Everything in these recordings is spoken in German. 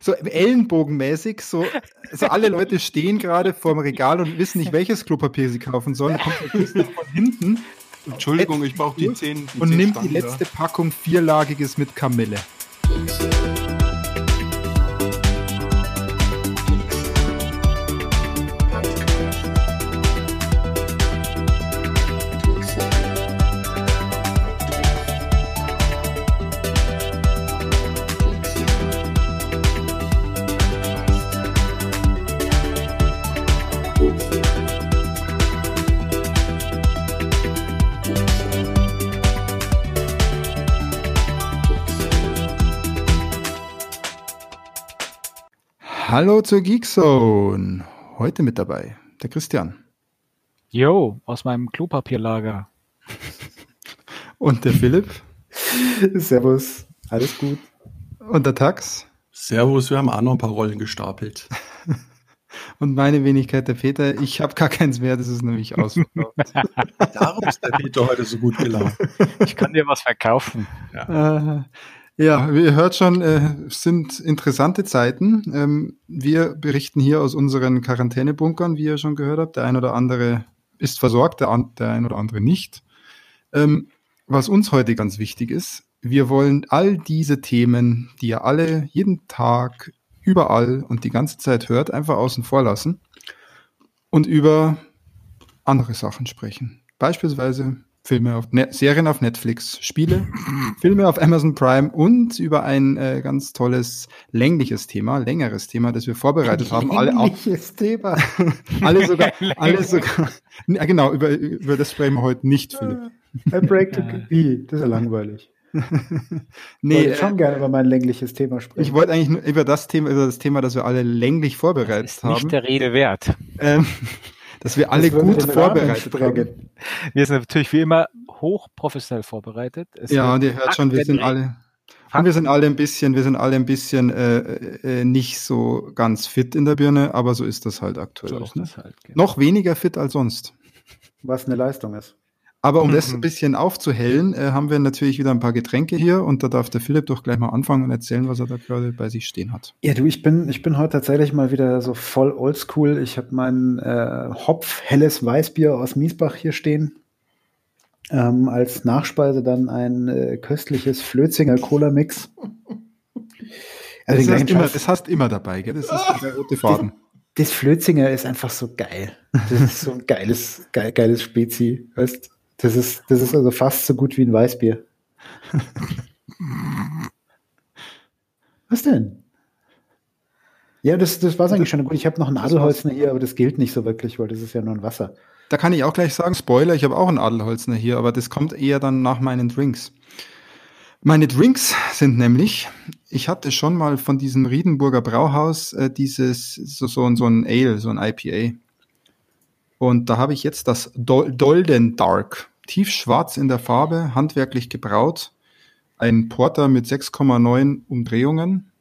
so ellenbogenmäßig, so, so alle Leute stehen gerade vor dem Regal und wissen nicht, welches Klopapier sie kaufen sollen. Da kommt der Christoph von hinten. Entschuldigung, ich brauche die zehn. Die und zehn nimmt Stangen die letzte Packung vierlagiges mit Kamille. Hallo zur Geekzone. Heute mit dabei der Christian. Jo, aus meinem Klopapierlager. Und der Philipp. Servus, alles gut. Und der Tax. Servus, wir haben auch noch ein paar Rollen gestapelt. Und meine Wenigkeit, der Peter. Ich habe gar keins mehr, das ist nämlich ausverkauft. Darum ist der Peter heute so gut gelaunt. Ich kann dir was verkaufen. Ja. Ja, ihr hört schon, äh, sind interessante Zeiten. Ähm, wir berichten hier aus unseren Quarantänebunkern, wie ihr schon gehört habt. Der ein oder andere ist versorgt, der, an, der ein oder andere nicht. Ähm, was uns heute ganz wichtig ist, wir wollen all diese Themen, die ihr alle jeden Tag, überall und die ganze Zeit hört, einfach außen vor lassen und über andere Sachen sprechen. Beispielsweise Filme auf Net Serien auf Netflix, Spiele, Filme auf Amazon Prime und über ein äh, ganz tolles längliches Thema, längeres Thema, das wir vorbereitet haben. Alle längliches Thema. alle sogar, alle sogar. Ja, genau, über, über das sprechen wir heute nicht, Philipp. I break the wie? Das ist ja langweilig. nee, ich wollte schon äh, gerne über mein längliches Thema sprechen. Ich wollte eigentlich nur über das Thema, über das Thema, das wir alle länglich vorbereitet ist haben. Nicht der Rede wert. Ähm, dass wir alle gut vorbereitet haben. Wir sind natürlich wie immer hochprofessionell vorbereitet. Es ja, und ihr hört schon, wir sind alle, und wir sind alle ein bisschen, wir sind alle ein bisschen äh, äh, nicht so ganz fit in der Birne, aber so ist das halt aktuell so auch. Ne? Halt, genau. Noch weniger fit als sonst. Was eine Leistung ist. Aber um mhm. das ein bisschen aufzuhellen, äh, haben wir natürlich wieder ein paar Getränke hier und da darf der Philipp doch gleich mal anfangen und erzählen, was er da gerade bei sich stehen hat. Ja, du, ich bin, ich bin heute tatsächlich mal wieder so voll oldschool. Ich habe mein äh, Hopf helles Weißbier aus Miesbach hier stehen. Ähm, als Nachspeise dann ein äh, köstliches Flötzinger Cola-Mix. Also das, hast immer, das hast immer dabei, gell? Das ist der rote Faden. Das, das Flötzinger ist einfach so geil. Das ist so ein geiles, geil, geiles Spezi, weißt das ist, das ist also fast so gut wie ein Weißbier. Was denn? Ja, das, das war es eigentlich schon gut. Ich habe noch ein Adelholzner hier, aber das gilt nicht so wirklich, weil das ist ja nur ein Wasser. Da kann ich auch gleich sagen, Spoiler, ich habe auch ein Adelholzner hier, aber das kommt eher dann nach meinen Drinks. Meine Drinks sind nämlich, ich hatte schon mal von diesem Riedenburger Brauhaus äh, dieses, so, so, so ein Ale, so ein IPA. Und da habe ich jetzt das Dol Dolden Dark. Tiefschwarz in der Farbe, handwerklich gebraut. Ein Porter mit 6,9 Umdrehungen.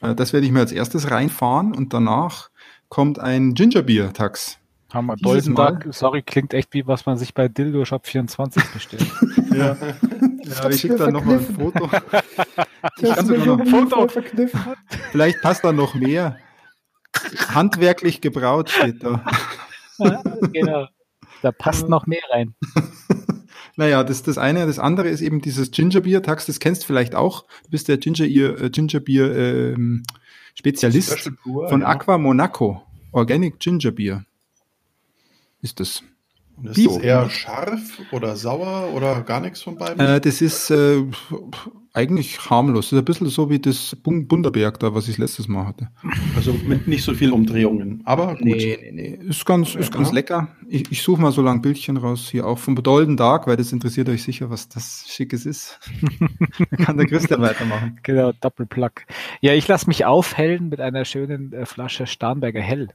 Äh, das werde ich mir als erstes reinfahren und danach kommt ein Gingerbeer Tax. Haben wir Dolden Dark, sorry, klingt echt wie was man sich bei Dildo Shop 24 bestellt. ja. ja, ich schicke da nochmal ein Foto. ich kann sogar noch ein Foto verkniffen. Vielleicht passt da noch mehr. Handwerklich gebraut steht da. genau. Da passt noch mehr rein. naja, das das eine. Das andere ist eben dieses Gingerbier. Tax, das kennst du vielleicht auch. Du bist der Ginger, äh, Gingerbier ähm, Spezialist von Aqua Monaco. Organic Gingerbier ist das. Und ist das eher scharf oder sauer oder gar nichts von beiden? Äh, das ist äh, eigentlich harmlos. Das ist ein bisschen so wie das Bunderberg da, was ich letztes Mal hatte. Also mit nicht so viel Umdrehungen, aber gut. Nee, nee, nee. Ist ganz, ist ja. ganz lecker. Ich, ich suche mal so lang Bildchen raus hier auch vom Bedolden Dark, weil das interessiert euch sicher, was das Schickes ist. da kann der Christian weitermachen. Genau, Doppelplug. Ja, ich lasse mich aufhellen mit einer schönen äh, Flasche Starnberger Hell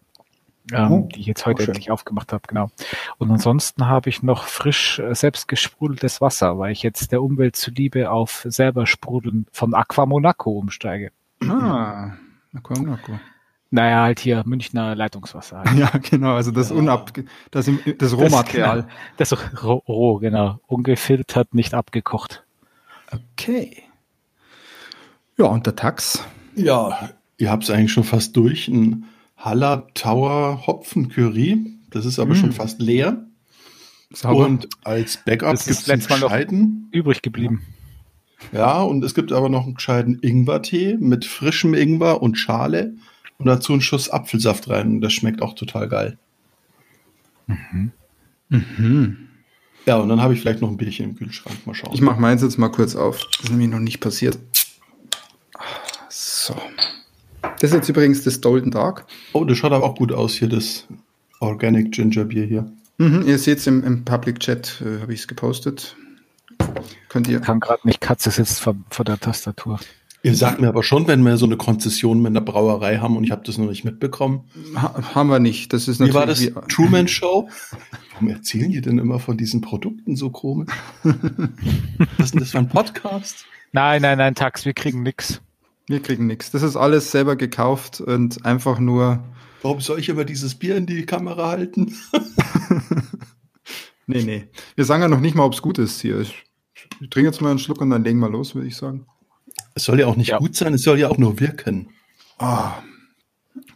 ähm, oh, die ich jetzt heute endlich aufgemacht habe, genau. Und ansonsten habe ich noch frisch äh, selbst gesprudeltes Wasser, weil ich jetzt der Umwelt zuliebe auf selber sprudeln von Aqua Monaco umsteige. Ah, Aqua Monaco. Naja, halt hier Münchner Leitungswasser. Halt. Ja, genau, also das ja. unab, das, das Rohmaterial. Das, das roh, roh, genau. Ungefiltert, nicht abgekocht. Okay. Ja, und der Tax? Ja, ihr habt es eigentlich schon fast durch. Ein Haller Tower Hopfen Curry. Das ist aber mm. schon fast leer. Sauber. Und als Backup gibt es einen gescheiten. übrig geblieben. Ja, und es gibt aber noch einen gescheiten Ingwertee mit frischem Ingwer und Schale und dazu einen Schuss Apfelsaft rein. Das schmeckt auch total geil. Mhm. Mhm. Ja, und dann habe ich vielleicht noch ein Bierchen im Kühlschrank. Mal schauen. Ich mache meins jetzt mal kurz auf. Das ist nämlich noch nicht passiert. So. Das ist jetzt übrigens das Golden Dark. Oh, das schaut aber auch gut aus hier, das Organic Ginger Bier hier. Mhm, ihr seht es im, im Public Chat, äh, habe ich es gepostet. Könnt ihr. Ich kann gerade nicht, Katze sitzt vor, vor der Tastatur. Ihr sagt mir aber schon, wenn wir so eine Konzession mit einer Brauerei haben und ich habe das noch nicht mitbekommen. Ha haben wir nicht. Das ist natürlich. Wie war das? Wie, Truman Show? Warum erzählen die denn immer von diesen Produkten so komisch? Was ist denn das für ein Podcast? Nein, nein, nein, Tax, wir kriegen nix. Wir kriegen nix. Das ist alles selber gekauft und einfach nur. Warum soll ich immer dieses Bier in die Kamera halten? nee, nee. Wir sagen ja noch nicht mal, ob es gut ist hier. Ich, ich trinke jetzt mal einen Schluck und dann legen wir los, würde ich sagen. Es soll ja auch nicht ja. gut sein, es soll ja auch nur wirken. Ah.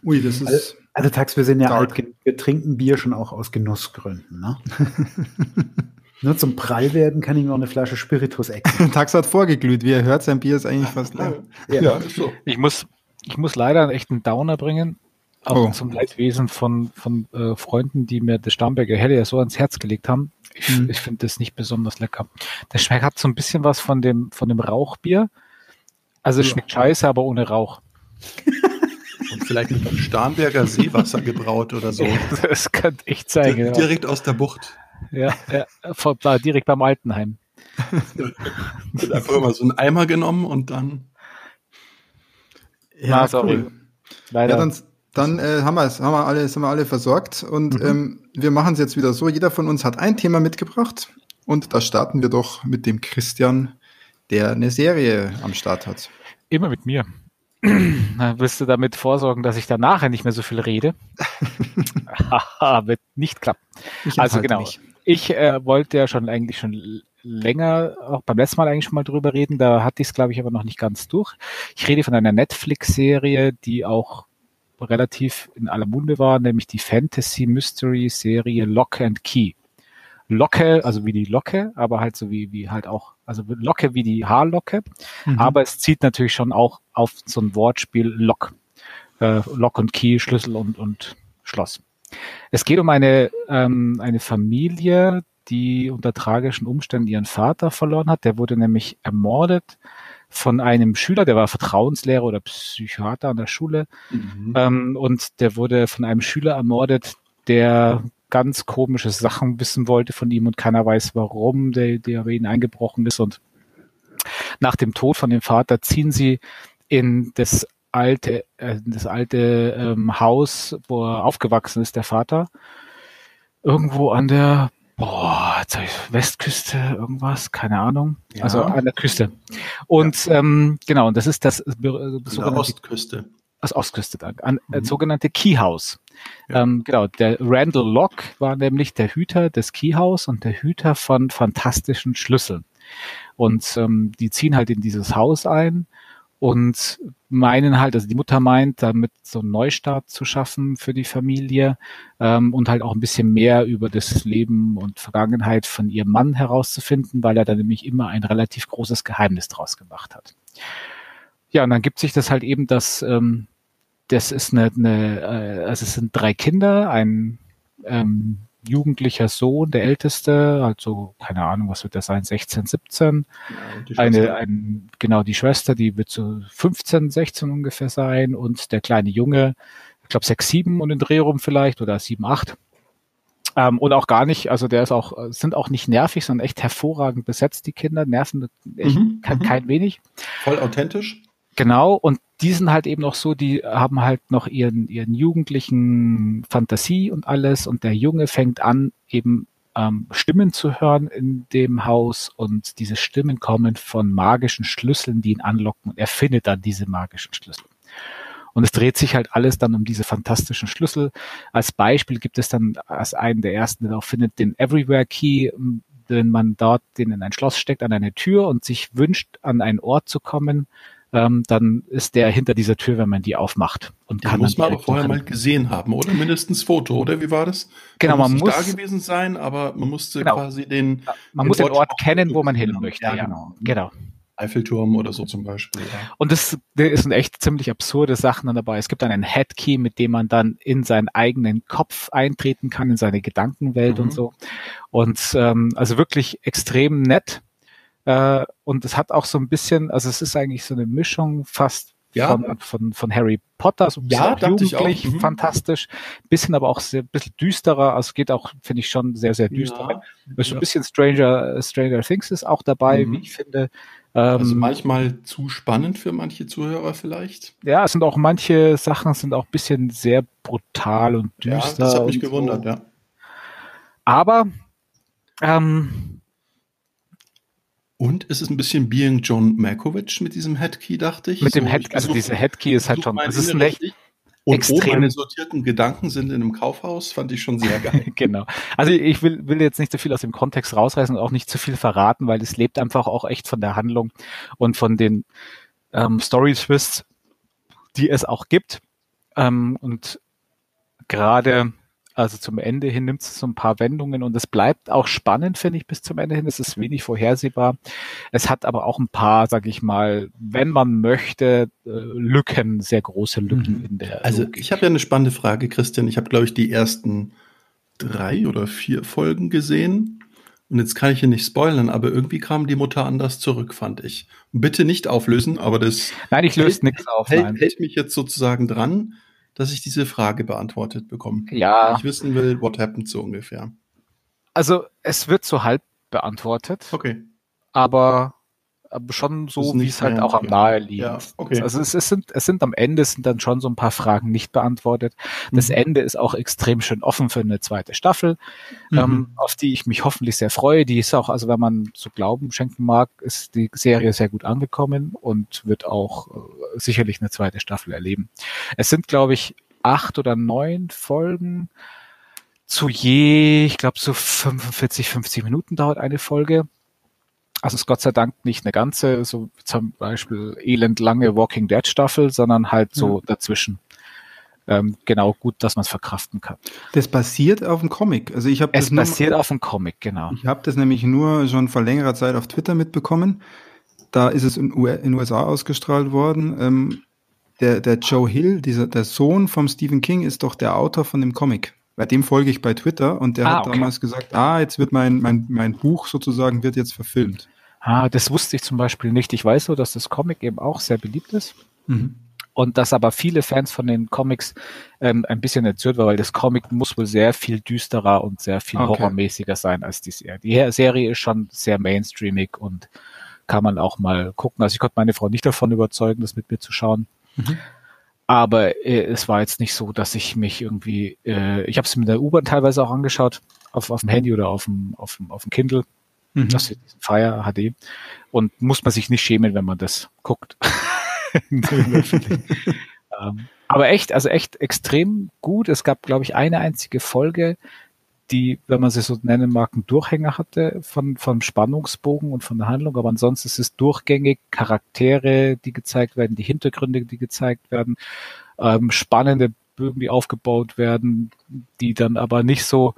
Ui, das ist. Also, also Tax, wir sind ja dark. alt, wir trinken Bier schon auch aus Genussgründen, ne? Nur zum Prall werden kann ich noch eine Flasche Spiritus ecken. Tax hat vorgeglüht, wie er hört, sein Bier ist eigentlich fast leer. Ja, ja so. Ich muss, ich muss leider einen echten Downer bringen, auch oh. zum Leidwesen von, von äh, Freunden, die mir das Starnberger Helle ja so ans Herz gelegt haben. Ich, hm. ich finde das nicht besonders lecker. Der Schmeck hat so ein bisschen was von dem, von dem Rauchbier, also es schmeckt scheiße, aber ohne Rauch. Und vielleicht mit einem Starnberger Seewasser gebraut oder so. Das könnte echt sein. Genau. Direkt aus der Bucht. Ja, ja war direkt beim Altenheim. Wird einfach immer so einen Eimer genommen und dann. Ja, Na, sorry. Cool. Leider. Ja, dann, dann äh, haben, wir haben wir alle, sind wir alle versorgt und mhm. ähm, wir machen es jetzt wieder so. Jeder von uns hat ein Thema mitgebracht und da starten wir doch mit dem Christian der eine Serie am Start hat. Immer mit mir. Willst du damit vorsorgen, dass ich dann nachher nicht mehr so viel rede? Haha, wird nicht klappen. Ich also genau. Mich. Ich äh, wollte ja schon eigentlich schon länger, auch beim letzten Mal eigentlich schon mal drüber reden. Da hatte ich es, glaube ich, aber noch nicht ganz durch. Ich rede von einer Netflix-Serie, die auch relativ in aller Munde war, nämlich die Fantasy-Mystery-Serie Lock and Key. Locke, also wie die Locke, aber halt so wie, wie halt auch, also Locke wie die Haarlocke, mhm. aber es zieht natürlich schon auch auf so ein Wortspiel Lock. Äh, Lock und Key, Schlüssel und, und Schloss. Es geht um eine, ähm, eine Familie, die unter tragischen Umständen ihren Vater verloren hat. Der wurde nämlich ermordet von einem Schüler, der war Vertrauenslehrer oder Psychiater an der Schule. Mhm. Ähm, und der wurde von einem Schüler ermordet, der ganz komische Sachen wissen wollte von ihm und keiner weiß warum, der, der bei ihnen eingebrochen ist. Und nach dem Tod von dem Vater ziehen sie in das alte, äh, das alte ähm, Haus, wo er aufgewachsen ist, der Vater. Irgendwo an der boah, Westküste, irgendwas, keine Ahnung. Ja. Also an der Küste. Und ja. ähm, genau, und das ist das, das sogenannte Ostküste. Das Ostküste, danke. An, äh, mhm. sogenannte Keyhouse. Ähm, genau, der Randall Locke war nämlich der Hüter des Keyhouse und der Hüter von fantastischen Schlüsseln. Und ähm, die ziehen halt in dieses Haus ein und meinen halt, also die Mutter meint, damit so einen Neustart zu schaffen für die Familie ähm, und halt auch ein bisschen mehr über das Leben und Vergangenheit von ihrem Mann herauszufinden, weil er da nämlich immer ein relativ großes Geheimnis draus gemacht hat. Ja, und dann gibt sich das halt eben, dass ähm, das ist eine, eine äh, also es sind drei Kinder, ein ähm, jugendlicher Sohn, der älteste, also keine Ahnung, was wird das sein, 16, 17. Ja, eine, ein, genau, die Schwester, die wird so 15, 16 ungefähr sein und der kleine Junge, ich glaube 6, 7 und den Dreh rum vielleicht oder 7, 8. Ähm, und auch gar nicht, also der ist auch, sind auch nicht nervig, sondern echt hervorragend besetzt, die Kinder, nerven echt mhm, kein, mhm. kein wenig. Voll authentisch. Genau, und die sind halt eben noch so, die haben halt noch ihren, ihren jugendlichen Fantasie und alles und der Junge fängt an, eben ähm, Stimmen zu hören in dem Haus und diese Stimmen kommen von magischen Schlüsseln, die ihn anlocken und er findet dann diese magischen Schlüssel. Und es dreht sich halt alles dann um diese fantastischen Schlüssel. Als Beispiel gibt es dann als einen der ersten, der auch findet, den Everywhere Key, wenn man dort den in ein Schloss steckt, an eine Tür und sich wünscht, an einen Ort zu kommen, ähm, dann ist der hinter dieser Tür, wenn man die aufmacht. Und kann muss man aber vorher mal gesehen haben, oder mindestens Foto, oder wie war das? Genau, man, man muss, da gewesen sein, aber man musste genau. quasi den. Man den muss den Ort kennen, wo man hin möchte. Ja, genau. genau. Eiffelturm oder so zum Beispiel. Ja. Und das, das sind echt ziemlich absurde Sachen dann dabei. Es gibt einen Headkey, mit dem man dann in seinen eigenen Kopf eintreten kann, in seine Gedankenwelt mhm. und so. Und ähm, also wirklich extrem nett. Äh, und es hat auch so ein bisschen, also es ist eigentlich so eine Mischung fast ja. von, von, von Harry Potter, so ein ja, jugendlich, mhm. fantastisch, bisschen aber auch sehr, bisschen düsterer, also es geht auch, finde ich schon sehr, sehr düster. Ja. So ein bisschen Stranger, Stranger Things ist auch dabei, mhm. wie ich finde. Also ähm, manchmal zu spannend für manche Zuhörer vielleicht. Ja, es sind auch manche Sachen sind auch ein bisschen sehr brutal und düster. Ja, das hat mich gewundert, so. ja. Aber ähm, und ist es ein bisschen Being John Malkovich mit diesem Headkey, dachte ich. Mit dem so, Headkey, also diese Headkey ist halt schon, das ist ein echt, und extrem. meine sortierten Gedanken sind in einem Kaufhaus, fand ich schon sehr geil. genau. Also ich will, will jetzt nicht so viel aus dem Kontext rausreißen und auch nicht zu viel verraten, weil es lebt einfach auch echt von der Handlung und von den ähm, Story-Twists, die es auch gibt. Ähm, und gerade also zum Ende hin nimmt es so ein paar Wendungen und es bleibt auch spannend, finde ich, bis zum Ende hin. Es ist wenig vorhersehbar. Es hat aber auch ein paar, sag ich mal, wenn man möchte, äh, Lücken, sehr große Lücken mhm. in der. Also Logik. ich habe ja eine spannende Frage, Christian. Ich habe, glaube ich, die ersten drei oder vier Folgen gesehen. Und jetzt kann ich hier nicht spoilern, aber irgendwie kam die Mutter anders zurück, fand ich. Bitte nicht auflösen, aber das. Nein, ich löse nichts auf. Hält, hält mich jetzt sozusagen dran dass ich diese Frage beantwortet bekomme. Ja. Ich wissen will, what happened so ungefähr. Also es wird so halb beantwortet. Okay. Aber, aber schon so, wie es halt auch am nahe liegt. Ja, okay. Also es, es, sind, es sind am Ende sind dann schon so ein paar Fragen nicht beantwortet. Das mhm. Ende ist auch extrem schön offen für eine zweite Staffel, mhm. ähm, auf die ich mich hoffentlich sehr freue. Die ist auch, also wenn man so Glauben schenken mag, ist die Serie sehr gut angekommen und wird auch äh, sicherlich eine zweite Staffel erleben. Es sind, glaube ich, acht oder neun Folgen zu je, ich glaube, so 45, 50 Minuten dauert eine Folge. Also ist Gott sei Dank nicht eine ganze, so zum Beispiel elendlange Walking Dead Staffel, sondern halt so ja. dazwischen. Ähm, genau gut, dass man es verkraften kann. Das basiert auf dem Comic. Also ich habe es basiert nur, auf dem Comic, genau. Ich habe das nämlich nur schon vor längerer Zeit auf Twitter mitbekommen. Da ist es in den USA ausgestrahlt worden. Ähm, der, der Joe Hill, dieser, der Sohn vom Stephen King, ist doch der Autor von dem Comic. Bei dem folge ich bei Twitter und der ah, hat okay. damals gesagt, ah, jetzt wird mein, mein, mein Buch sozusagen, wird jetzt verfilmt. Ah, das wusste ich zum Beispiel nicht. Ich weiß so, dass das Comic eben auch sehr beliebt ist. Mhm. Und dass aber viele Fans von den Comics ähm, ein bisschen erzürnt war, weil das Comic muss wohl sehr viel düsterer und sehr viel okay. horrormäßiger sein als die Serie. Die Serie ist schon sehr mainstreamig und kann man auch mal gucken. Also ich konnte meine Frau nicht davon überzeugen, das mit mir zu schauen. Mhm. Aber äh, es war jetzt nicht so, dass ich mich irgendwie, äh, ich habe es mit der U-Bahn teilweise auch angeschaut, auf, auf dem Handy oder auf dem, auf dem, auf dem Kindle, mhm. das ist Fire HD. Und muss man sich nicht schämen, wenn man das guckt. ähm, aber echt, also echt extrem gut. Es gab, glaube ich, eine einzige Folge, die, wenn man sie so nennen mag, einen Durchhänger hatte von, vom Spannungsbogen und von der Handlung. Aber ansonsten ist es durchgängig Charaktere, die gezeigt werden, die Hintergründe, die gezeigt werden, ähm, spannende Bögen, die aufgebaut werden, die dann aber nicht so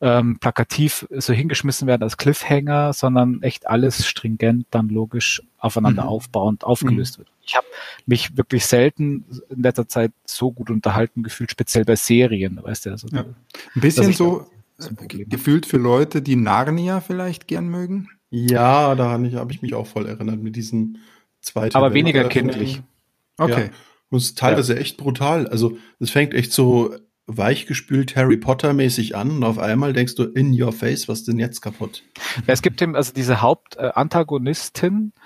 ähm, plakativ so hingeschmissen werden als Cliffhanger, sondern echt alles stringent dann logisch aufeinander mhm. aufbauend aufgelöst mhm. wird. Ich habe mich wirklich selten in letzter Zeit so gut unterhalten gefühlt, speziell bei Serien, weißt du. Also, ja. Ein bisschen so, gefühlt für Leute, die Narnia vielleicht gern mögen? Ja, da habe ich mich auch voll erinnert mit diesen zweiten. Aber weniger kindlich. Okay. Ja. Und es ist teilweise ja. echt brutal. Also es fängt echt so weichgespült Harry Potter mäßig an und auf einmal denkst du in your face, was denn jetzt kaputt? Ja, es gibt eben also diese Hauptantagonistin, äh,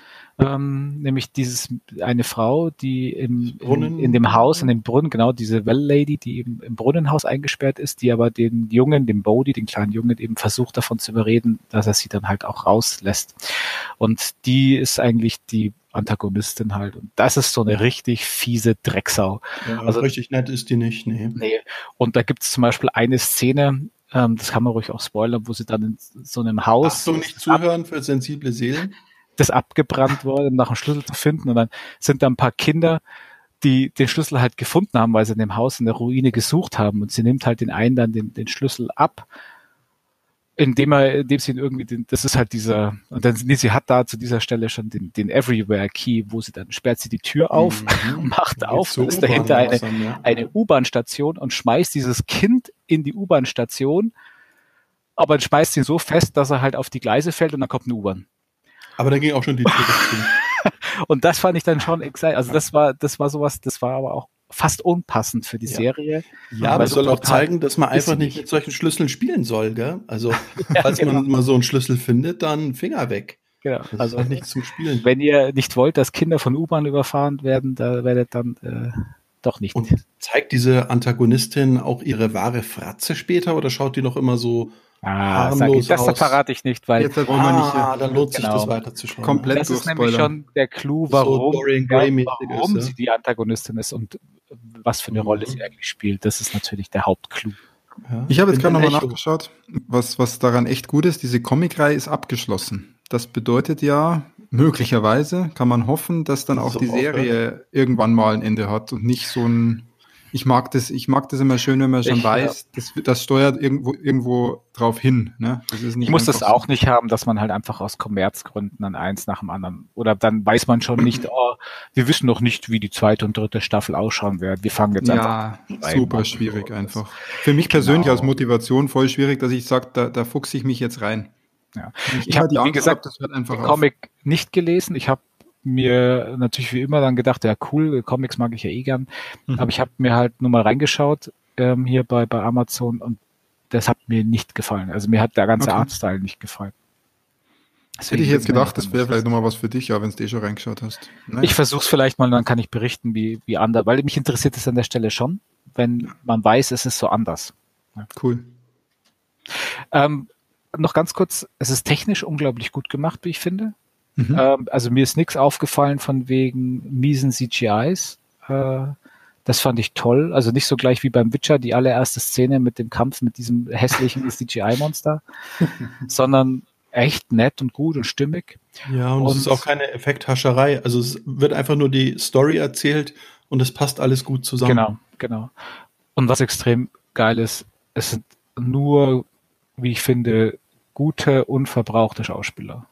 ähm, nämlich dieses eine Frau, die im, in, in, dem Haus, in dem Brunnen, genau diese Well Lady, die eben im Brunnenhaus eingesperrt ist, die aber den Jungen, den Bodhi, den kleinen Jungen eben versucht davon zu überreden, dass er sie dann halt auch rauslässt. Und die ist eigentlich die Antagonistin halt. Und das ist so eine richtig fiese Drecksau. Ja, also richtig nett ist die nicht, nee. nee. Und da gibt es zum Beispiel eine Szene, ähm, das kann man ruhig auch spoilern, wo sie dann in so einem Haus. Achtung, nicht zuhören für sensible Seelen. Das abgebrannt wurde, um nach dem Schlüssel zu finden. Und dann sind da ein paar Kinder, die den Schlüssel halt gefunden haben, weil sie in dem Haus in der Ruine gesucht haben. Und sie nimmt halt den einen dann den, den Schlüssel ab, indem er, indem sie ihn irgendwie, den, das ist halt dieser, und dann, nee, sie hat da zu dieser Stelle schon den, den Everywhere Key, wo sie dann sperrt sie die Tür auf, mhm. macht auf, dann ist dahinter eine, ja. eine U-Bahn-Station und schmeißt dieses Kind in die U-Bahn-Station, aber schmeißt ihn so fest, dass er halt auf die Gleise fällt und dann kommt eine U-Bahn. Aber da ging auch schon die Tür und das fand ich dann schon exciting. Also das war, das war sowas, das war aber auch fast unpassend für die ja. Serie. Ja, aber es soll auch zeigen, dass man einfach nicht mit solchen Schlüsseln spielen soll, gell? Also, ja, falls genau. man mal so einen Schlüssel findet, dann Finger weg. Genau. Das also halt nicht zum Spielen. Wenn ihr nicht wollt, dass Kinder von U-Bahn überfahren werden, da werdet dann äh, doch nicht. Und zeigt diese Antagonistin auch ihre wahre Fratze später oder schaut die noch immer so Ah, harmlos das verrate ich nicht, weil Jetzt ah, nicht, dann lohnt genau. sich das weiterzuschauen. Komplett das ist nämlich schon der Clou, warum, so warum ist, sie die Antagonistin ist und was für eine mhm. Rolle sie eigentlich spielt. Das ist natürlich der Hauptclou. Ja, ich habe jetzt gerade nochmal nachgeschaut, was, was daran echt gut ist. Diese Comicreihe ist abgeschlossen. Das bedeutet ja, möglicherweise kann man hoffen, dass dann auch so die Serie irgendwann mal ein Ende hat und nicht so ein ich mag das, ich mag das immer schön, wenn man schon ich, weiß, das, das steuert irgendwo, irgendwo drauf hin. Ne? ich muss das auch nicht haben, dass man halt einfach aus Kommerzgründen an eins nach dem anderen. Oder dann weiß man schon nicht, oh, wir wissen noch nicht, wie die zweite und dritte Staffel ausschauen werden. Wir fangen jetzt ja, einfach. Ja, super schwierig so. einfach. Für mich persönlich genau. als Motivation voll schwierig, dass ich sage, da, da fuchse ich mich jetzt rein. Ja. Ich, ich habe, wie gesagt, das den Comic nicht gelesen. Ich habe mir natürlich wie immer dann gedacht, ja cool, Comics mag ich ja eh gern. Mhm. Aber ich habe mir halt nur mal reingeschaut ähm, hier bei, bei Amazon und das hat mir nicht gefallen. Also mir hat der ganze okay. Artstyle nicht gefallen. Deswegen Hätte ich jetzt gedacht, das wäre vielleicht nochmal was für dich, ja, wenn du eh schon reingeschaut hast. Nein. Ich versuche es vielleicht mal, dann kann ich berichten, wie, wie anders, weil mich interessiert es an der Stelle schon, wenn man weiß, es ist so anders. Cool. Ähm, noch ganz kurz, es ist technisch unglaublich gut gemacht, wie ich finde. Mhm. Ähm, also mir ist nichts aufgefallen von wegen miesen CGIs. Äh, das fand ich toll. Also nicht so gleich wie beim Witcher, die allererste Szene mit dem Kampf mit diesem hässlichen CGI-Monster, sondern echt nett und gut und stimmig. Ja, und, und es ist auch keine Effekthascherei. Also es wird einfach nur die Story erzählt und es passt alles gut zusammen. Genau, genau. Und was extrem geil ist, es sind nur, wie ich finde, gute, unverbrauchte Schauspieler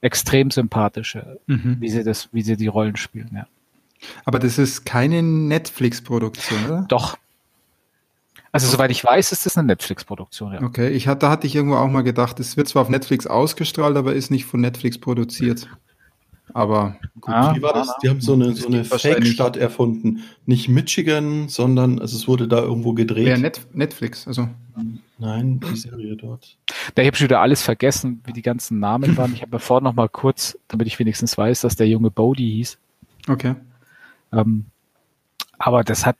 extrem sympathische, mhm. wie sie das, wie sie die Rollen spielen, ja. Aber das ist keine Netflix-Produktion, oder? Doch. Also soweit ich weiß, ist das eine Netflix-Produktion, ja. Okay, ich hatte, da hatte ich irgendwo auch mal gedacht, es wird zwar auf Netflix ausgestrahlt, aber ist nicht von Netflix produziert. Aber gut. Ah, Wie war das? Die haben so eine, so eine Fake-Stadt erfunden. Nicht Michigan, sondern also es wurde da irgendwo gedreht. Ja, Net Netflix, also. Nein, die Serie dort. Da ich habe schon wieder alles vergessen, wie die ganzen Namen waren. Ich habe ja vorhin noch mal kurz, damit ich wenigstens weiß, dass der junge Bodhi hieß. Okay. Ähm, aber das hat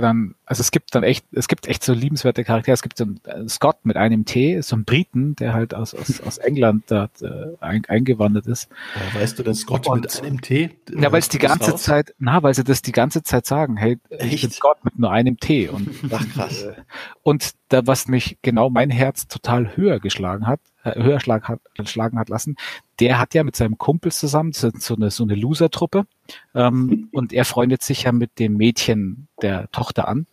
dann, also es gibt dann echt, es gibt echt so liebenswerte Charaktere. Es gibt so einen äh, Scott mit einem T, so einen Briten, der halt aus, aus, aus England da äh, ein, eingewandert ist. Ja, weißt du denn Scott und, mit einem T? Ja, weil es die ganze raus? Zeit, na, weil sie das die ganze Zeit sagen, hey, echt? ich bin Scott mit nur einem T. Und, Ach, krass. Äh, und da, was mich genau mein Herz total höher geschlagen hat, äh, höher hat, schlagen hat lassen, der hat ja mit seinem Kumpel zusammen so eine, so eine Loser-Truppe ähm, und er freundet sich ja mit dem Mädchen der Tochter an.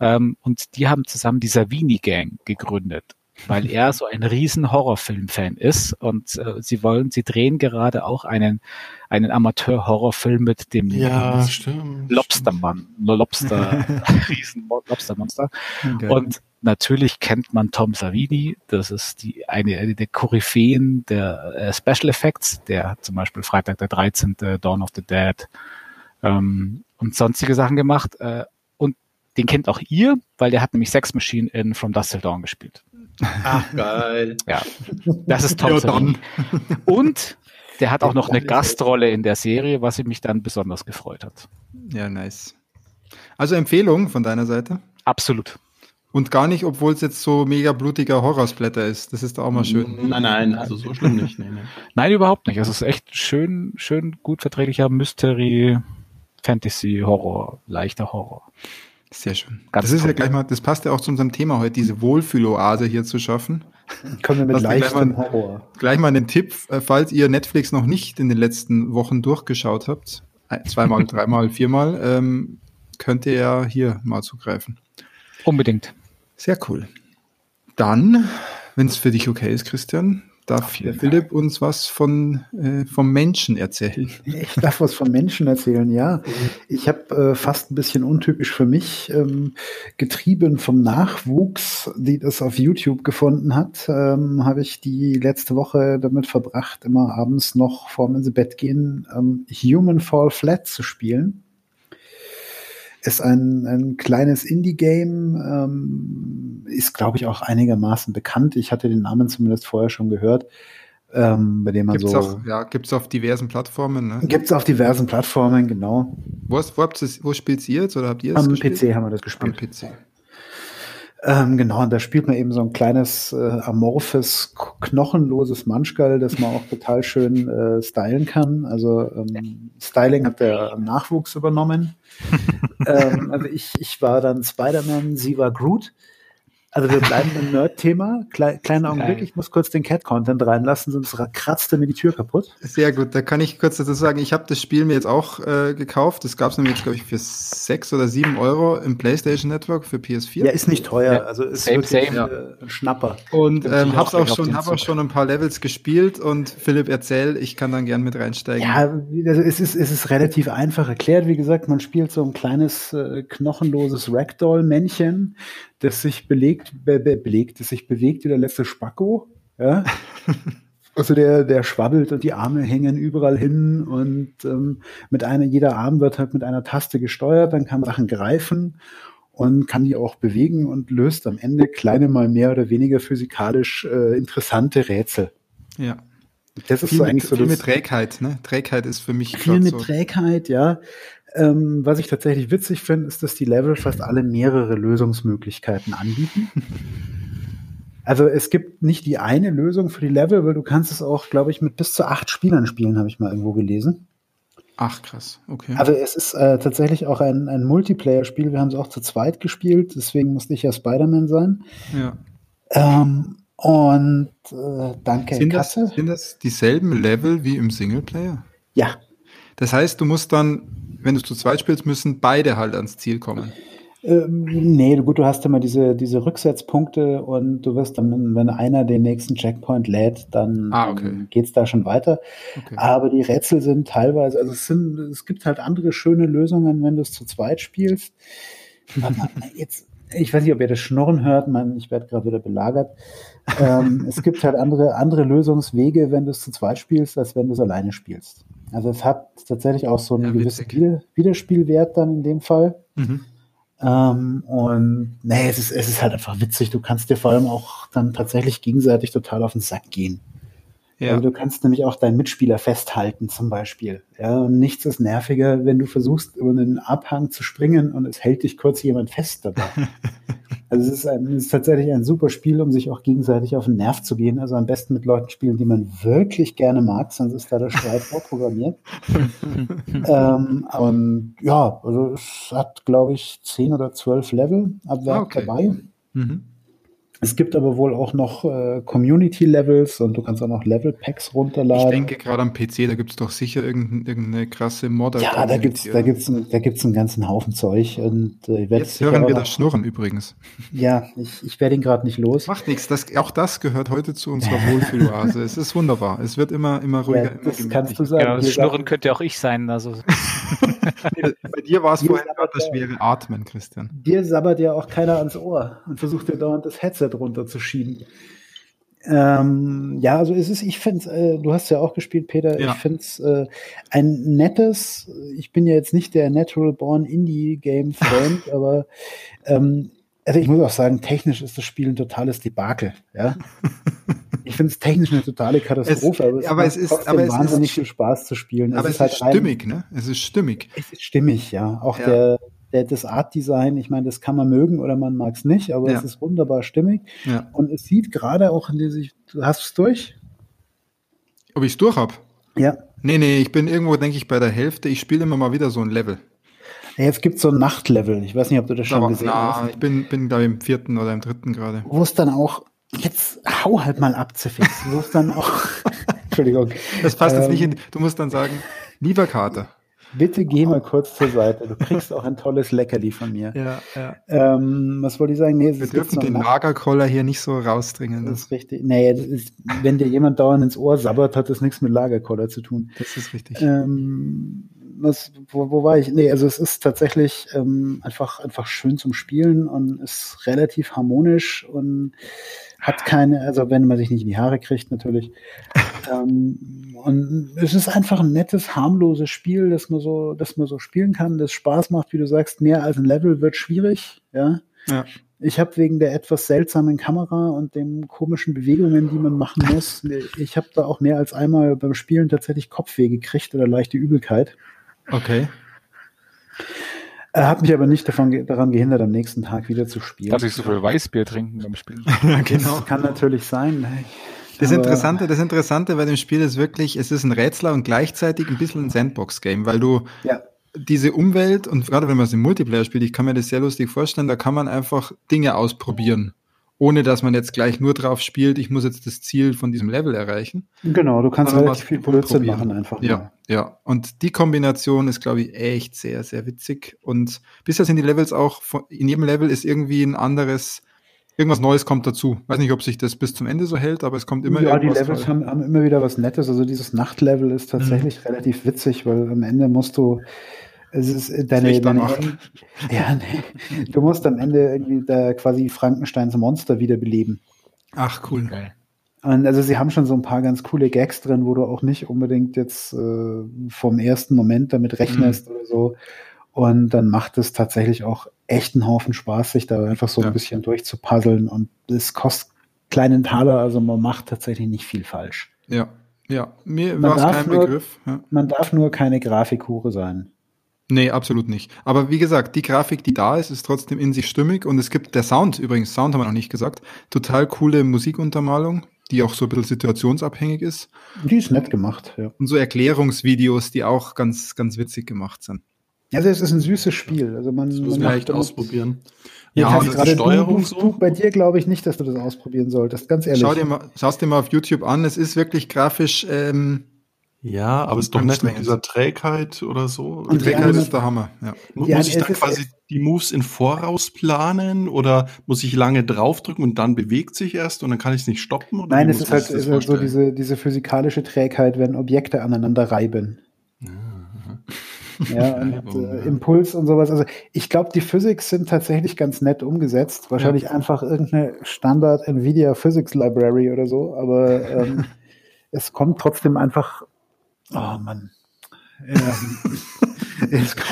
Ähm, und die haben zusammen die Savini Gang gegründet weil er so ein riesen Horrorfilm-Fan ist und äh, sie wollen, sie drehen gerade auch einen einen Amateur-Horrorfilm mit dem ja, Lobstermann, Lobster, riesen Lobstermonster. Okay. Und natürlich kennt man Tom Savini, das ist die eine, eine der Koryphäen der äh, Special Effects, der hat zum Beispiel Freitag der 13., Dawn of the Dead ähm, und sonstige Sachen gemacht. Äh, und den kennt auch ihr, weil der hat nämlich Sex Machine in From Dust Till Dawn gespielt. Ach, geil. Ja, das ist Tom Savini. Und der hat auch noch eine Gastrolle in der Serie, was mich dann besonders gefreut hat. Ja, nice. Also Empfehlung von deiner Seite? Absolut. Und gar nicht, obwohl es jetzt so mega blutiger Horrorsplatter ist. Das ist auch mal schön. Nein, nein, also so schlimm nicht. Nee, nee. Nein, überhaupt nicht. Also es ist echt schön, schön gut verträglicher Mystery, Fantasy, Horror, leichter Horror. Sehr schön. Ganz das ist ja gleich mal, das passt ja auch zu unserem Thema heute, diese Wohlfühloase hier zu schaffen. Kommen wir mit leichtem Horror. Gleich mal einen Tipp, äh, falls ihr Netflix noch nicht in den letzten Wochen durchgeschaut habt, zweimal, dreimal, viermal, ähm, könnt ihr ja hier mal zugreifen. Unbedingt. Sehr cool. Dann, wenn es für dich okay ist, Christian, darf Philipp uns was von äh, vom Menschen erzählen. Ich darf was vom Menschen erzählen, ja. Ich habe äh, fast ein bisschen untypisch für mich ähm, getrieben vom Nachwuchs, die das auf YouTube gefunden hat, ähm, habe ich die letzte Woche damit verbracht, immer abends noch vorm ins Bett gehen ähm, Human Fall Flat zu spielen ist ein, ein kleines Indie-Game, ähm, ist, glaube ich, auch einigermaßen bekannt. Ich hatte den Namen zumindest vorher schon gehört. Ähm, bei dem man gibt's so. Auch, ja, gibt es auf diversen Plattformen, ne? Gibt es auf diversen Plattformen, genau. Wo, wo, wo spielt ihr jetzt oder habt ihr es Am gespielt? PC haben wir das gespielt. Am PC. Ähm, genau, und da spielt man eben so ein kleines, äh, amorphes, knochenloses Manschgall, das man auch total schön äh, stylen kann. Also ähm, Styling hat der Nachwuchs übernommen. ähm, also ich, ich war dann Spider-Man, sie war Groot. Also wir bleiben im Nerd-Thema. Kle kleiner Augenblick, ich muss kurz den Cat-Content reinlassen, sonst kratzte mir die Tür kaputt. Sehr gut, da kann ich kurz dazu sagen, ich habe das Spiel mir jetzt auch äh, gekauft. Das gab es nämlich jetzt, glaube ich, für sechs oder sieben Euro im PlayStation Network für PS4. Ja, ist nicht teuer, ja. also ist same, wirklich same. Äh, ein Schnapper. Und ähm, hab's auch schon, hab auch schon ein paar Levels gespielt und Philipp, erzähl, ich kann dann gern mit reinsteigen. Ja, also es ist, es ist relativ einfach erklärt. Wie gesagt, man spielt so ein kleines, äh, knochenloses Ragdoll-Männchen, das sich belegt, be, be, belegt, das sich bewegt wie der letzte Spacko. Ja? Also der, der schwabbelt und die Arme hängen überall hin und ähm, mit einer, jeder Arm wird halt mit einer Taste gesteuert, dann kann man Sachen greifen und kann die auch bewegen und löst am Ende kleine mal mehr oder weniger physikalisch äh, interessante Rätsel. Ja. Das ist viel so eigentlich mit, so viel das, mit Trägheit, ne? Trägheit ist für mich viel mit so. Trägheit, ja. Ähm, was ich tatsächlich witzig finde, ist, dass die Level fast alle mehrere Lösungsmöglichkeiten anbieten. Also es gibt nicht die eine Lösung für die Level, weil du kannst es auch, glaube ich, mit bis zu acht Spielern spielen, habe ich mal irgendwo gelesen. Ach krass, okay. Also es ist äh, tatsächlich auch ein, ein Multiplayer-Spiel. Wir haben es auch zu zweit gespielt, deswegen musste ich ja Spider-Man sein. Ja. Ähm, und äh, danke, sind das, sind das dieselben Level wie im Singleplayer? Ja. Das heißt, du musst dann wenn du zu zweit spielst, müssen beide halt ans Ziel kommen. Ähm, nee, gut, du hast immer diese, diese Rücksetzpunkte und du wirst dann, wenn einer den nächsten Checkpoint lädt, dann ah, okay. geht's da schon weiter. Okay. Aber die Rätsel sind teilweise, also es sind, es gibt halt andere schöne Lösungen, wenn du es zu zweit spielst. Jetzt, ich weiß nicht, ob ihr das Schnurren hört, man, ich werde gerade wieder belagert. ähm, es gibt halt andere, andere Lösungswege, wenn du es zu zweit spielst, als wenn du es alleine spielst. Also es hat tatsächlich auch so einen ja, gewissen Wiederspielwert dann in dem Fall. Mhm. Ähm, und nee, es ist, es ist halt einfach witzig. Du kannst dir vor allem auch dann tatsächlich gegenseitig total auf den Sack gehen. Ja. Also du kannst nämlich auch deinen Mitspieler festhalten zum Beispiel. Ja, und nichts ist nerviger, wenn du versuchst, über einen Abhang zu springen und es hält dich kurz jemand fest dabei. also es ist, ein, es ist tatsächlich ein super Spiel, um sich auch gegenseitig auf den Nerv zu gehen. Also am besten mit Leuten spielen, die man wirklich gerne mag, sonst ist da der Streit vorprogrammiert. ähm, und ja, also es hat, glaube ich, zehn oder zwölf Level ab Werk okay. dabei. Mhm. Es gibt aber wohl auch noch äh, Community-Levels und du kannst auch noch Level-Packs runterladen. Ich denke gerade am PC, da gibt es doch sicher irgendeine, irgendeine krasse Mod. Ja, da gibt es da gibt's, da gibt's einen ganzen Haufen Zeug. Und, äh, Jetzt hören wir das Schnurren übrigens. Ja, ich, ich werde ihn gerade nicht los. Macht nichts, das, auch das gehört heute zu unserer Wohlfühloase. es ist wunderbar. Es wird immer, immer ruhiger. Ja, das immer kannst du sagen. Genau, das Schnurren könnte auch ich sein. Also. Bei dir war es vorhin gerade das schwere Atmen, Christian. Dir sabbert ja auch keiner ans Ohr und versucht dir dauernd das Headset runterzuschieben. Ähm, ja, also es ist, ich finde äh, du hast ja auch gespielt, Peter, ja. ich finde es äh, ein nettes, ich bin ja jetzt nicht der Natural Born Indie Game Freund, aber ähm, also ich muss auch sagen, technisch ist das Spiel ein totales Debakel, ja. ich finde es technisch eine totale Katastrophe, es, aber es, aber es ist aber wahnsinnig ist, viel Spaß zu spielen. Aber es, es ist, halt stimmig, rein, ne? Es ist stimmig. Es ist stimmig, ja. Auch ja. der der, das Art-Design, ich meine, das kann man mögen oder man mag es nicht, aber ja. es ist wunderbar stimmig. Ja. Und es sieht gerade auch in dieser, hast du es durch? Ob ich es durch habe? Ja. Nee, nee, ich bin irgendwo, denke ich, bei der Hälfte. Ich spiele immer mal wieder so ein Level. Ja, jetzt gibt es so ein Nachtlevel. Ich weiß nicht, ob du das schon Aber, gesehen na, hast. Ich bin, bin glaube ich, im vierten oder im dritten gerade. Wo es dann auch Jetzt hau halt mal ab, Zifix. Du musst dann auch. Entschuldigung. Das passt ähm, jetzt nicht in. Du musst dann sagen, lieber Kater. Bitte geh mal kurz zur Seite. Du kriegst auch ein tolles Leckerli von mir. Ja, ja. Ähm, was wollte ich sagen? Nee, Wir dürfen den Lagerkoller hier nicht so rausdringen. Das ist richtig. Nee, das ist, wenn dir jemand dauernd ins Ohr sabbert, hat das nichts mit Lagerkoller zu tun. Das ist richtig. Ähm, was, wo, wo war ich? Nee, also es ist tatsächlich ähm, einfach, einfach schön zum Spielen und ist relativ harmonisch und hat keine, also wenn man sich nicht in die Haare kriegt, natürlich. ähm, und es ist einfach ein nettes, harmloses Spiel, das man so, das man so spielen kann, das Spaß macht, wie du sagst, mehr als ein Level wird schwierig, ja. ja. Ich habe wegen der etwas seltsamen Kamera und den komischen Bewegungen, die man machen muss, ich habe da auch mehr als einmal beim Spielen tatsächlich Kopfweh gekriegt oder leichte Übelkeit. Okay. Er hat mich aber nicht davon, daran gehindert, am nächsten Tag wieder zu spielen. Darf ich so viel Weißbier trinken beim Spielen? ja, genau. Das kann natürlich sein. Das Interessante, das Interessante bei dem Spiel ist wirklich, es ist ein Rätsler und gleichzeitig ein bisschen ein Sandbox-Game, weil du ja. diese Umwelt und gerade wenn man es im Multiplayer spielt, ich kann mir das sehr lustig vorstellen, da kann man einfach Dinge ausprobieren ohne dass man jetzt gleich nur drauf spielt, ich muss jetzt das Ziel von diesem Level erreichen. Genau, du kannst relativ viel Blödsinn machen einfach. Ja, mal. ja. Und die Kombination ist, glaube ich, echt sehr, sehr witzig. Und bisher sind die Levels auch, in jedem Level ist irgendwie ein anderes, irgendwas Neues kommt dazu. Weiß nicht, ob sich das bis zum Ende so hält, aber es kommt immer Ja, die Levels haben, haben, immer wieder was Nettes. Also dieses Nachtlevel ist tatsächlich mhm. relativ witzig, weil am Ende musst du es ist äh, deine, deine ja, nee. du musst am Ende irgendwie da quasi Frankensteins Monster wiederbeleben. Ach, cool. Geil. Und also sie haben schon so ein paar ganz coole Gags drin, wo du auch nicht unbedingt jetzt äh, vom ersten Moment damit rechnest mhm. oder so. Und dann macht es tatsächlich auch echt einen Haufen Spaß, sich da einfach so ja. ein bisschen durchzupuzzeln. Und es kostet kleinen Taler, also man macht tatsächlich nicht viel falsch. Ja, ja, mir war es kein nur, Begriff. Ja. Man darf nur keine Grafikhure sein. Nee, absolut nicht. Aber wie gesagt, die Grafik, die da ist, ist trotzdem in sich stimmig und es gibt der Sound, übrigens, Sound haben wir noch nicht gesagt, total coole Musikuntermalung, die auch so ein bisschen situationsabhängig ist. Die ist nett gemacht, ja. Und so Erklärungsvideos, die auch ganz, ganz witzig gemacht sind. Also es ist ein süßes Spiel. Also man, das muss man echt ausprobieren. Ja, und gerade Steuerung du, du, so. bei dir glaube ich nicht, dass du das ausprobieren solltest, ganz ehrlich. Schau dir mal, schau's dir mal auf YouTube an. Es ist wirklich grafisch ähm, ja, aber es ist doch nicht mit dieser Trägheit oder so. Die Trägheit ist der Hammer. Ja. Muss, ja, ich da quasi die Moves in Voraus planen oder muss ich lange draufdrücken und dann bewegt sich erst und dann kann ich es nicht stoppen? Oder Nein, es ist halt so diese, diese physikalische Trägheit, wenn Objekte aneinander reiben. Ja, und äh, Impuls und sowas. Also ich glaube, die Physics sind tatsächlich ganz nett umgesetzt. Wahrscheinlich ja. einfach irgendeine Standard Nvidia Physics Library oder so, aber ähm, es kommt trotzdem einfach Oh Mann.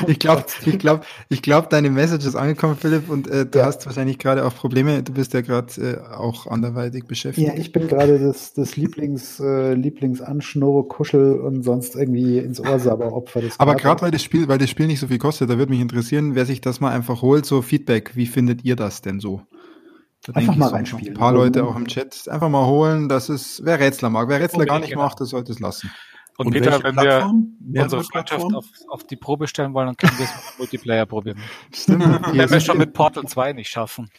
Ich glaube, ich glaube, ich glaube, deine Message ist angekommen, Philipp, und äh, du ja. hast wahrscheinlich gerade auch Probleme. Du bist ja gerade äh, auch anderweitig beschäftigt. Ja, ich bin gerade das, das Lieblings, äh, Lieblingsanschnurre, Kuschel und sonst irgendwie ins Ohrsabber-Opfer. Aber gerade weil das Spiel, weil das Spiel nicht so viel kostet, da würde mich interessieren, wer sich das mal einfach holt, so Feedback. Wie findet ihr das denn so? Da einfach mal so reinspielen. Ein paar Leute auch im Chat einfach mal holen. Das ist, wer Rätsler mag. Wer Rätsler oh, gar nicht genau. macht, der sollte es lassen. Und, und Peter, wenn Plattform? wir unsere Freundschaft auf, auf, die Probe stellen wollen, dann können wir es mit Multiplayer probieren. Stimmt. Wenn wir schon mit Portal 2 nicht schaffen.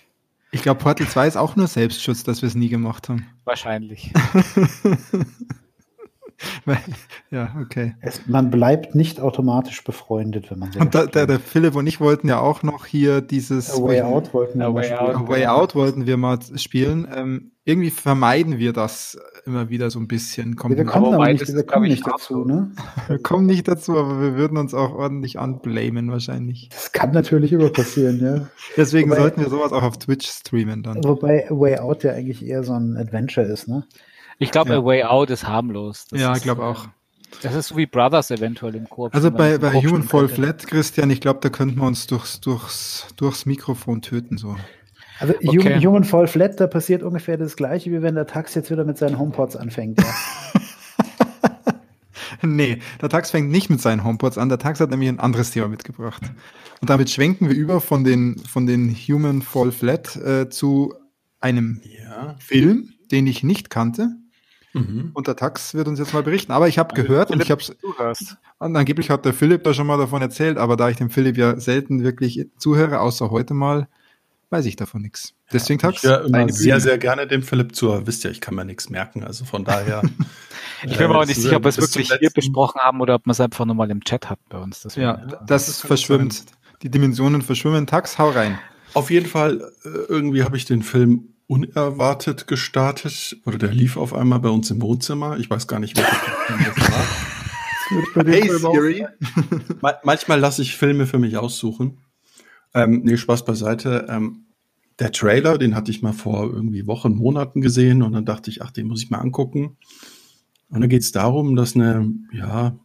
Ich glaube, Portal 2 ist auch nur Selbstschutz, dass wir es nie gemacht haben. Wahrscheinlich. ja, okay. Es, man bleibt nicht automatisch befreundet, wenn man Und da, der, der, Philipp und ich wollten ja auch noch hier dieses A Way Out wollten wir, way out. Way out wollten wir mal spielen. Ähm, irgendwie vermeiden wir das immer wieder so ein bisschen. Kommt wir kommen aber nicht, wir kommen nicht dazu, ne? wir kommen nicht dazu, aber wir würden uns auch ordentlich anblamen wahrscheinlich. Das kann natürlich immer passieren, ja. Deswegen wobei, sollten wir sowas auch auf Twitch streamen dann. Wobei A Way Out ja eigentlich eher so ein Adventure ist, ne? Ich glaube, ja. A Way Out ist harmlos. Das ja, ich glaube auch. Das ist so wie Brothers eventuell im Koop. Also bei, bei Human Fall Flat, Christian, ich glaube, da könnten wir uns durchs, durchs, durchs Mikrofon töten, so. Also okay. Human Fall Flat, da passiert ungefähr das gleiche, wie wenn der Tax jetzt wieder mit seinen HomePods anfängt. Ja. nee, der Tax fängt nicht mit seinen HomePods an. Der Tax hat nämlich ein anderes Thema mitgebracht. Und damit schwenken wir über von den, von den Human Fall Flat äh, zu einem ja. Film, den ich nicht kannte. Mhm. Und der Tax wird uns jetzt mal berichten. Aber ich habe gehört Philipp, und ich habe es. Angeblich hat der Philipp da schon mal davon erzählt, aber da ich dem Philipp ja selten wirklich zuhöre, außer heute mal, weiß ich davon nichts. Deswegen ja, ich immer sehr, sehr gerne dem Philipp zu. Wisst ihr, ich kann mir nichts merken. Also von daher. ich bin mir auch nicht sicher, ob wir es wirklich hier besprochen haben oder ob wir es einfach nur mal im Chat hatten bei uns. Deswegen, ja, das, das verschwimmt. Die Dimensionen verschwimmen. Tax, hau rein. Auf jeden Fall, äh, irgendwie habe ich den Film unerwartet gestartet. Oder der lief auf einmal bei uns im Wohnzimmer. Ich weiß gar nicht, welcher Film das war. Hey Siri. Manchmal lasse ich Filme für mich aussuchen. Ähm, nee, Spaß beiseite. Ähm, der Trailer, den hatte ich mal vor irgendwie Wochen, Monaten gesehen und dann dachte ich, ach, den muss ich mal angucken. Und dann geht es darum, dass eine, ja.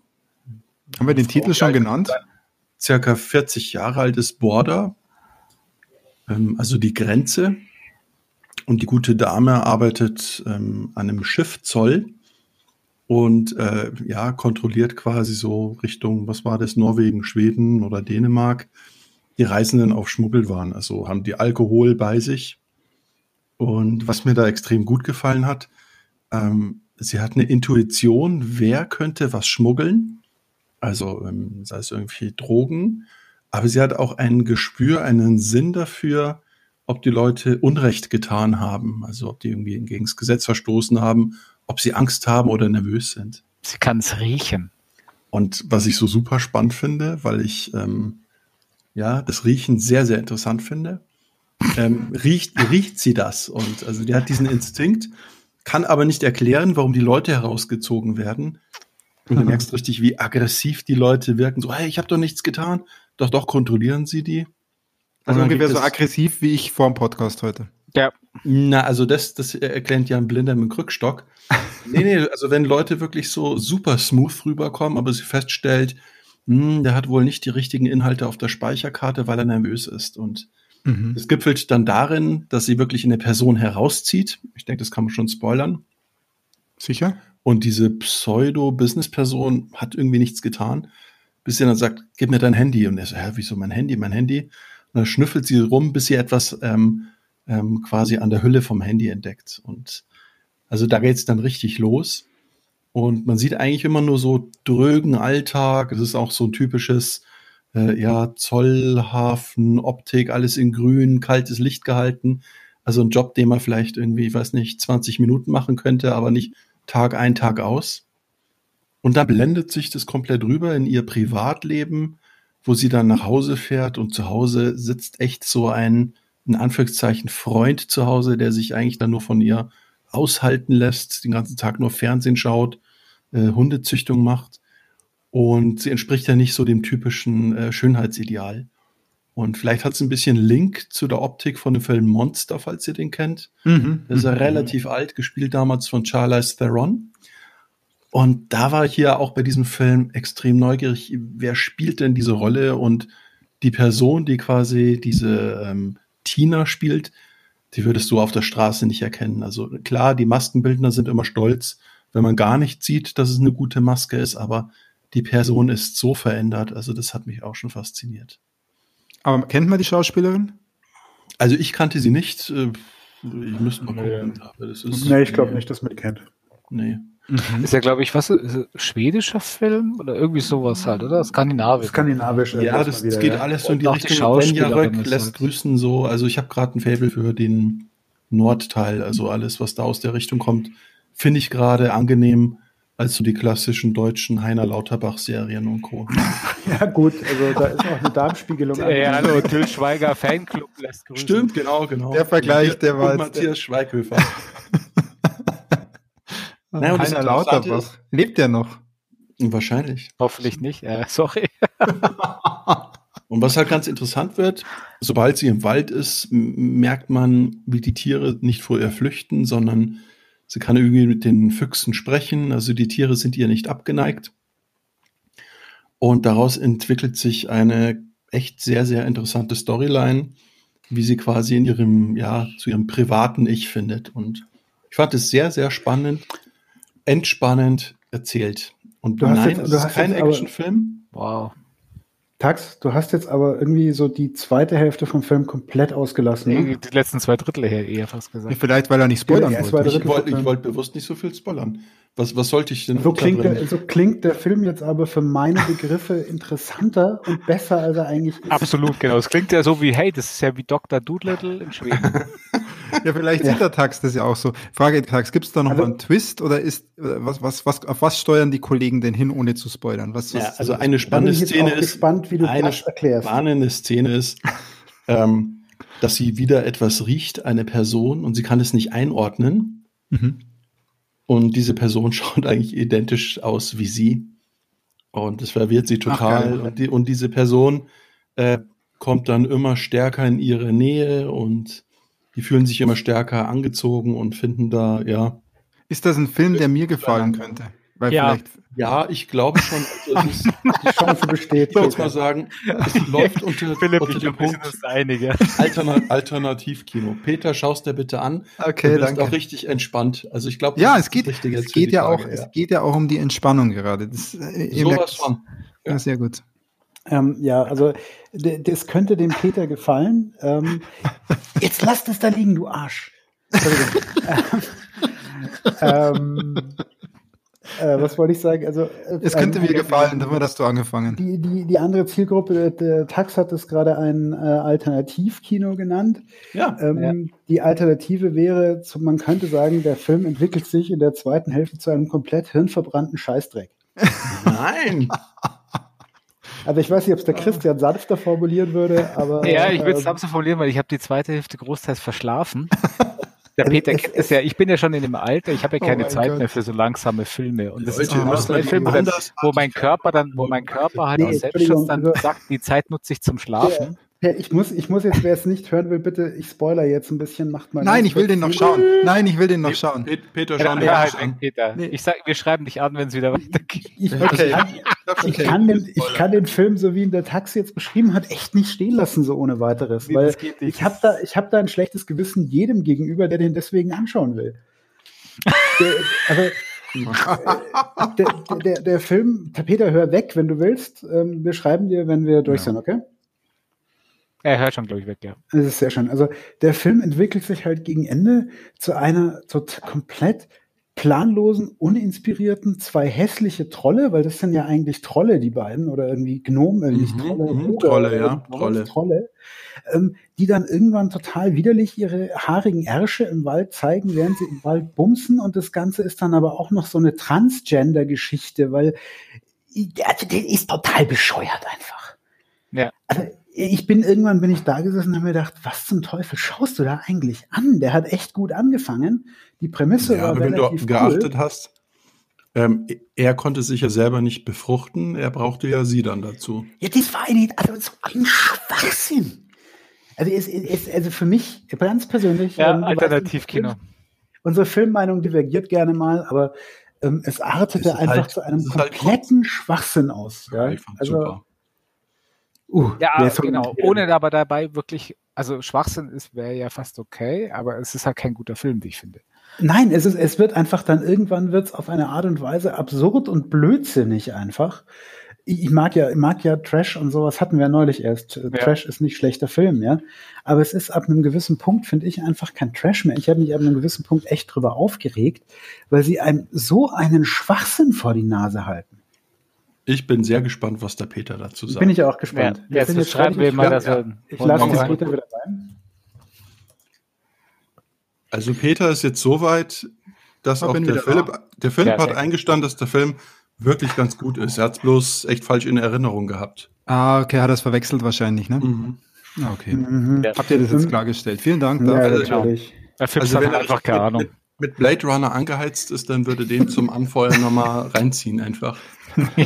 Haben wir den Titel schon genannt? Circa 40 Jahre altes Border, ähm, also die Grenze. Und die gute Dame arbeitet ähm, an einem Schiff Zoll und äh, ja, kontrolliert quasi so Richtung, was war das, Norwegen, Schweden oder Dänemark, die Reisenden auf Schmuggelwaren. Also haben die Alkohol bei sich. Und was mir da extrem gut gefallen hat, ähm, sie hat eine Intuition, wer könnte was schmuggeln. Also ähm, sei es irgendwie Drogen. Aber sie hat auch ein Gespür, einen Sinn dafür, ob die Leute Unrecht getan haben. Also ob die irgendwie gegen das Gesetz verstoßen haben, ob sie Angst haben oder nervös sind. Sie kann es riechen. Und was ich so super spannend finde, weil ich ähm, ja, das Riechen sehr, sehr interessant finde. Ähm, riecht, riecht sie das? Und also die hat diesen Instinkt, kann aber nicht erklären, warum die Leute herausgezogen werden. Und du merkst richtig, wie aggressiv die Leute wirken. So, hey, ich habe doch nichts getan. Doch, doch, kontrollieren sie die. Also ungefähr so aggressiv wie ich vor dem Podcast heute. Ja. Na, also das, das erklärt ja ein Blinder mit dem Krückstock. nee, nee, also wenn Leute wirklich so super smooth rüberkommen, aber sie feststellt, hm, der hat wohl nicht die richtigen Inhalte auf der Speicherkarte, weil er nervös ist. Und mhm. es gipfelt dann darin, dass sie wirklich eine Person herauszieht. Ich denke, das kann man schon spoilern. Sicher? Und diese Pseudo-Business-Person hat irgendwie nichts getan, bis sie dann sagt, gib mir dein Handy. Und er so, hä, wieso mein Handy, mein Handy? Dann schnüffelt sie rum, bis sie etwas ähm, ähm, quasi an der Hülle vom Handy entdeckt. Und also da geht's dann richtig los. Und man sieht eigentlich immer nur so drögen Alltag. Es ist auch so ein typisches, äh, ja, Zollhafen, Optik, alles in grün, kaltes Licht gehalten. Also ein Job, den man vielleicht irgendwie, ich weiß nicht, 20 Minuten machen könnte, aber nicht Tag ein, Tag aus. Und da blendet sich das komplett rüber in ihr Privatleben, wo sie dann nach Hause fährt und zu Hause sitzt echt so ein, in Anführungszeichen, Freund zu Hause, der sich eigentlich dann nur von ihr aushalten lässt, den ganzen Tag nur Fernsehen schaut, äh, Hundezüchtung macht. Und sie entspricht ja nicht so dem typischen äh, Schönheitsideal. Und vielleicht hat es ein bisschen Link zu der Optik von dem Film Monster, falls ihr den kennt. Mhm. Der ist ja mhm. relativ alt, gespielt damals von Charlize Theron. Und da war ich hier auch bei diesem Film extrem neugierig, wer spielt denn diese Rolle und die Person, die quasi diese ähm, Tina spielt, die würdest du auf der Straße nicht erkennen. Also klar, die Maskenbildner sind immer stolz, wenn man gar nicht sieht, dass es eine gute Maske ist, aber die Person ist so verändert. Also das hat mich auch schon fasziniert. Aber kennt man die Schauspielerin? Also ich kannte sie nicht. Äh, ich müsste mal gucken. Nee, nee ich glaube nicht, dass man die kennt. Nee. Mhm. Ist ja, glaube ich, was ist, schwedischer Film oder irgendwie sowas halt, oder? Skandinavisch. Skandinavisch. Ja, das, wieder, geht ja. alles so in die Richtung. Benja Röck lässt grüßen so. Also ich habe gerade ein Fable für den Nordteil, also alles, was da aus der Richtung kommt, finde ich gerade angenehm als so die klassischen deutschen Heiner Lauterbach-Serien und Co. ja, gut, also da ist auch eine Darmspiegelung. ja, hallo, Till Schweiger Fanclub lässt grüßen. Stimmt, genau, genau. Der Vergleich, der war. Matthias Schweighöfer. Naja, und Heiner Lauterbach. Lebt der noch? Wahrscheinlich. Hoffentlich nicht, äh, sorry. und was halt ganz interessant wird, sobald sie im Wald ist, merkt man, wie die Tiere nicht vor ihr flüchten, sondern Sie kann irgendwie mit den Füchsen sprechen, also die Tiere sind ihr nicht abgeneigt. Und daraus entwickelt sich eine echt sehr, sehr interessante Storyline, wie sie quasi in ihrem, ja, zu ihrem privaten Ich findet. Und ich fand es sehr, sehr spannend, entspannend erzählt. Und du nein, jetzt, es ist kein Actionfilm. Wow. Tax, du hast jetzt aber irgendwie so die zweite Hälfte vom Film komplett ausgelassen. Ne? Die letzten zwei Drittel her eher fast gesagt. Ja, vielleicht, weil er nicht spoilern ja, wollte. Ich wollte wollt bewusst nicht so viel spoilern. Was, was sollte ich denn so klingt, der, so klingt der Film jetzt aber für meine Begriffe interessanter und besser, als er eigentlich ist. Absolut, genau. Es klingt ja so wie, hey, das ist ja wie Dr. Doolittle in Schweden. ja, vielleicht ja. sieht der Tax das ja auch so. Frage Tax, gibt es da noch also, mal einen Twist oder ist, was, was, was, auf was steuern die Kollegen denn hin, ohne zu spoilern? Was, ja, also eine spannende Szene ist, gespannt, wie du eine spannende Szene ist, ähm, dass sie wieder etwas riecht, eine Person, und sie kann es nicht einordnen. Mhm. Und diese Person schaut eigentlich identisch aus wie sie. Und das verwirrt sie total. Ach, und, die, und, diese Person äh, kommt dann immer stärker in ihre Nähe und die fühlen sich immer stärker angezogen und finden da, ja. Ist das ein Film, der mir gefallen könnte? Weil ja. vielleicht ja, ich glaube schon. Also ist, die Chance besteht. Ich würde mal sagen, es läuft unter, Philipp, unter dem Punkt Altern Alternativkino. Peter, schaust dir bitte an. Okay, du danke. auch richtig entspannt. Also ich glaube, ja, es geht, es geht ja Frage, auch, ja. es geht ja auch um die Entspannung gerade. Das, äh, so was von. Ja. ja, sehr gut. Ähm, ja, also das könnte dem Peter gefallen. Ähm, jetzt lass das da liegen, du Arsch. ähm, äh, was wollte ich sagen? Also, äh, es könnte mir gefallen, damit hast du angefangen. Die, die, die andere Zielgruppe, der Tax hat es gerade ein äh, Alternativkino genannt. Ja, ähm, ja. Die Alternative wäre, man könnte sagen, der Film entwickelt sich in der zweiten Hälfte zu einem komplett hirnverbrannten Scheißdreck. Nein! Also ich weiß nicht, ob es der Christian sanfter formulieren würde, aber. Ja, ich würde es ähm, sanfter formulieren, weil ich habe die zweite Hälfte großteils verschlafen. Der also Peter kennt es ja, ich bin ja schon in dem Alter, ich habe ja oh keine oh Zeit Gott. mehr für so langsame Filme. Und das Leute, ist ein Film, wo mein Körper dann, wo mein Körper halt nee, aus Selbstschutz dann also sagt, die Zeit nutze ich zum Schlafen. Ich muss, ich muss jetzt, wer es nicht hören will, bitte, ich spoiler jetzt ein bisschen, macht mal. Nein, ich will den noch schauen. Nein, ich will den noch schauen. Peter, schau ja, halt an. Peter. Nee. Ich sag, wir schreiben dich an, wenn es wieder weitergeht. Ich, okay. ich, kann, den, ich kann den Film, so wie ihn der Taxi jetzt beschrieben hat, echt nicht stehen lassen, so ohne weiteres. Nee, weil ich habe da, ich hab da ein schlechtes Gewissen jedem gegenüber, der den deswegen anschauen will. der, also, der, der, der, Film, Peter, hör weg, wenn du willst. Ähm, wir schreiben dir, wenn wir durch ja. sind, okay? Er hört schon, glaube ich, weg, ja. Das ist sehr schön. Also der Film entwickelt sich halt gegen Ende zu einer zu komplett planlosen, uninspirierten, zwei hässliche Trolle, weil das sind ja eigentlich Trolle, die beiden, oder irgendwie Gnomen, äh, nicht mhm, Trolle, mhm, Trolle, ja, Trolle. Trolle ähm, die dann irgendwann total widerlich ihre haarigen Ärsche im Wald zeigen, während sie im Wald bumsen und das Ganze ist dann aber auch noch so eine Transgender-Geschichte, weil also, der ist total bescheuert einfach. Ja. Also, ich bin irgendwann bin ich da gesessen und habe mir gedacht, was zum Teufel schaust du da eigentlich an? Der hat echt gut angefangen. Die Prämisse ja, war aber wenn du cool. geachtet hast, ähm, er konnte sich ja selber nicht befruchten, er brauchte ja sie dann dazu. Ja, das war eine, also so ein Schwachsinn. Also, es, es, also für mich ganz persönlich. Ja, ähm, Alternativkino. Unsere Filmmeinung divergiert gerne mal, aber ähm, es artete einfach halt, zu einem halt kompletten halt Schwachsinn aus. Ja? Also, super. Uh, ja, genau. Ohne aber dabei wirklich, also Schwachsinn ist, wäre ja fast okay, aber es ist halt kein guter Film, wie ich finde. Nein, es ist, es wird einfach dann irgendwann wird es auf eine Art und Weise absurd und blödsinnig einfach. Ich, mag ja, ich mag ja Trash und sowas hatten wir ja neulich erst. Ja. Trash ist nicht schlechter Film, ja. Aber es ist ab einem gewissen Punkt, finde ich, einfach kein Trash mehr. Ich habe mich ab einem gewissen Punkt echt drüber aufgeregt, weil sie einem so einen Schwachsinn vor die Nase halten. Ich bin sehr gespannt, was der Peter dazu sagt. Bin ich auch gespannt. Ja, jetzt, jetzt schreiben wir mal, dass ja. Ich lasse den Peter wieder rein. Also Peter ist jetzt so weit, dass auch der Philipp, der Philipp ja, hat eingestanden, dass der Film wirklich ganz gut ist. Er hat es bloß echt falsch in Erinnerung gehabt. Ah, okay, hat er es verwechselt wahrscheinlich, ne? Mhm. Ah, okay. Mhm. Habt ihr das jetzt klargestellt? Vielen Dank. Ja, dafür. natürlich. Also, also wenn er einfach keine Ahnung. Mit, mit Blade Runner angeheizt ist, dann würde den zum Anfeuern nochmal reinziehen einfach.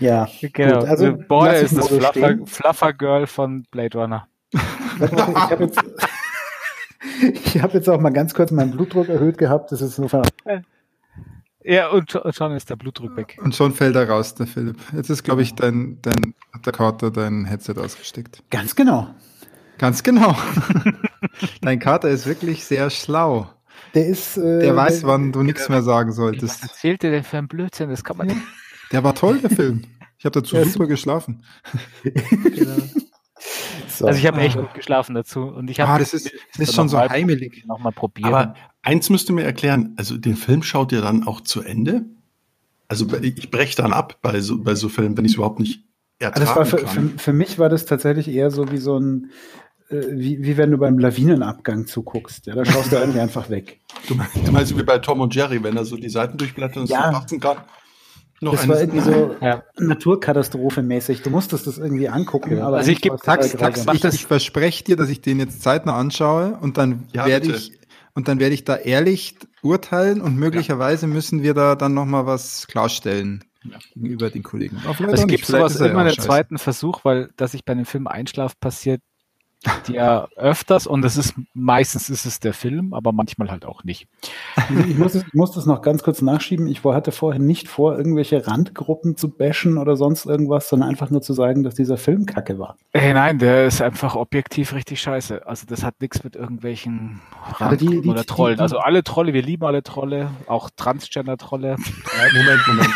ja, genau. Gut, also Border ist das Fluffer, Fluffer, Girl von Blade Runner. Ich habe jetzt, hab jetzt auch mal ganz kurz meinen Blutdruck erhöht gehabt. Das ist nur von ja, und schon ist der Blutdruck weg. Und schon fällt er raus, der Philipp. Jetzt ist, glaube ich, dein, dein, der Kater dein Headset ausgesteckt. Ganz genau. Ganz genau. dein Kater ist wirklich sehr schlau. Der ist. Äh, der weiß, der, wann du nichts mehr sagen solltest. Was erzählt der denn für ein Blödsinn? Das kann man nicht. Der war toll, der Film. Ich habe dazu ja, super geschlafen. genau. So. Also ich habe echt gut geschlafen dazu und ich habe ah, das ist, das ist schon so heimelig. Noch mal probieren. Aber eins müsst ihr mir erklären, also den Film schaut ihr dann auch zu Ende? Also ich breche dann ab bei so, bei so Filmen, wenn ich es überhaupt nicht ertragen also für, für, für, mich war das tatsächlich eher so wie so ein, wie, wie wenn du beim Lawinenabgang zuguckst. Ja, da schaust du irgendwie einfach weg. Du meinst, du meinst wie bei Tom und Jerry, wenn er so die Seiten durchblättert und ja. so wachsen kann? Noch das war irgendwie so ja. Naturkatastrophe-mäßig. Du musstest das irgendwie angucken. Ja. Aber also ich gebe Tax, Tax, ich, ich verspreche dir, dass ich den jetzt zeitnah anschaue und dann ja, werde ich und dann werde ich da ehrlich urteilen und möglicherweise müssen wir da dann nochmal was klarstellen ja. gegenüber den Kollegen. Es gibt sowas immer einen zweiten Versuch, weil dass ich bei einem Film einschlafe, passiert ja öfters und es ist meistens ist es der Film, aber manchmal halt auch nicht. Ich muss, ich muss das noch ganz kurz nachschieben. Ich hatte vorher nicht vor, irgendwelche Randgruppen zu bashen oder sonst irgendwas, sondern einfach nur zu sagen, dass dieser Film kacke war. Hey, nein, der ist einfach objektiv richtig scheiße. Also das hat nichts mit irgendwelchen Randgruppen oder Trollen. Also alle Trolle, wir lieben alle Trolle, auch Transgender-Trolle. Moment, Moment.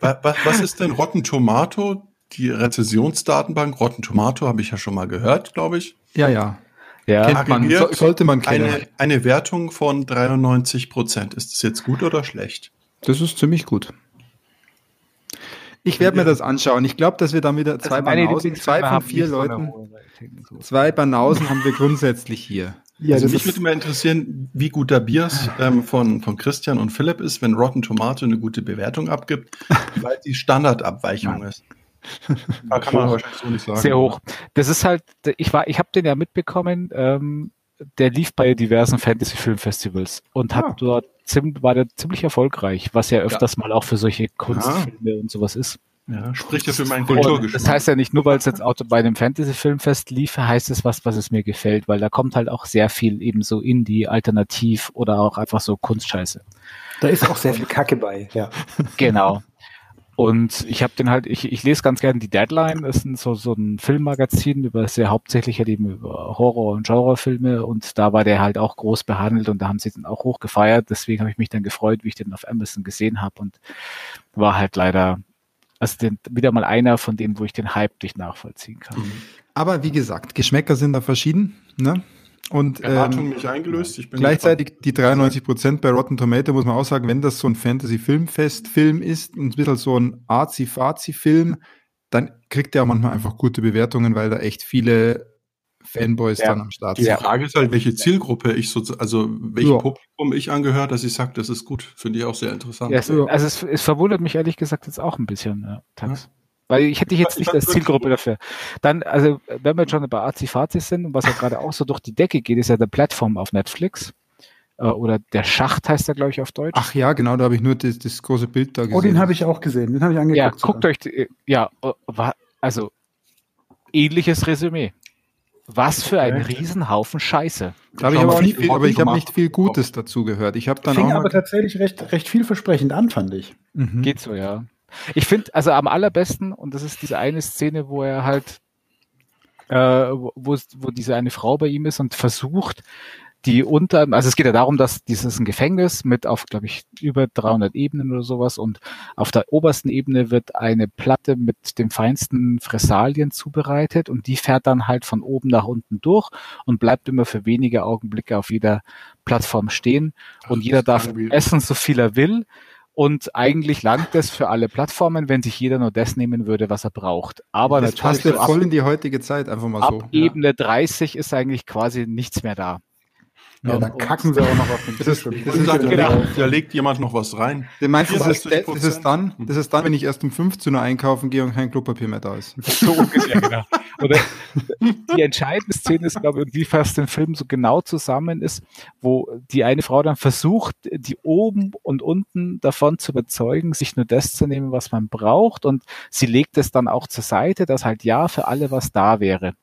was, was ist denn Rotten Tomato? Die Rezessionsdatenbank Rotten Tomato habe ich ja schon mal gehört, glaube ich. Ja, ja. Ja, man, so, sollte man kennen. Eine, eine Wertung von 93 Prozent. Ist das jetzt gut oder schlecht? Das ist ziemlich gut. Ich werde mir das anschauen. Ich glaube, dass wir da wieder zwei Banausen, zwei von vier Leuten, zwei Banausen haben wir grundsätzlich hier. Ja, also mich würde mal interessieren, wie gut der Bias ähm, von, von Christian und Philipp ist, wenn Rotten Tomato eine gute Bewertung abgibt, weil die Standardabweichung ist. Da kann man wahrscheinlich so nicht sagen. Sehr hoch. Das ist halt, ich war, ich habe den ja mitbekommen, ähm, der lief bei diversen Fantasy-Filmfestivals und hat ah. dort ziemlich, war der ziemlich erfolgreich, was ja öfters ja. mal auch für solche Kunstfilme ja. und sowas ist. Ja, spricht ja für meinen Kulturgeschmack. Das heißt ja nicht nur, weil es jetzt auch bei einem Fantasy-Filmfest lief, heißt es was, was es mir gefällt, weil da kommt halt auch sehr viel eben so Indie, Alternativ oder auch einfach so Kunstscheiße. Da ist auch sehr viel Kacke bei, ja. Genau. Und ich habe den halt, ich, ich lese ganz gerne die Deadline, ist so, so ein Filmmagazin über sehr hauptsächlich halt eben über Horror- und Genrefilme und da war der halt auch groß behandelt und da haben sie den auch hoch gefeiert. Deswegen habe ich mich dann gefreut, wie ich den auf Amazon gesehen habe und war halt leider, also den, wieder mal einer von denen, wo ich den Hype nicht nachvollziehen kann. Aber wie gesagt, Geschmäcker sind da verschieden, ne? Und ähm, nicht eingelöst. Ich bin gleichzeitig gespannt. die 93 Prozent bei Rotten Tomato muss man auch sagen, wenn das so ein Fantasy-Filmfest-Film ist, ein bisschen so ein Arzi-Fazi-Film, dann kriegt der auch manchmal einfach gute Bewertungen, weil da echt viele Fanboys ja. dann am Start sind. Die Frage ist halt, welche Zielgruppe ich so, also welchem ja. Publikum ich angehört, dass ich sage, das ist gut, finde ich auch sehr interessant. Ja, es, also es, es, verwundert mich ehrlich gesagt jetzt auch ein bisschen, ja, Tax. Weil ich hätte jetzt nicht als Zielgruppe dafür. Dann, also, wenn wir schon bei Azi-Fazis sind und was ja gerade auch so durch die Decke geht, ist ja der Plattform auf Netflix. Äh, oder der Schacht heißt er, glaube ich, auf Deutsch. Ach ja, genau, da habe ich nur das, das, große Bild da gesehen. Oh, den habe ich auch gesehen, den habe ich angeguckt. Ja, guckt sogar. euch, ja, äh, also, ähnliches Resümee. Was für ein okay. Riesenhaufen Scheiße. Da habe ich aber, nicht viel, aber ich habe nicht viel Gutes dazu gehört. Ich habe dann Fing auch aber tatsächlich recht, recht vielversprechend an, fand ich. Mhm. Geht so, ja. Ich finde, also am allerbesten, und das ist diese eine Szene, wo er halt, äh, wo, wo diese eine Frau bei ihm ist und versucht, die unter, also es geht ja darum, dass dieses ein Gefängnis mit auf, glaube ich, über 300 Ebenen oder sowas und auf der obersten Ebene wird eine Platte mit den feinsten Fressalien zubereitet und die fährt dann halt von oben nach unten durch und bleibt immer für wenige Augenblicke auf jeder Plattform stehen und jeder darf essen, so viel er will. Und eigentlich langt es für alle Plattformen, wenn sich jeder nur das nehmen würde, was er braucht. Aber das passt ja voll in die heutige Zeit, einfach mal so. Ab Ebene 30 ist eigentlich quasi nichts mehr da. Ja, ja, dann kacken sie auch noch auf den Tisch. Das ist, das genau. Da legt jemand noch was rein. Den meinst du, das, ist, das, ist dann, das ist dann, wenn ich erst um 15 Uhr einkaufen gehe und kein Klopapier mehr da ist. So ungefähr, genau. Oder die entscheidende Szene ist, glaube ich, wie fast den Film so genau zusammen ist, wo die eine Frau dann versucht, die oben und unten davon zu überzeugen, sich nur das zu nehmen, was man braucht. Und sie legt es dann auch zur Seite, dass halt ja für alle was da wäre.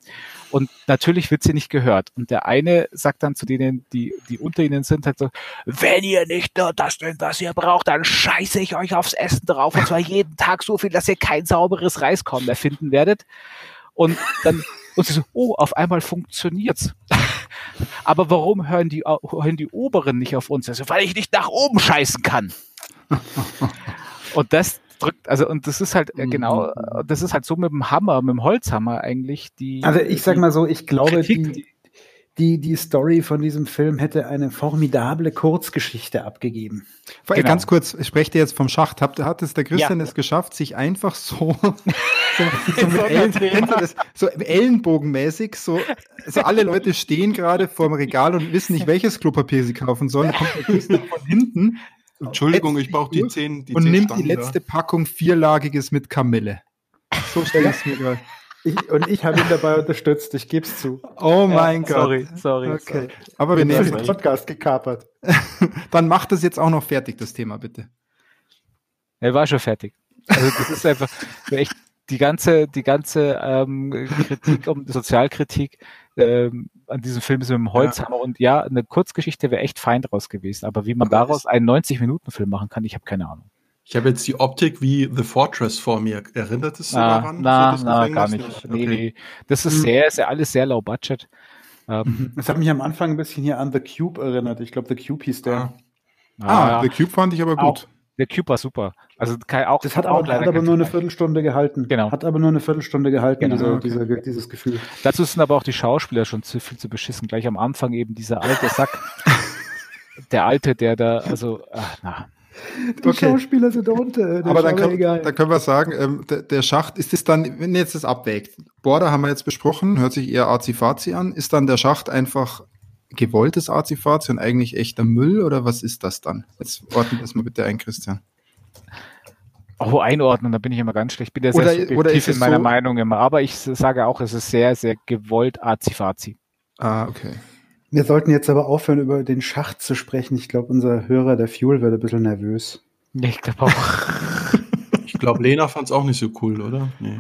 Und natürlich wird sie nicht gehört. Und der eine sagt dann zu denen, die, die unter ihnen sind, halt so, wenn ihr nicht nur das denn, was ihr braucht, dann scheiße ich euch aufs Essen drauf. Und zwar jeden Tag so viel, dass ihr kein sauberes Reiskorn mehr finden werdet. Und dann, und sie so, oh, auf einmal funktioniert's. Aber warum hören die, hören die Oberen nicht auf uns? Also, weil ich nicht nach oben scheißen kann. Und das, drückt, also und das ist halt äh, genau, äh, das ist halt so mit dem Hammer, mit dem Holzhammer eigentlich die. Also ich sag mal so, ich glaube, Kritik, die, die, die Story von diesem Film hätte eine formidable Kurzgeschichte abgegeben. Genau. Ganz kurz, ich spreche dir jetzt vom Schacht. Hat, hat es der Christian Ja. es geschafft, sich einfach so, so, so, mit Ellen, das? so ellenbogenmäßig, so, so alle Leute stehen gerade vor dem Regal und wissen nicht, welches Klopapier sie kaufen sollen. Da kommt der Christian von hinten Entschuldigung, ich brauche die zehn, die und zehn nimmt die da. letzte Packung vierlagiges mit Kamille. So stelle ich es mir gerade. Ich, und ich habe ihn dabei unterstützt, ich gebe es zu. Oh Ja, mein Gott. Sorry, sorry. Okay. Aber wir Ich nehmen den Podcast gekapert. Dann macht das jetzt auch noch fertig, das Thema, bitte. Er war schon fertig. Also das ist einfach echt die ganze, die ganze ähm, Kritik um Sozialkritik ähm, an diesem Film ist mit dem Holzhammer und ja, eine Kurzgeschichte wäre echt fein draus gewesen, aber wie man Aber daraus einen 90-Minuten-Film machen kann, ich habe keine Ahnung. Ich habe jetzt die Optik wie The Fortress vor mir. Erinnert es Na, daran? na, So na, gar nicht. Nee, Okay. nee. Das ist Mhm. sehr, sehr, alles sehr low budget. Ähm, Das hat mich am Anfang ein bisschen hier an The Cube erinnert. Ich glaube, The Cube hieß der. Ah. Ah, ah, The Cube fand ich aber Auch. Der Cube war super. Also kein, auch Das hat auch hat aber nur eine. Viertelstunde gehalten. Genau. Hat aber nur eine Viertelstunde gehalten, Genau. diese, Okay. diese, dieses Gefühl. Dazu sind aber auch die Schauspieler schon zu viel zu beschissen. Gleich am Anfang eben dieser alte Sack. der alte, der da, also, ach, na. Die Okay. Schauspieler sind unter. Aber dann, können, dann können wir sagen, ähm, der, der Schacht, ist es dann, wenn ihr jetzt das abwägt, Border haben wir jetzt besprochen, hört sich eher Azifazi an, ist dann der Schacht einfach gewolltes Azifazi und eigentlich echter Müll oder was ist das dann? Jetzt ordnet das mal bitte ein, Christian. Oh, einordnen, da bin ich immer ganz schlecht. Ich bin ja sehr Oder- subjektiv oder ist in meiner so- Meinung immer. Aber ich sage auch, es ist sehr, sehr gewollt azifazi. Ah, okay. Wir sollten jetzt aber aufhören, über den Schacht zu sprechen. Ich glaube, unser Hörer, der Fuel, wird ein bisschen nervös. Nee, ich glaube auch. Ich glaube, Lena fand es auch nicht so cool, oder? Nee.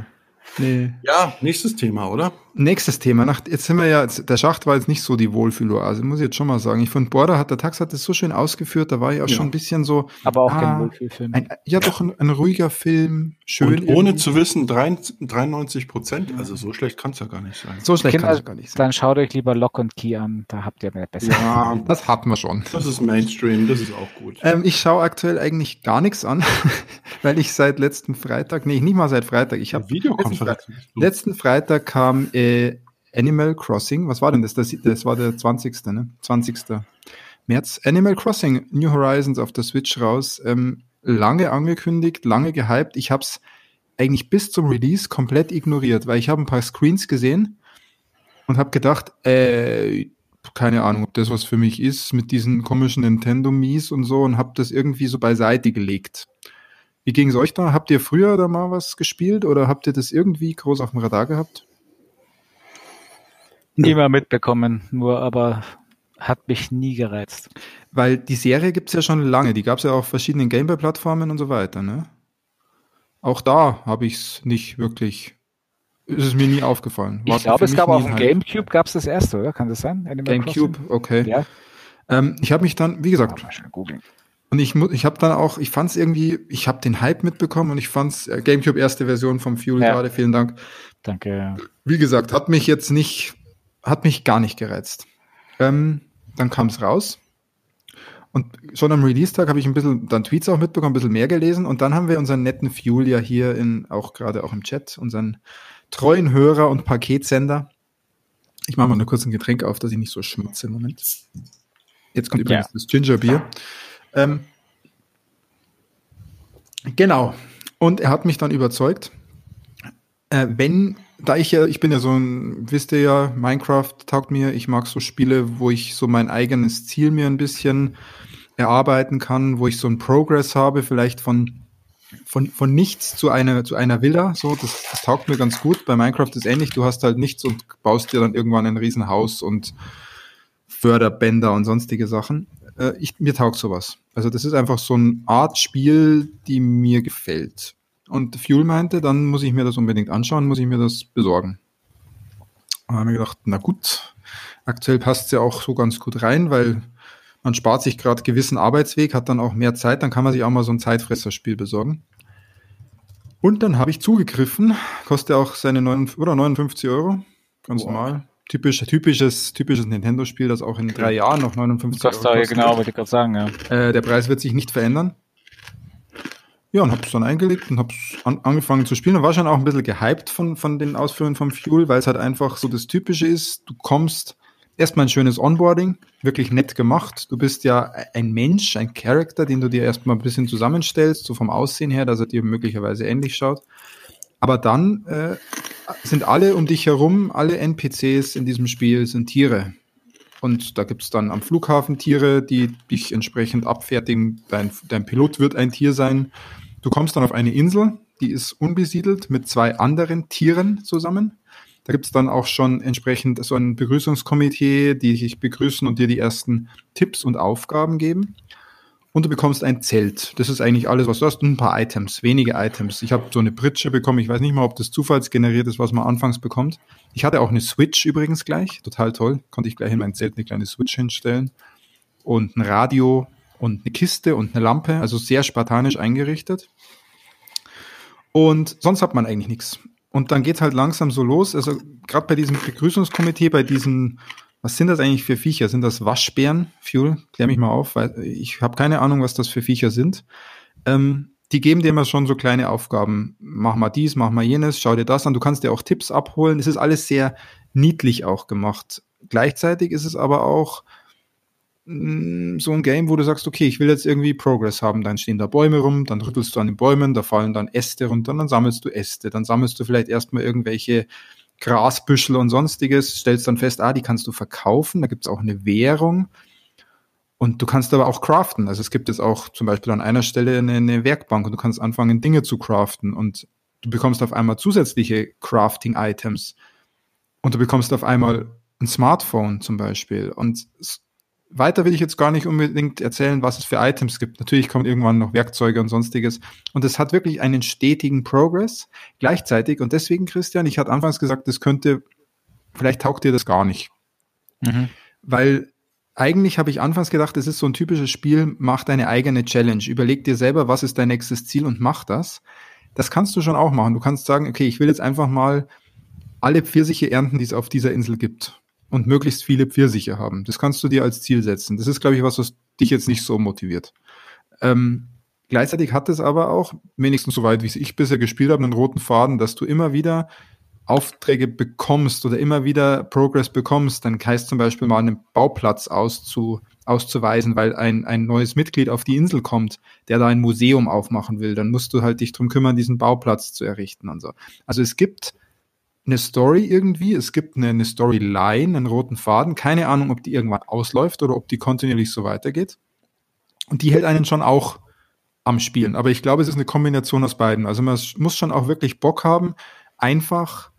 Nee. Ja, nächstes Thema, oder? Nächstes Thema. Nach, jetzt sind wir ja, jetzt, der Schacht war jetzt nicht so die Wohlfühloase, muss ich jetzt schon mal sagen. Ich fand Border hat, der Tax hat das so schön ausgeführt, da war ich auch Ja. schon ein bisschen so, Aber auch Ah, kein Wohlfühlfilm. ein, ja doch ein, ein ruhiger Film, schön. Und ohne zu wissen, 93 Prozent. Also so schlecht kann es ja gar nicht sein. So schlecht kann es gar nicht sein. Dann schaut euch lieber Lock und Key an, da habt ihr mehr besser. Ja, das hatten wir schon. Das ist Mainstream, das ist auch gut. Ähm, ich schaue aktuell eigentlich gar nichts an, weil ich seit letzten Freitag, nee, nicht mal seit Freitag, ich habe Videokonferenz. letzten Freitag kam äh, Animal Crossing, was war denn das? das? Das war der 20. Ne? 20. März. Animal Crossing New Horizons auf der Switch raus. Ähm, lange angekündigt, lange gehypt. Ich habe es eigentlich bis zum Release komplett ignoriert, weil ich habe ein paar Screens gesehen und habe gedacht, äh, keine Ahnung, ob das was für mich ist mit diesen komischen Nintendo Mies und so und habe das irgendwie so beiseite gelegt. Wie ging es euch da? Habt ihr früher da mal was gespielt oder habt ihr das irgendwie groß auf dem Radar gehabt? Immer mitbekommen, nur aber hat mich nie gereizt. Weil die Serie gibt's ja schon lange, die gab's ja auf verschiedenen Gameboy-Plattformen und so weiter, ne? Auch da habe ich's nicht wirklich, ist es mir nie aufgefallen. War Ich glaube, es gab auf dem Hype. Gamecube gab es das erste, oder? Kann das sein? Animal Gamecube, okay. Crossing? Ja. Ähm, ich habe mich dann, wie gesagt. Und ich, ich habe dann auch, ich fand es irgendwie, ich habe den Hype mitbekommen und ich fand's äh, GameCube erste Version vom Fuel Ja. gerade, vielen Dank. Danke. Wie gesagt, hat mich jetzt nicht, hat mich gar nicht gereizt. Ähm, dann kam es raus. Und schon am Release-Tag habe ich ein bisschen, dann Tweets auch mitbekommen, ein bisschen mehr gelesen. Und dann haben wir unseren netten Fuel ja hier in, auch gerade auch im Chat, unseren treuen Hörer und Paketsender. Ich mache mal nur kurz ein Getränk auf, dass ich nicht so schmatze im Moment. Jetzt kommt übrigens Ja. das Gingerbier. Ähm, genau. Und er hat mich dann überzeugt, äh, wenn, da ich ja, ich bin ja so ein, wisst ihr ja, Minecraft taugt mir, ich mag so Spiele, wo ich so mein eigenes Ziel mir ein bisschen erarbeiten kann, wo ich so ein Progress habe, vielleicht von, von, von nichts zu einer, zu einer Villa, so, das, das taugt mir ganz gut. Bei Minecraft ist ähnlich, du hast halt nichts und baust dir dann irgendwann ein Riesenhaus und Förderbänder und sonstige Sachen. Äh, ich, mir taugt sowas. Also das ist einfach so eine Art Spiel, die mir gefällt. Und Fuel meinte, dann muss ich mir das unbedingt anschauen, muss ich mir das besorgen. Und haben wir gedacht, na gut, aktuell passt es ja auch so ganz gut rein, weil man spart sich gerade gewissen Arbeitsweg, hat dann auch mehr Zeit, dann kann man sich auch mal so ein Zeitfresserspiel besorgen. Und dann habe ich zugegriffen, kostet auch seine 9, oder 59 Euro, ganz Wow. normal. Typisch, typisches, typisches Nintendo-Spiel, das auch in drei Jahren noch 59 Das Euro da, kostet. genau, wollte ich gerade sagen, ja. Äh, der Preis wird sich nicht verändern. Ja, und hab's dann eingelegt und hab's an, angefangen zu spielen und war schon auch ein bisschen gehypt von, von den Ausführungen vom Fuel, weil es halt einfach so das Typische ist. Du kommst erstmal ein schönes Onboarding, wirklich nett gemacht. Du bist ja ein Mensch, ein Charakter, den du dir erstmal ein bisschen zusammenstellst, so vom Aussehen her, dass er dir möglicherweise ähnlich schaut. Aber dann äh, sind alle um dich herum, alle NPCs in diesem Spiel sind Tiere. Und da gibt's dann am Flughafen Tiere, die dich entsprechend abfertigen. Dein, dein Pilot wird ein Tier sein. Du kommst dann auf eine Insel, die ist unbesiedelt mit zwei anderen Tieren zusammen. Da gibt's dann auch schon entsprechend so ein Begrüßungskomitee, die dich begrüßen und dir die ersten Tipps und Aufgaben geben. Und du bekommst ein Zelt. Das ist eigentlich alles, was du hast. Und ein paar Items, wenige Items. Ich habe so eine Pritsche bekommen. Ich weiß nicht mal, ob das zufallsgeneriert ist, was man anfangs bekommt. Ich hatte auch eine Switch übrigens gleich. Total toll. Konnte ich gleich in mein Zelt eine kleine Switch hinstellen. Und ein Radio und eine Kiste und eine Lampe. Also sehr spartanisch eingerichtet. Und sonst hat man eigentlich nichts. Und dann geht's halt langsam so los. Also gerade bei diesem Begrüßungskomitee, bei diesen, was sind das eigentlich für Viecher? Sind das Waschbären? Fuel, klär mich mal auf, weil ich habe keine Ahnung, was das für Viecher sind. Ähm, die geben dir immer schon so kleine Aufgaben. Mach mal dies, mach mal jenes, schau dir das an. Du kannst dir auch Tipps abholen. Es ist alles sehr niedlich auch gemacht. Gleichzeitig ist es aber auch so ein Game, wo du sagst, okay, ich will jetzt irgendwie Progress haben, dann stehen da Bäume rum, dann rüttelst du an den Bäumen, da fallen dann Äste runter, dann sammelst du Äste, dann sammelst du vielleicht erstmal irgendwelche Grasbüschel und sonstiges, stellst dann fest, ah, die kannst du verkaufen, da gibt's auch eine Währung. Und du kannst aber auch craften. Also es gibt jetzt auch zum Beispiel an einer Stelle eine, eine Werkbank und du kannst anfangen, Dinge zu craften. Und du bekommst auf einmal zusätzliche Crafting-Items. Und du bekommst auf einmal ein Smartphone zum Beispiel. Und weiter will ich jetzt gar nicht unbedingt erzählen, was es für Items gibt. Natürlich kommen irgendwann noch Werkzeuge und sonstiges. Und es hat wirklich einen stetigen Progress gleichzeitig. Und deswegen, Christian, ich hatte anfangs gesagt, das könnte, vielleicht taugt dir das gar nicht. Mhm. Weil eigentlich habe ich anfangs gedacht, es ist so ein typisches Spiel, mach deine eigene Challenge. Überleg dir selber, was ist dein nächstes Ziel und mach das. Das kannst du schon auch machen. Du kannst sagen, okay, ich will jetzt einfach mal alle Pfirsiche ernten, die es auf dieser Insel gibt und möglichst viele Pfirsiche haben. Das kannst du dir als Ziel setzen. Das ist, glaube ich, was, was dich jetzt nicht so motiviert. Ähm, gleichzeitig hat es aber auch, wenigstens soweit, wie ich bisher gespielt habe, einen roten Faden, dass du immer wieder Aufträge bekommst oder immer wieder Progress bekommst, dann heißt zum Beispiel mal einen Bauplatz auszu, auszuweisen, weil ein, ein neues Mitglied auf die Insel kommt, der da ein Museum aufmachen will, dann musst du halt dich drum kümmern, diesen Bauplatz zu errichten und so. Also es gibt eine Story irgendwie, es gibt eine, eine Storyline, einen roten Faden, keine Ahnung, ob die irgendwann ausläuft oder ob die kontinuierlich so weitergeht. Und die hält einen schon auch am Spielen. Aber ich glaube, es ist eine Kombination aus beiden. Also man muss schon auch wirklich Bock haben, einfach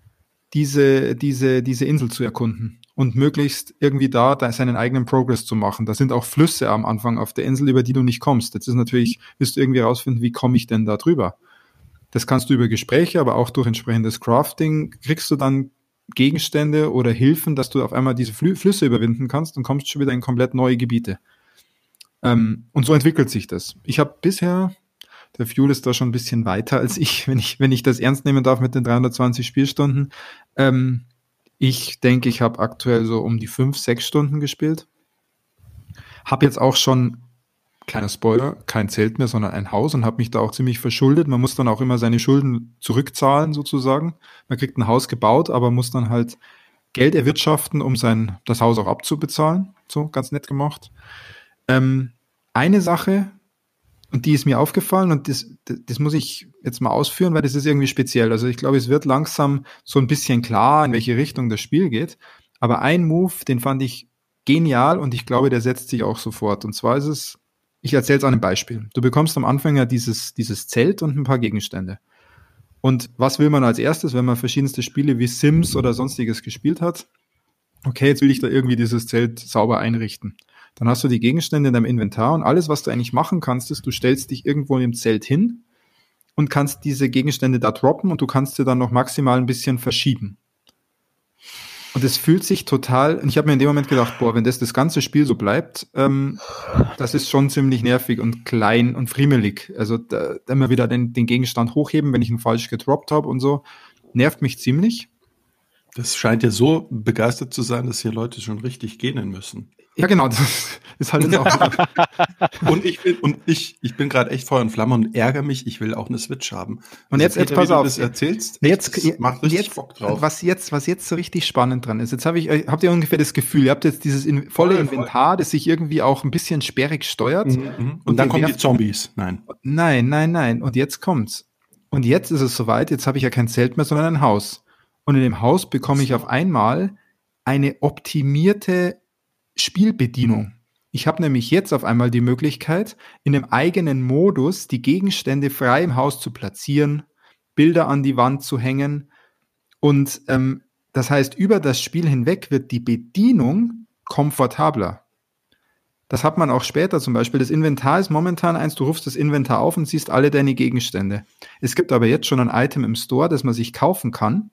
diese, diese, diese Insel zu erkunden und möglichst irgendwie da, da seinen eigenen Progress zu machen. Da sind auch Flüsse am Anfang auf der Insel, über die du nicht kommst. Jetzt ist natürlich, wirst du irgendwie rausfinden, wie komme ich denn da drüber? Das kannst du über Gespräche, aber auch durch entsprechendes Crafting kriegst du dann Gegenstände oder Hilfen, dass du auf einmal diese Flü Flüsse überwinden kannst und kommst schon wieder in komplett neue Gebiete. Ähm, und so entwickelt sich das. Ich habe bisher, der Fuel ist da schon ein bisschen weiter als ich, wenn ich, wenn ich das ernst nehmen darf mit den 320 Spielstunden. Ähm, ich denke, ich habe aktuell so um die fünf, sechs Stunden gespielt. Habe jetzt auch schon kleiner Spoiler, kein Zelt mehr, sondern ein Haus und habe mich da auch ziemlich verschuldet. Man muss dann auch immer seine Schulden zurückzahlen sozusagen. Man kriegt ein Haus gebaut, aber muss dann halt Geld erwirtschaften, um sein das Haus auch abzubezahlen. So ganz nett gemacht. Ähm, eine Sache, und die ist mir aufgefallen und das, das muss ich jetzt mal ausführen, weil das ist irgendwie speziell. Also ich glaube, es wird langsam so ein bisschen klar, in welche Richtung das Spiel geht. Aber ein Move, den fand ich genial und ich glaube, der setzt sich auch sofort. Und zwar ist es ich erzähle es an einem Beispiel. Du bekommst am Anfang ja dieses, dieses Zelt und ein paar Gegenstände. Und was will man als erstes, wenn man verschiedenste Spiele wie Sims oder sonstiges gespielt hat? Okay, jetzt will ich da irgendwie dieses Zelt sauber einrichten. Dann hast du die Gegenstände in deinem Inventar und alles, was du eigentlich machen kannst, ist, du stellst dich irgendwo im Zelt hin und kannst diese Gegenstände da droppen und du kannst sie dann noch maximal ein bisschen verschieben. Und es fühlt sich total, und ich habe mir in dem Moment gedacht, boah, wenn das das ganze Spiel so bleibt, ähm, das ist schon ziemlich nervig und klein und friemelig. Also da, immer wieder den, den Gegenstand hochheben, wenn ich ihn falsch gedroppt habe und so, nervt mich ziemlich. Das scheint ja so begeistert zu sein, dass hier Leute schon richtig gähnen müssen. Ja, genau, das ist halt jetzt auch. und ich bin, und ich, ich bin gerade echt Feuer und Flamme und ärgere mich, ich will auch eine Switch haben. Und jetzt, also, jetzt pass auf. Du das erzählst, jetzt, macht richtig jetzt, Bock drauf. Was jetzt, was jetzt so richtig spannend dran ist, jetzt habe ich, äh, habt ihr ungefähr das Gefühl, ihr habt jetzt dieses in, volle voll, Inventar, voll. das sich irgendwie auch ein bisschen sperrig steuert. Mhm, mhm. Und, und dann kommen die Zombies. Nein. Nein, nein, nein. Und jetzt kommt's. Und jetzt ist es soweit, jetzt habe ich ja kein Zelt mehr, sondern ein Haus. Und in dem Haus bekomme ich auf einmal eine optimierte Spielbedienung. Ich habe nämlich jetzt auf einmal die Möglichkeit, in einem eigenen Modus die Gegenstände frei im Haus zu platzieren, Bilder an die Wand zu hängen. Und ähm, das heißt, über das Spiel hinweg wird die Bedienung komfortabler. Das hat man auch später zum Beispiel. Das Inventar ist momentan eins, du rufst das Inventar auf und siehst alle deine Gegenstände. Es gibt aber jetzt schon ein Item im Store, das man sich kaufen kann.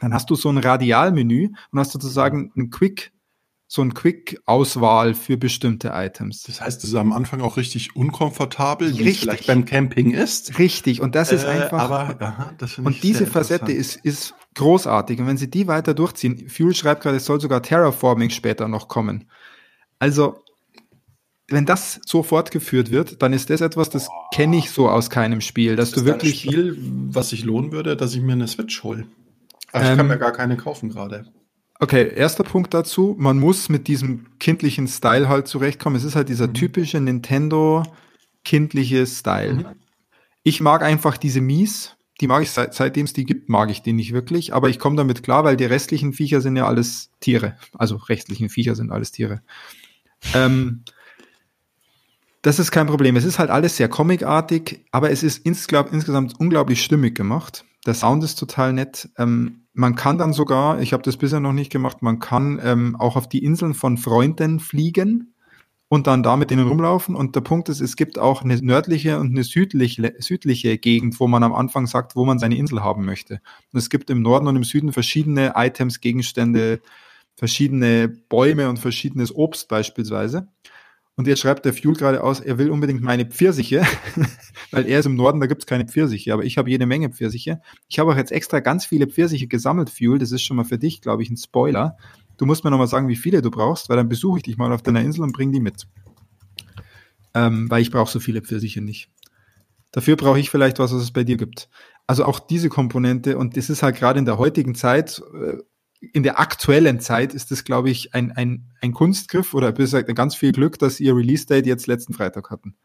Dann hast du so ein Radialmenü und hast sozusagen ein Quick so ein Quick-Auswahl für bestimmte Items. Das heißt, es ist am Anfang auch richtig unkomfortabel, wie es vielleicht beim Camping ist. Richtig, und das ist äh, einfach. Aber, aha, das und diese Facette ist, ist großartig. Und wenn sie die weiter durchziehen, Fuel schreibt gerade, es soll sogar Terraforming später noch kommen. Also, wenn das so fortgeführt wird, dann ist das etwas, das kenne ich so aus keinem Spiel, dass das du wirklich. Ein Spiel, was sich lohnen würde, dass ich mir eine Switch hole. Aber ähm, ich kann ähm, mir gar keine kaufen gerade. Okay, erster Punkt dazu. Man muss mit diesem kindlichen Style halt zurechtkommen. Es ist halt dieser mhm. typische Nintendo kindliche Style. Mhm. Ich mag einfach diese Mies. Die mag ich seit, seitdem es die gibt, mag ich die nicht wirklich. Aber ich komme damit klar, weil die restlichen Viecher sind ja alles Tiere. Also restlichen Viecher sind alles Tiere. Ähm, das ist kein Problem. Es ist halt alles sehr comicartig, aber es ist insgesamt, insgesamt unglaublich stimmig gemacht. Der Sound ist total nett. Ähm, man kann dann sogar, ich habe das bisher noch nicht gemacht, man kann ähm, auch auf die Inseln von Freunden fliegen und dann da mit ihnen rumlaufen. Und der Punkt ist, es gibt auch eine nördliche und eine südliche, südliche Gegend, wo man am Anfang sagt, wo man seine Insel haben möchte. Und es gibt im Norden und im Süden verschiedene Items, Gegenstände, verschiedene Bäume und verschiedenes Obst beispielsweise. Und jetzt schreibt der Fuel gerade aus, er will unbedingt meine Pfirsiche, weil er ist im Norden, da gibt's keine Pfirsiche, aber ich habe jede Menge Pfirsiche. Ich habe auch jetzt extra ganz viele Pfirsiche gesammelt, Fuel, das ist schon mal für dich, glaube ich, ein Spoiler. Du musst mir nochmal sagen, wie viele du brauchst, weil dann besuche ich dich mal auf deiner Insel und bring die mit. Ähm, weil ich brauche so viele Pfirsiche nicht. Dafür brauche ich vielleicht was, was es bei dir gibt. Also auch diese Komponente, und das ist halt gerade in der heutigen Zeit, äh, in der aktuellen Zeit ist das, glaube ich, ein, ein, ein Kunstgriff oder besser gesagt ganz viel Glück, dass ihr Release-Date jetzt letzten Freitag hatten.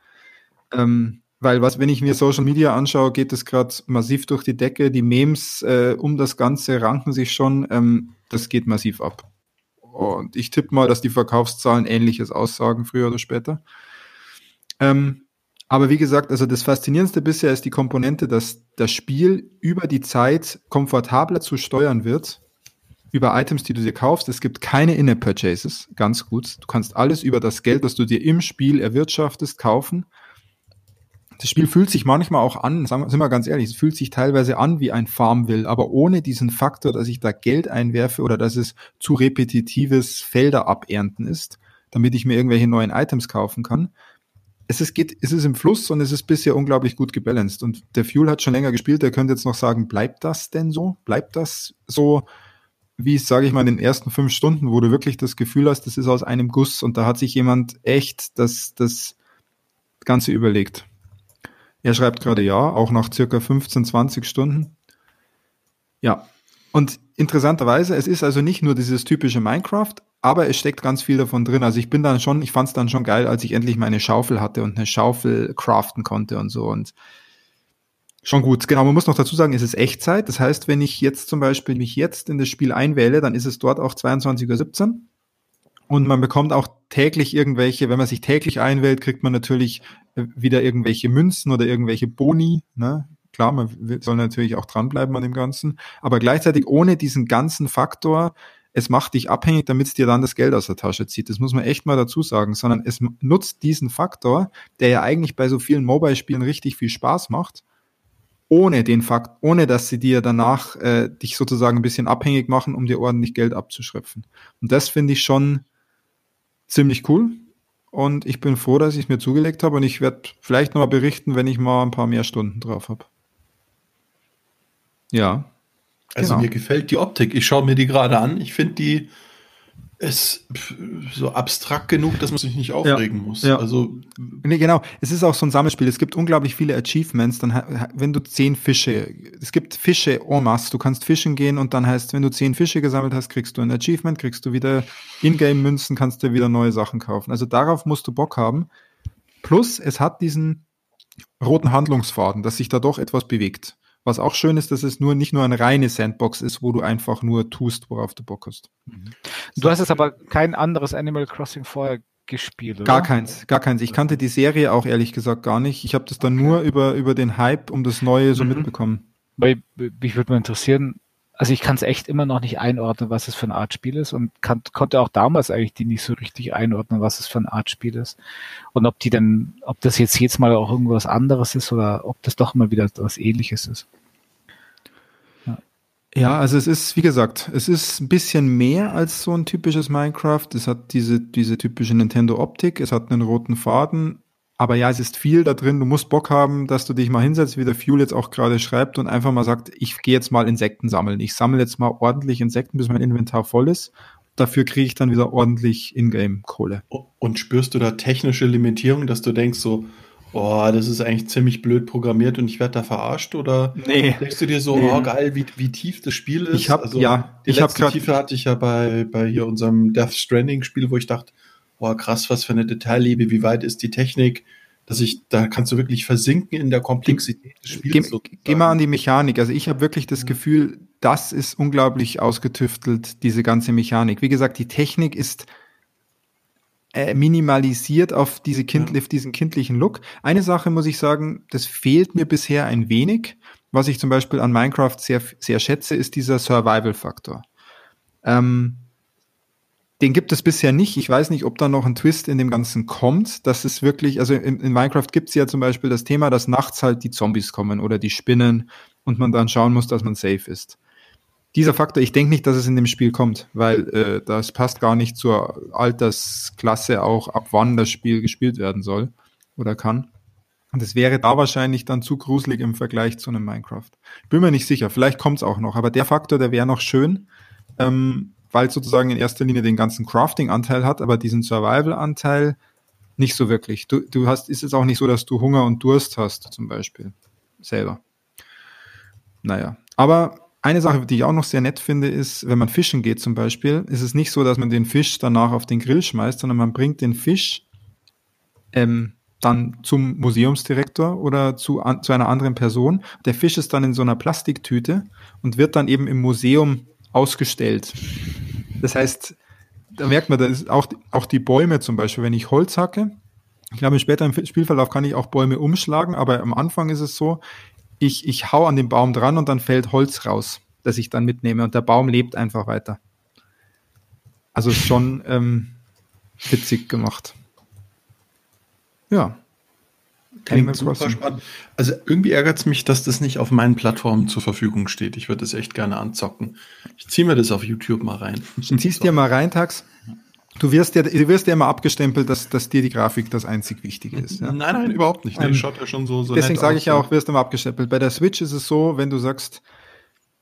Ähm, weil was, wenn ich mir Social Media anschaue, geht es gerade massiv durch die Decke. Die Memes äh, um das Ganze ranken sich schon. Ähm, das geht massiv ab. Und ich tippe mal, dass die Verkaufszahlen ähnliches aussagen, früher oder später. Ähm, aber wie gesagt, also das Faszinierendste bisher ist die Komponente, dass das Spiel über die Zeit komfortabler zu steuern wird über Items, die du dir kaufst. Es gibt keine In-App-Purchases, ganz gut. Du kannst alles über das Geld, das du dir im Spiel erwirtschaftest, kaufen. Das Spiel fühlt sich manchmal auch an, sagen wir, sind wir ganz ehrlich, es fühlt sich teilweise an wie ein Farmville, aber ohne diesen Faktor, dass ich da Geld einwerfe oder dass es zu repetitives Felder abernten ist, damit ich mir irgendwelche neuen Items kaufen kann. Es ist, geht, es ist im Fluss und es ist bisher unglaublich gut gebalanced. Und der Fuel hat schon länger gespielt, der könnte jetzt noch sagen, bleibt das denn so? Bleibt das so? Wie sage ich mal, in den ersten fünf Stunden, wo du wirklich das Gefühl hast, das ist aus einem Guss und da hat sich jemand echt das, das Ganze überlegt. Er schreibt gerade ja, auch nach circa 15, 20 Stunden. Ja. Und interessanterweise, es ist also nicht nur dieses typische Minecraft, aber es steckt ganz viel davon drin. Also ich bin dann schon, ich fand es dann schon geil, als ich endlich meine Schaufel hatte und eine Schaufel craften konnte und so. Und Schon gut, genau. Man muss noch dazu sagen, es ist Echtzeit. Das heißt, wenn ich jetzt zum Beispiel mich jetzt in das Spiel einwähle, dann ist es dort auch 22.17 Uhr. Und man bekommt auch täglich irgendwelche, wenn man sich täglich einwählt, kriegt man natürlich äh, wieder irgendwelche Münzen oder irgendwelche Boni. Ne? Klar, man soll natürlich auch dranbleiben an dem Ganzen. Aber gleichzeitig ohne diesen ganzen Faktor, es macht dich abhängig, damit es dir dann das Geld aus der Tasche zieht. Das muss man echt mal dazu sagen, sondern es nutzt diesen Faktor, der ja eigentlich bei so vielen Mobile-Spielen richtig viel Spaß macht ohne den Fakt, ohne dass sie dir danach äh, dich sozusagen ein bisschen abhängig machen, um dir ordentlich Geld abzuschröpfen. Und das finde ich schon ziemlich cool. Und ich bin froh, dass ich es mir zugelegt habe und ich werde vielleicht noch mal berichten, wenn ich mal ein paar mehr Stunden drauf habe. Ja. Also genau. mir gefällt die Optik. Ich schaue mir die gerade an. Ich finde die ist so abstrakt genug, dass man sich nicht aufregen ja, muss. Ja. Also nee, genau. Es ist auch so ein Sammelspiel. Es gibt unglaublich viele Achievements. Dann, wenn du zehn Fische, es gibt Fische en masse. Du kannst fischen gehen und dann heißt, wenn du zehn Fische gesammelt hast, kriegst du ein Achievement, kriegst du wieder Ingame-Münzen, kannst du wieder neue Sachen kaufen. Also darauf musst du Bock haben. Plus, es hat diesen roten Handlungsfaden, dass sich da doch etwas bewegt. Was auch schön ist, dass es nur nicht nur eine reine Sandbox ist, wo du einfach nur tust, worauf du Bock hast. Mhm. Du hast jetzt aber kein anderes Animal Crossing vorher gespielt, oder? Gar keins, gar keins. Ich kannte die Serie auch ehrlich gesagt gar nicht. Ich habe das dann okay. nur über, über den Hype um das Neue so mhm. mitbekommen. Weil mich würde mal interessieren, also ich kann es echt immer noch nicht einordnen, was es für eine Art Spiel ist und kann, konnte auch damals eigentlich die nicht so richtig einordnen, was es für eine Art Spiel ist. Und ob die denn, ob das jetzt jedes Mal auch irgendwas anderes ist oder ob das doch mal wieder was ähnliches ist. Ja. ja, also es ist, wie gesagt, es ist ein bisschen mehr als so ein typisches Minecraft. Es hat diese, diese typische Nintendo-Optik, es hat einen roten Faden, aber ja, es ist viel da drin. Du musst Bock haben, dass du dich mal hinsetzt, wie der Fuel jetzt auch gerade schreibt und einfach mal sagt, ich gehe jetzt mal Insekten sammeln. Ich sammle jetzt mal ordentlich Insekten, bis mein Inventar voll ist. Dafür kriege ich dann wieder ordentlich Ingame-Kohle. Und spürst du da technische Limitierung, dass du denkst so, oh, das ist eigentlich ziemlich blöd programmiert und ich werde da verarscht? Oder nee. denkst du dir so, nee. oh geil, wie, wie tief das Spiel ist? Ich habe also, ja, die ich letzte hab Tiefe hatte ich ja bei, bei hier unserem Death Stranding Spiel, wo ich dachte, boah, krass, was für eine Detailliebe, wie weit ist die Technik, dass ich, da kannst du wirklich versinken in der Komplexität des Spiels. Geh, geh mal an die Mechanik. Also ich habe wirklich das Gefühl, das ist unglaublich ausgetüftelt, diese ganze Mechanik. Wie gesagt, die Technik ist äh, minimalisiert auf, diese kind, ja. diesen kindlichen Look. Eine Sache muss ich sagen, das fehlt mir bisher ein wenig. Was ich zum Beispiel an Minecraft sehr, sehr schätze, ist dieser Survival-Faktor. Ähm, den gibt es bisher nicht. Ich weiß nicht, ob da noch ein Twist in dem Ganzen kommt. Das ist wirklich, also in, in Minecraft gibt es ja zum Beispiel das Thema, dass nachts halt die Zombies kommen oder die Spinnen und man dann schauen muss, dass man safe ist. Dieser Faktor, ich denke nicht, dass es in dem Spiel kommt, weil äh, das passt gar nicht zur Altersklasse auch, ab wann das Spiel gespielt werden soll oder kann. Und es wäre da wahrscheinlich dann zu gruselig im Vergleich zu einem Minecraft. Bin mir nicht sicher, vielleicht kommt es auch noch, aber der Faktor, der wäre noch schön. Ähm, weil es sozusagen in erster Linie den ganzen Crafting-Anteil hat, aber diesen Survival-Anteil nicht so wirklich. Du, du hast, ist es auch nicht so, dass du Hunger und Durst hast, zum Beispiel. Selber. Naja. Aber eine Sache, die ich auch noch sehr nett finde, ist, wenn man fischen geht zum Beispiel, ist es nicht so, dass man den Fisch danach auf den Grill schmeißt, sondern man bringt den Fisch ähm, dann zum Museumsdirektor oder zu, an, zu einer anderen Person. Der Fisch ist dann in so einer Plastiktüte und wird dann eben im Museum ausgestellt. Das heißt, da merkt man, da ist auch, auch die Bäume zum Beispiel, wenn ich Holz hacke, ich glaube, später im Spielverlauf kann ich auch Bäume umschlagen, aber am Anfang ist es so, ich, ich hau an den Baum dran und dann fällt Holz raus, das ich dann mitnehme und der Baum lebt einfach weiter. Also schon ähm, witzig gemacht. Ja. Klingt super spannend. Also irgendwie ärgert es mich, dass das nicht auf meinen Plattformen zur Verfügung steht. Ich würde das echt gerne anzocken. Ich ziehe mir das auf YouTube mal rein. Ziehst so. dir mal rein, Tax. Du wirst ja, du wirst ja immer abgestempelt, dass, dass dir die Grafik das einzig Wichtige ist. Ja? Nein, nein, überhaupt nicht. Nee, ähm, schaut ja schon so, so Deswegen sage ich ja auch, wirst du immer abgestempelt. Bei der Switch ist es so, wenn du sagst,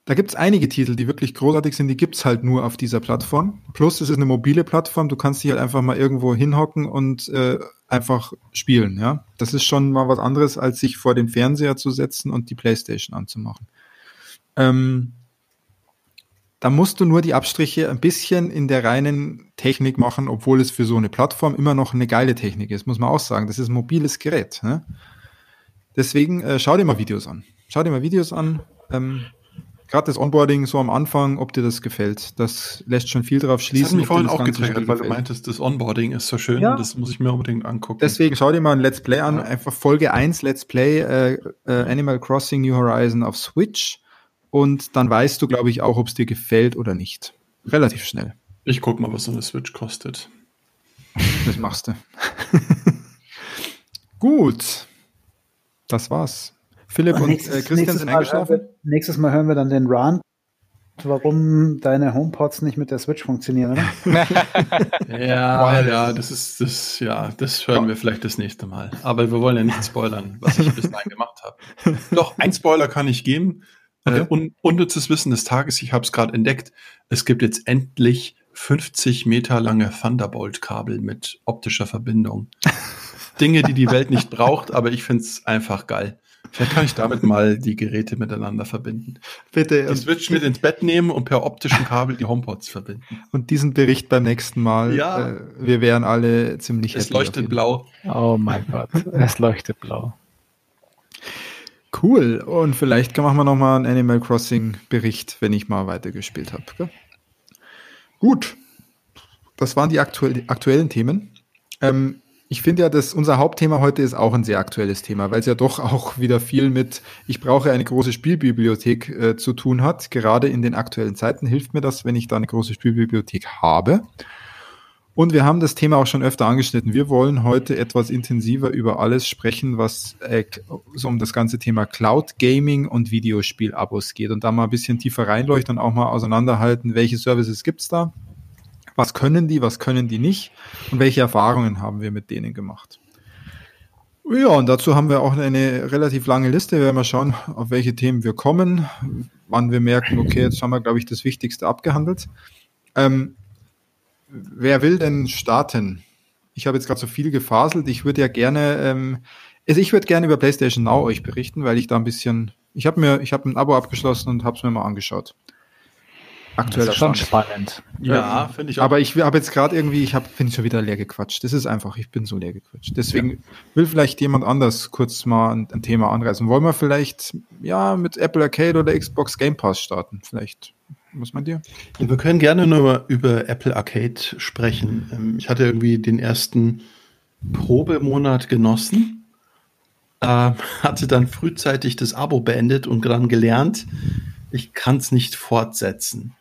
da gibt es einige Titel, die wirklich großartig sind, die gibt es halt nur auf dieser Plattform. Plus es ist eine mobile Plattform, du kannst dich halt einfach mal irgendwo hinhocken und äh, einfach spielen, ja. Das ist schon mal was anderes, als sich vor den Fernseher zu setzen und die Playstation anzumachen. Ähm, da musst du nur die Abstriche ein bisschen in der reinen Technik machen, obwohl es für so eine Plattform immer noch eine geile Technik ist, muss man auch sagen. Das ist ein mobiles Gerät. Ne? Deswegen äh, schau dir mal Videos an. Schau dir mal Videos an. Ähm, gerade das Onboarding so am Anfang, ob dir das gefällt. Das lässt schon viel drauf schließen. Das hat mich vorhin auch getriggert, weil du meintest, das Onboarding ist so schön, ja. das muss ich mir unbedingt angucken. Deswegen schau dir mal ein Let's Play an, ja. einfach Folge 1 Let's Play äh, äh, Animal Crossing New Horizon auf Switch und dann weißt du, glaube ich, auch, ob es dir gefällt oder nicht. Relativ schnell. Ich guck mal, was so eine Switch kostet. Das machst du. Gut. Das war's. Philipp und, und nächstes, äh, Christian sind eingeschlafen. Wir, nächstes Mal hören wir dann den Run, warum deine HomePods nicht mit der Switch funktionieren, oder? ja, ja, das ist das, ja, das hören wir vielleicht das nächste Mal. Aber wir wollen ja nicht spoilern, was ich bis dahin gemacht habe. Doch, ein Spoiler kann ich geben. Okay. Äh, un unnützes Wissen des Tages, ich habe es gerade entdeckt. Es gibt jetzt endlich 50 Meter lange Thunderbolt-Kabel mit optischer Verbindung. Dinge, die die Welt nicht braucht, aber ich finde es einfach geil. Vielleicht kann ich damit mal die Geräte miteinander verbinden. Bitte. Die Switch mit ins Bett nehmen und per optischen Kabel die HomePods verbinden. Und diesen Bericht beim nächsten Mal. Ja. Äh, wir wären alle ziemlich Es leuchtet blau. Oh mein Gott, es leuchtet blau. Cool. Und vielleicht machen wir nochmal einen Animal Crossing Bericht, wenn ich mal weitergespielt habe. Gut. Das waren die aktuell, aktuellen Themen. Ähm, ich finde ja, dass unser Hauptthema heute ist auch ein sehr aktuelles Thema, weil es ja doch auch wieder viel mit ich brauche eine große Spielbibliothek äh, zu tun hat. Gerade in den aktuellen Zeiten hilft mir das, wenn ich da eine große Spielbibliothek habe. Und wir haben das Thema auch schon öfter angeschnitten. Wir wollen heute etwas intensiver über alles sprechen, was äh, so um das ganze Thema Cloud Gaming und Videospielabos geht und da mal ein bisschen tiefer reinleuchten und auch mal auseinanderhalten, welche Services gibt's da, was können die, was können die nicht und welche Erfahrungen haben wir mit denen gemacht. Ja, und dazu haben wir auch eine relativ lange Liste. Wir werden mal schauen, auf welche Themen wir kommen, wann wir merken, okay, jetzt haben wir, glaube ich, das Wichtigste abgehandelt. Ähm, wer will denn starten? Ich habe jetzt gerade so viel gefaselt. Ich würde ja gerne, ähm, also ich würde gerne über PlayStation Now euch berichten, weil ich da ein bisschen, ich habe mir, ich habe ein Abo abgeschlossen und habe es mir mal angeschaut das ist schon spannend. Ja, ähm, finde ich auch. Aber ich habe jetzt gerade irgendwie, ich habe, finde ich schon wieder leer gequatscht. Das ist einfach, ich bin so leer gequatscht. Deswegen ja. will vielleicht jemand anders kurz mal ein, ein, Thema anreißen. Wollen wir vielleicht, ja, mit Apple Arcade oder Xbox Game Pass starten? Vielleicht. Was meint ihr? Ja, wir können gerne nur über, Apple Arcade sprechen. Ähm, ich hatte irgendwie den ersten Probemonat genossen. Äh, hatte dann frühzeitig das Abo beendet und dann gelernt, ich kann es nicht fortsetzen.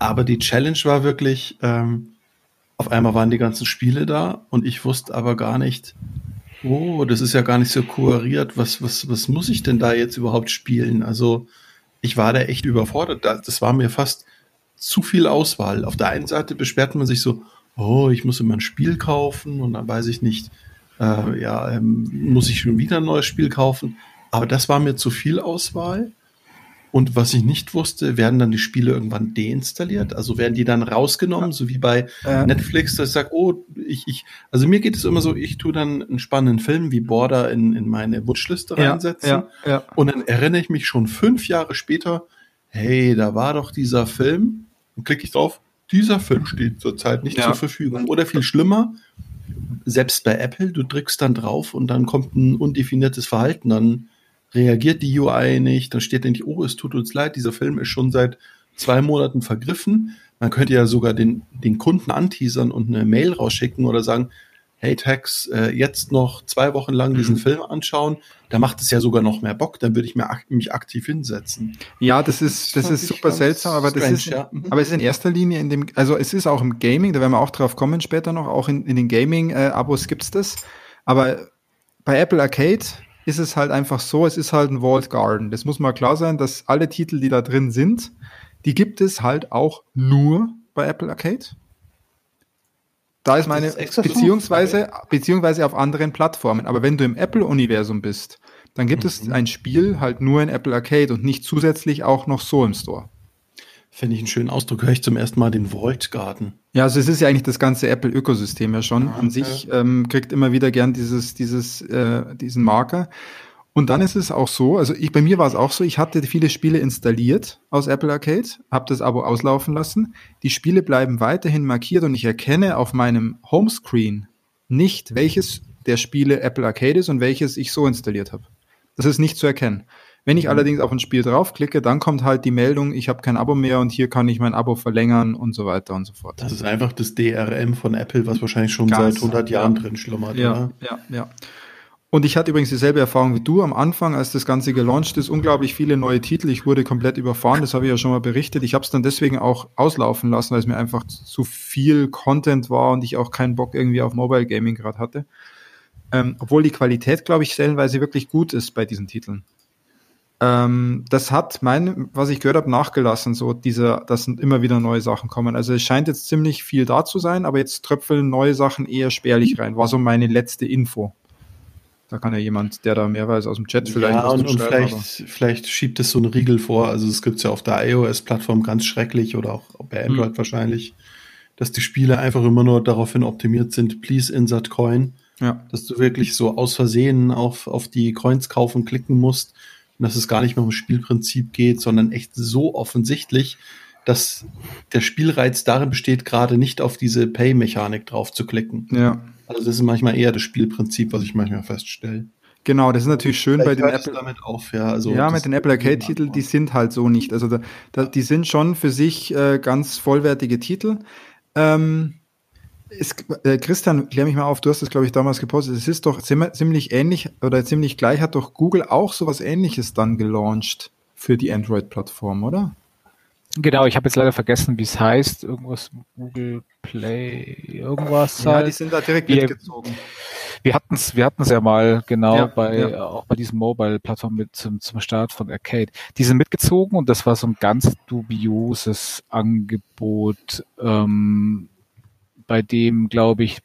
Aber die Challenge war wirklich, ähm, auf einmal waren die ganzen Spiele da und ich wusste aber gar nicht, oh, das ist ja gar nicht so kuriert, was, was, was muss ich denn da jetzt überhaupt spielen? Also ich war da echt überfordert. Das war mir fast zu viel Auswahl. Auf der einen Seite beschwert man sich so, oh, ich muss immer ein Spiel kaufen und dann weiß ich nicht, äh, ja, ähm, muss ich schon wieder ein neues Spiel kaufen. Aber das war mir zu viel Auswahl. Und was ich nicht wusste, werden dann die Spiele irgendwann deinstalliert? Also werden die dann rausgenommen, so wie bei äh, Netflix, dass ich sage, oh, ich, ich, also mir geht es immer so, ich tue dann einen spannenden Film wie Border in, in meine Wunschliste ja, reinsetzen. Ja, ja. Und dann erinnere ich mich schon fünf Jahre später, hey, da war doch dieser Film. Und klicke ich drauf, dieser Film steht zurzeit nicht zur Verfügung. Oder viel schlimmer, selbst bei Apple, du drückst dann drauf und dann kommt ein undefiniertes Verhalten, dann reagiert die UI nicht, dann steht nicht, oh, es tut uns leid, dieser Film ist schon seit zwei Monaten vergriffen. Man könnte ja sogar den, den Kunden anteasern und eine Mail rausschicken oder sagen, hey Tex, äh, jetzt noch zwei Wochen lang diesen mhm. Film anschauen, da macht es ja sogar noch mehr Bock, dann würde ich mir ak mich aktiv hinsetzen. Ja, das ist, das, das ist super seltsam, aber strange, das ist, ja. Mhm. aber es ist in erster Linie in dem, also es ist auch im Gaming, da werden wir auch drauf kommen später noch, auch in, in den Gaming-Abos äh, gibt's das, aber bei Apple Arcade ist es halt einfach so, es ist halt ein Walled Garden. Das muss mal klar sein, dass alle Titel, die da drin sind, die gibt es halt auch nur bei Apple Arcade. Da ist meine, ist beziehungsweise, beziehungsweise auf anderen Plattformen. Aber wenn du im Apple-Universum bist, dann gibt mhm. es ein Spiel halt nur in Apple Arcade und nicht zusätzlich auch noch so im Store. Finde ich einen schönen Ausdruck. Höre ich zum ersten Mal den Vault Garden. Ja, also es ist ja eigentlich das ganze Apple-Ökosystem ja schon. An sich ähm, kriegt immer wieder gern dieses, dieses, äh, diesen Marker. Und dann ist es auch so, also ich, bei mir war es auch so, ich hatte viele Spiele installiert aus Apple Arcade, habe das Abo auslaufen lassen. Die Spiele bleiben weiterhin markiert und ich erkenne auf meinem Homescreen nicht, welches der Spiele Apple Arcade ist und welches ich so installiert habe. Das ist nicht zu erkennen. Wenn ich mhm. allerdings auf ein Spiel draufklicke, dann kommt halt die Meldung, ich habe kein Abo mehr und hier kann ich mein Abo verlängern und so weiter und so fort. Das ist einfach das DRM von Apple, was wahrscheinlich schon Ganz, seit 100 Jahren ja. drin schlummert. Ja, oder? ja, ja. Und ich hatte übrigens dieselbe Erfahrung wie du am Anfang, als das Ganze gelauncht ist. Unglaublich viele neue Titel. Ich wurde komplett überfahren, das habe ich ja schon mal berichtet. Ich habe es dann deswegen auch auslaufen lassen, weil es mir einfach zu viel Content war und ich auch keinen Bock irgendwie auf Mobile Gaming gerade hatte. Ähm, obwohl die Qualität, glaube ich, stellenweise wirklich gut ist bei diesen Titeln. Ähm, das hat mein, was ich gehört habe, nachgelassen, so diese, dass immer wieder neue Sachen kommen. Also es scheint jetzt ziemlich viel da zu sein, aber jetzt tröpfeln neue Sachen eher spärlich rein. War so meine letzte Info. Da kann ja jemand, der da mehr weiß aus dem Chat vielleicht. Ja, und, und vielleicht, vielleicht schiebt es so einen Riegel vor. Also es gibt es ja auf der iOS-Plattform ganz schrecklich oder auch bei hm. Android hm. wahrscheinlich, dass die Spiele einfach immer nur daraufhin optimiert sind, please insert coin. Ja. Dass du wirklich so aus Versehen auf, auf die Coins kaufen klicken musst und dass es gar nicht mehr ums Spielprinzip geht, sondern echt so offensichtlich, dass der Spielreiz darin besteht, gerade nicht auf diese Pay-Mechanik drauf zu klicken. Ja. Also das ist manchmal eher das Spielprinzip, was ich manchmal feststelle. Genau, das ist natürlich schön Vielleicht bei den Apple. Damit auf, ja, also ja mit den Apple Arcade-Titeln, die sind halt so nicht. Also da, da, die sind schon für sich äh, ganz vollwertige Titel. Ähm, ist, äh, Christian, klär mich mal auf, du hast das, glaube ich, damals gepostet. Es ist doch ziemlich ähnlich oder ziemlich gleich hat doch Google auch sowas ähnliches dann gelauncht für die Android-Plattform, oder? Genau, ich habe jetzt leider vergessen, wie es heißt. Irgendwas Google Play, irgendwas. Ja, halt. die sind da direkt wir, mitgezogen. Wir hatten es wir hatten's ja mal genau ja, bei ja. auch bei diesem Mobile-Plattform mit zum, zum Start von Arcade. Die sind mitgezogen und das war so ein ganz dubioses Angebot. Ähm, bei dem, glaube ich,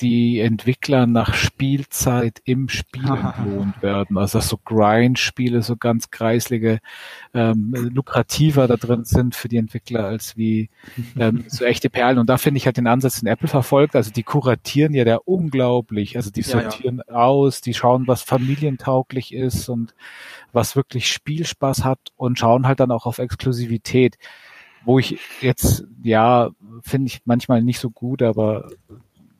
die Entwickler nach Spielzeit im Spiel entlohnt werden. Also dass so Grind-Spiele, so ganz kreislige, ähm, lukrativer da drin sind für die Entwickler als wie ähm, so echte Perlen. Und da finde ich halt den Ansatz, den Apple verfolgt. Also die kuratieren ja da unglaublich. Also die sortieren ja, ja. aus, die schauen, was familientauglich ist und was wirklich Spielspaß hat und schauen halt dann auch auf Exklusivität wo ich jetzt, ja, finde ich manchmal nicht so gut, aber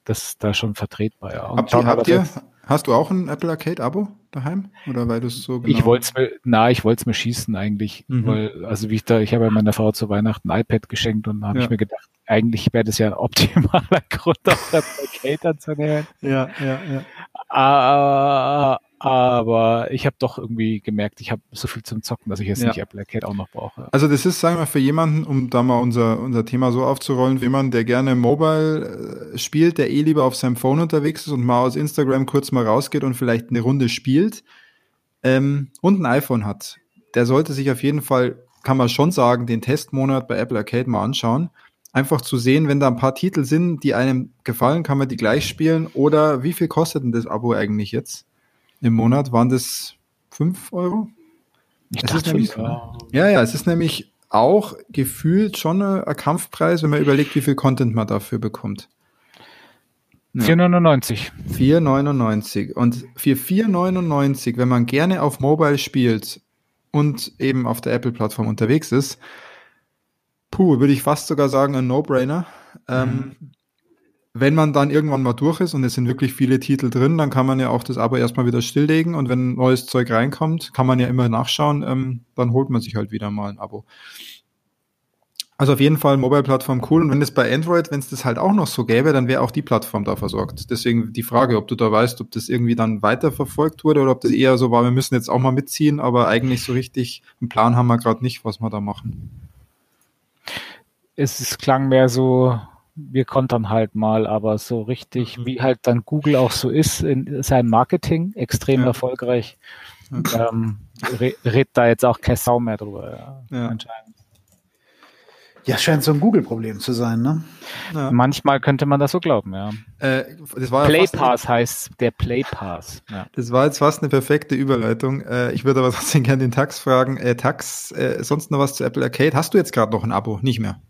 das ist da schon vertretbar. Ja. Und habt, habt ihr, hast du auch ein Apple Arcade Abo daheim? Oder weil du es so genau Ich wollte es mir, na, ich wollte es mir schießen eigentlich, mhm. weil, also wie ich da, ich habe ja meiner Frau zu Weihnachten ein iPad geschenkt und habe ja. ich mir gedacht, eigentlich wäre das ja ein optimaler Grund, auch Apple Arcade anzunehmen. Ja, ja, ja. Ah, aber ich habe doch irgendwie gemerkt, ich habe so viel zum Zocken, dass ich jetzt ja. nicht Apple Arcade auch noch brauche. Also das ist, sagen wir, für jemanden, um da mal unser, unser Thema so aufzurollen, wie man, der gerne Mobile äh, spielt, der eh lieber auf seinem Phone unterwegs ist und mal aus Instagram kurz mal rausgeht und vielleicht eine Runde spielt ähm, und ein iPhone hat. Der sollte sich auf jeden Fall, kann man schon sagen, den Testmonat bei Apple Arcade mal anschauen. Einfach zu sehen, wenn da ein paar Titel sind, die einem gefallen, kann man die gleich spielen. Oder wie viel kostet denn das Abo eigentlich jetzt? Im Monat waren das 5 Euro. Ich es dachte, nämlich, ja. ja, ja, es ist nämlich auch gefühlt schon ein Kampfpreis, wenn man überlegt, wie viel Content man dafür bekommt. Ja. 4,99. 4,99. Und für 4,99, wenn man gerne auf Mobile spielt und eben auf der Apple-Plattform unterwegs ist, puh, würde ich fast sogar sagen, ein No-Brainer. Ähm, mhm. Wenn man dann irgendwann mal durch ist und es sind wirklich viele Titel drin, dann kann man ja auch das Abo erstmal wieder stilllegen und wenn neues Zeug reinkommt, kann man ja immer nachschauen, ähm, dann holt man sich halt wieder mal ein Abo. Also auf jeden Fall Mobile-Plattform cool und wenn es bei Android, wenn es das halt auch noch so gäbe, dann wäre auch die Plattform da versorgt. Deswegen die Frage, ob du da weißt, ob das irgendwie dann weiterverfolgt wurde oder ob das eher so war, wir müssen jetzt auch mal mitziehen, aber eigentlich so richtig einen Plan haben wir gerade nicht, was wir da machen. Es klang mehr so, wir kontern halt mal, aber so richtig, mhm. wie halt dann Google auch so ist in seinem Marketing, extrem ja. erfolgreich, ähm, redet da jetzt auch kein Sau mehr drüber. Ja, ja. Anscheinend. Ja, scheint so ein Google-Problem zu sein, ne? Ja. Manchmal könnte man das so glauben, ja. Äh, das war Play ja Pass heißt der Play Pass. Ja. Das war jetzt fast eine perfekte Überleitung. Äh, ich würde aber trotzdem gerne den Tax fragen. Äh, Tax, äh, sonst noch was zu Apple Arcade? Hast du jetzt gerade noch ein Abo? Nicht mehr?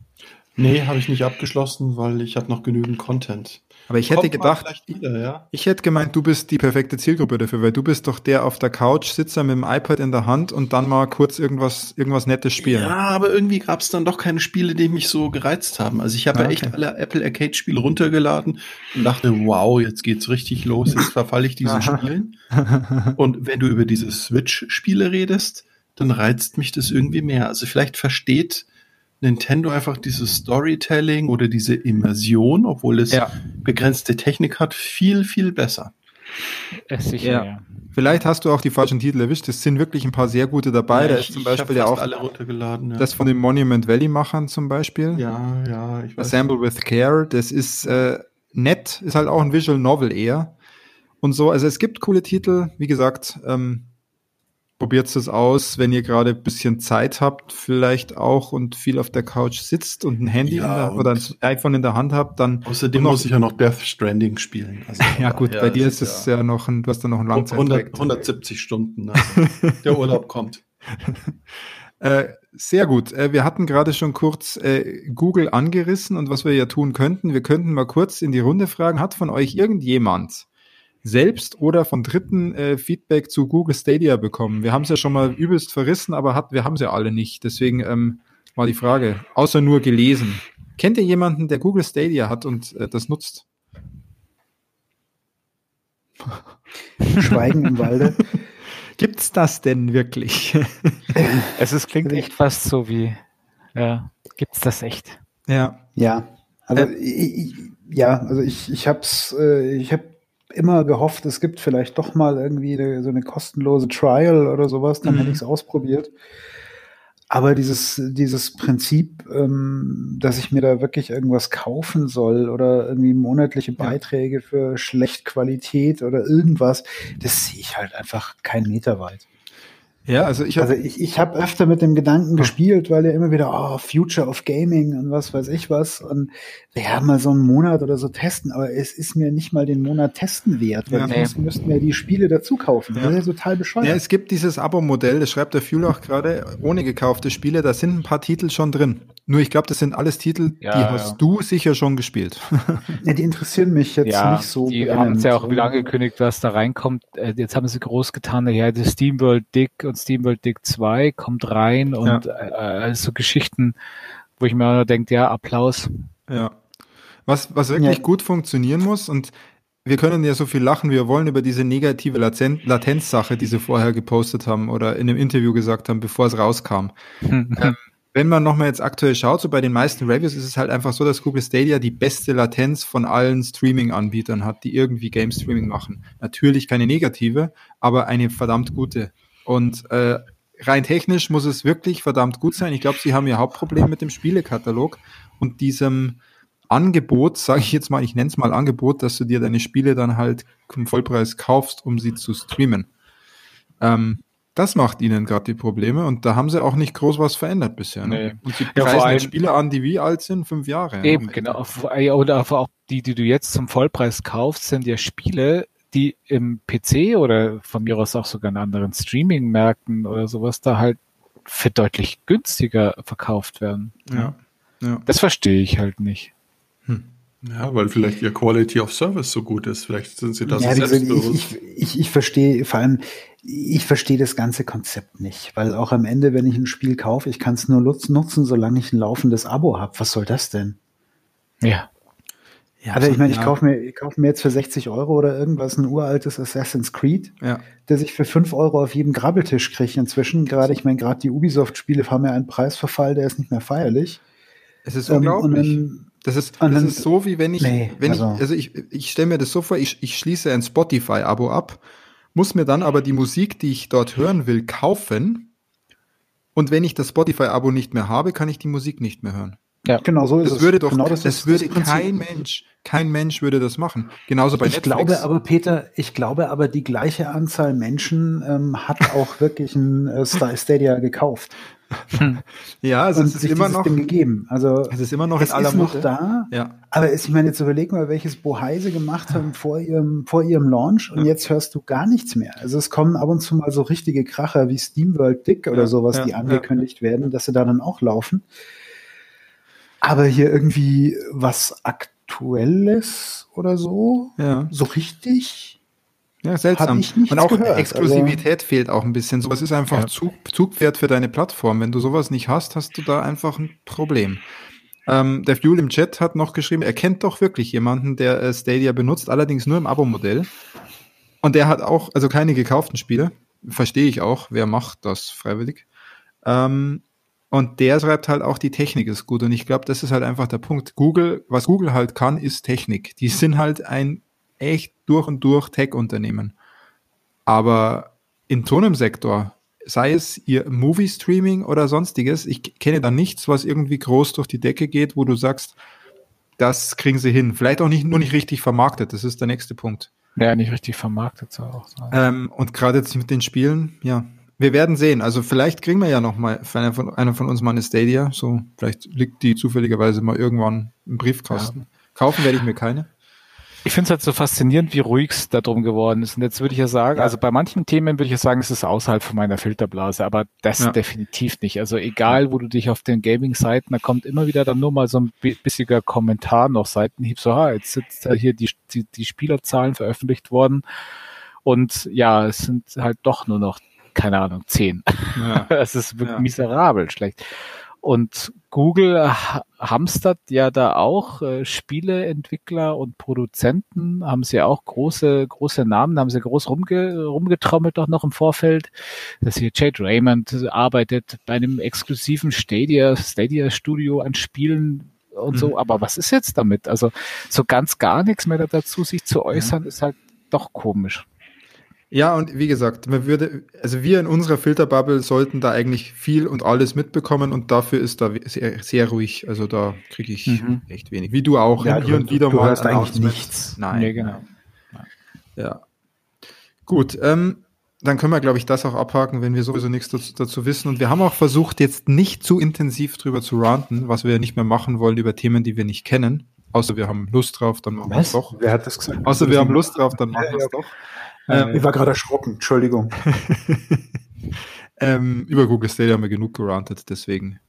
Nee, habe ich nicht abgeschlossen, weil ich habe noch genügend Content. Aber ich hätte gedacht, wieder, ja? ich hätte gemeint, du bist die perfekte Zielgruppe dafür, weil du bist doch der auf der Couch Sitzer mit dem iPad in der Hand und dann mal kurz irgendwas, irgendwas Nettes spielen. Ja, aber irgendwie gab es dann doch keine Spiele, die mich so gereizt haben. Also ich habe ah, ja echt alle Apple Arcade Spiele runtergeladen und dachte, wow, jetzt geht's richtig los, jetzt verfalle ich diesen Spielen. Und wenn du über diese Switch-Spiele redest, dann reizt mich das irgendwie mehr. Also vielleicht versteht Nintendo einfach dieses Storytelling oder diese Immersion, obwohl es ja. begrenzte Technik hat, viel, viel besser. Es sicher, ja. ja. Vielleicht hast du auch die falschen Titel erwischt. Es sind wirklich ein paar sehr gute dabei. Ja, da ist zum Beispiel ja auch alle runtergeladen, ja. das von den Monument Valley Machern zum Beispiel. Ja, ja, ich weiß. Assemble with Care. Das ist äh, nett, ist halt auch ein Visual Novel eher und so. Also es gibt coole Titel. Wie gesagt, ähm, probiert es aus, wenn ihr gerade ein bisschen Zeit habt, vielleicht auch und viel auf der Couch sitzt und ein Handy Ja, der, oder ein iPhone in der Hand habt, dann Außerdem noch- muss ich ja noch Death Stranding spielen. Also ja gut, daher bei dir ist es ja, noch ein, du hast da noch ein 100, Langzeitprojekt. 170 Stunden. Also der Urlaub kommt. Äh, sehr gut. Äh, wir hatten gerade schon kurz äh, Google angerissen und was wir ja tun könnten. Wir könnten mal kurz in die Runde fragen, hat von euch irgendjemand selbst oder von Dritten äh, Feedback zu Google Stadia bekommen? Wir haben es ja schon mal übelst verrissen, aber hat, wir haben es ja alle nicht. Deswegen ähm, mal die Frage, außer nur gelesen. Kennt ihr jemanden, der Google Stadia hat und äh, das nutzt? Schweigen im Walde. Gibt's das denn wirklich? Es ist, klingt echt fast so wie, ja, gibt's das echt? ja. Ja, also ich, ich, ja, also ich, ich hab's, äh, ich habe immer gehofft, es gibt vielleicht doch mal irgendwie so eine kostenlose Trial oder sowas, dann Mhm. hätte ich es ausprobiert. Aber dieses, dieses Prinzip, ähm, dass ich mir da wirklich irgendwas kaufen soll oder irgendwie monatliche Ja. Beiträge für schlecht Qualität oder irgendwas, das sehe ich halt einfach kein Meter weit. Ja, also ich hab, Also ich, ich habe öfter mit dem Gedanken gespielt, weil ja immer wieder, oh, Future of Gaming und was weiß ich was. Und wir haben mal so einen Monat oder so testen, aber es ist mir nicht mal den Monat testen wert, weil Ja. ja. sonst müssten wir die Spiele dazu kaufen. Ja. Das ist ja total bescheuert. Ja, es gibt dieses Abo-Modell, das schreibt der Fuel auch gerade, ohne gekaufte Spiele, da sind ein paar Titel schon drin. Nur ich glaube, das sind alles Titel, Ja, die ja. hast du sicher schon gespielt. Ja, die interessieren mich jetzt ja, nicht so. die haben es ja auch wieder angekündigt, was da reinkommt. Äh, Jetzt haben sie groß getan, ja, das SteamWorld Dick und SteamWorld Dick 2 kommt rein und äh, also so Geschichten, wo ich mir auch nur denke, ja, Applaus. Ja. Was, was wirklich Ja. gut funktionieren muss und wir können ja so viel lachen, wie wir wollen über diese negative Laten Latenzsache, die sie vorher gepostet haben oder in einem Interview gesagt haben, bevor es rauskam. Ähm, wenn man nochmal jetzt aktuell schaut, so bei den meisten Reviews ist es halt einfach so, dass Google Stadia die beste Latenz von allen Streaming-Anbietern hat, die irgendwie Game Streaming machen. Natürlich keine negative, aber eine verdammt gute. Und äh, rein technisch muss es wirklich verdammt gut sein. Ich glaube, sie haben ihr Hauptproblem mit dem Spielekatalog und diesem Angebot, sage ich jetzt mal, ich nenne es mal Angebot, dass du dir deine Spiele dann halt zum Vollpreis kaufst, um sie zu streamen. Ähm, das macht ihnen gerade die Probleme und da haben sie auch nicht groß was verändert bisher. Ne? Nee. Und sie Ja, preisen allem- jetzt Spiele an, die wie alt sind? Fünf Jahre. Eben, genau. Ja, Oder auch die, die du jetzt zum Vollpreis kaufst, sind ja Spiele, die im PC oder von mir aus auch sogar in anderen Streaming-Märkten oder sowas da halt für deutlich günstiger verkauft werden. Ja. ja. Das verstehe ich halt nicht. Ja, weil vielleicht ihr Quality of Service so gut ist. Vielleicht sind sie da ja, selbstbewusst. ich, ich, ich verstehe vor allem, ich verstehe das ganze Konzept nicht, weil auch am Ende, wenn ich ein Spiel kaufe, ich kann es nur nutzen, solange ich ein laufendes Abo habe. Was soll das denn? Ja. ja Also ich meine, ich ja. kaufe mir, ich kaufe mir jetzt für 60 Euro oder irgendwas ein uraltes Assassin's Creed, Ja. das ich für 5 Euro auf jedem Grabbeltisch kriege inzwischen. Gerade, ich meine, gerade die Ubisoft-Spiele haben ja einen Preisverfall, der ist nicht mehr feierlich. Es ist Ähm, unglaublich. dann- das ist, das dann- ist so, wie wenn ich, Nee, wenn also- ich, also ich, ich stelle mir das so vor, ich, ich schließe ein Spotify-Abo ab, muss mir dann aber die Musik, die ich dort hören will, kaufen. Und wenn ich das Spotify-Abo nicht mehr habe, kann ich die Musik nicht mehr hören. Ja. Genau so ist Das es. würde doch, genau das, ist würde Prinzip. kein Mensch, kein Mensch würde das machen. Genauso bei ich Netflix. glaube aber, Peter, ich glaube aber, die gleiche Anzahl Menschen ähm, hat auch wirklich ein äh, Sta- Stadia gekauft ja, also es ist immer noch, gegeben. Also es ist immer noch es in aller ist noch da, Ja. aber es, ich meine, jetzt überleg mal, welches Bohai sie gemacht haben vor ihrem, vor ihrem Launch und Ja. jetzt hörst du gar nichts mehr. Also es kommen ab und zu mal so richtige Kracher wie SteamWorld Dick oder Ja, sowas, die angekündigt werden, dass sie da dann auch laufen. Aber hier irgendwie was Aktuelles oder so, so richtig Ja, seltsam. Und auch gehört, Exklusivität fehlt auch ein bisschen. Sowas ist einfach Ja. Zug, Zugpferd für deine Plattform. Wenn du sowas nicht hast, hast du da einfach ein Problem. Ähm, der Fuel im Chat hat noch geschrieben, er kennt doch wirklich jemanden, der äh, Stadia benutzt, allerdings nur im Abo-Modell. Und der hat auch, also keine gekauften Spiele. Verstehe ich auch. Wer macht das freiwillig? Ähm, und der schreibt halt auch, die Technik ist gut. Und ich glaube, das ist halt einfach der Punkt. Google, was Google halt kann, ist Technik. Die sind halt ein echt durch und durch Tech-Unternehmen. Aber in so einem Sektor, sei es ihr Movie-Streaming oder sonstiges, ich kenne da nichts, was irgendwie groß durch die Decke geht, wo du sagst, das kriegen sie hin. Vielleicht auch nicht, nur nicht richtig vermarktet, das ist der nächste Punkt. Ja, nicht richtig vermarktet soll auch sein. Ähm, und gerade jetzt mit den Spielen, ja, wir werden sehen. Also vielleicht kriegen wir ja noch mal einer von, einer von uns mal eine Stadia. So, vielleicht liegt die zufälligerweise mal irgendwann im Briefkasten. Ja. Kaufen werde ich mir keine. Ich finde es halt so faszinierend, wie ruhig es darum geworden ist. Und jetzt würde ich ja sagen, ja. also bei manchen Themen würde ich ja sagen, es ist außerhalb von meiner Filterblase, aber das ja. definitiv nicht. Also egal, wo du dich auf den Gaming-Seiten, da kommt immer wieder dann nur mal so ein bissiger Kommentar noch Seitenhieb, so, ha, jetzt sind hier die, die, die Spielerzahlen veröffentlicht worden. Und ja, es sind halt doch nur noch, keine Ahnung, zehn. Ja. es ist wirklich miserabel schlecht. Und Google hamstert ja da auch äh, Spieleentwickler und Produzenten, haben sie auch große, große Namen, haben sie groß rumge, rumgetrommelt doch noch im Vorfeld, dass hier Jade Raymond arbeitet bei einem exklusiven Stadia, Stadia Studio an Spielen und mhm. so. Aber was ist jetzt damit? Also so ganz gar nichts mehr dazu, sich zu äußern, ja. ist halt doch komisch. Ja, und wie gesagt, man würde, also wir in unserer Filterbubble sollten da eigentlich viel und alles mitbekommen und dafür ist da sehr, sehr ruhig. Also da kriege ich mhm. echt wenig. Wie du auch. Ja, hier und wieder du mal. Du eigentlich nichts. Nein. Ja, genau. Ja. Gut, ähm, dann können wir, glaube ich, das auch abhaken, wenn wir sowieso nichts dazu, dazu, wissen. Und wir haben auch versucht, jetzt nicht zu intensiv drüber zu ranten, was wir nicht mehr machen wollen über Themen, die wir nicht kennen. Außer wir haben Lust drauf, dann machen wir es doch. Wer hat das gesagt? Außer wir haben Lust drauf, dann machen wir es ja, doch. Ähm, ich war gerade erschrocken, Entschuldigung. ähm, über Google Stadia haben wir genug gerantet, deswegen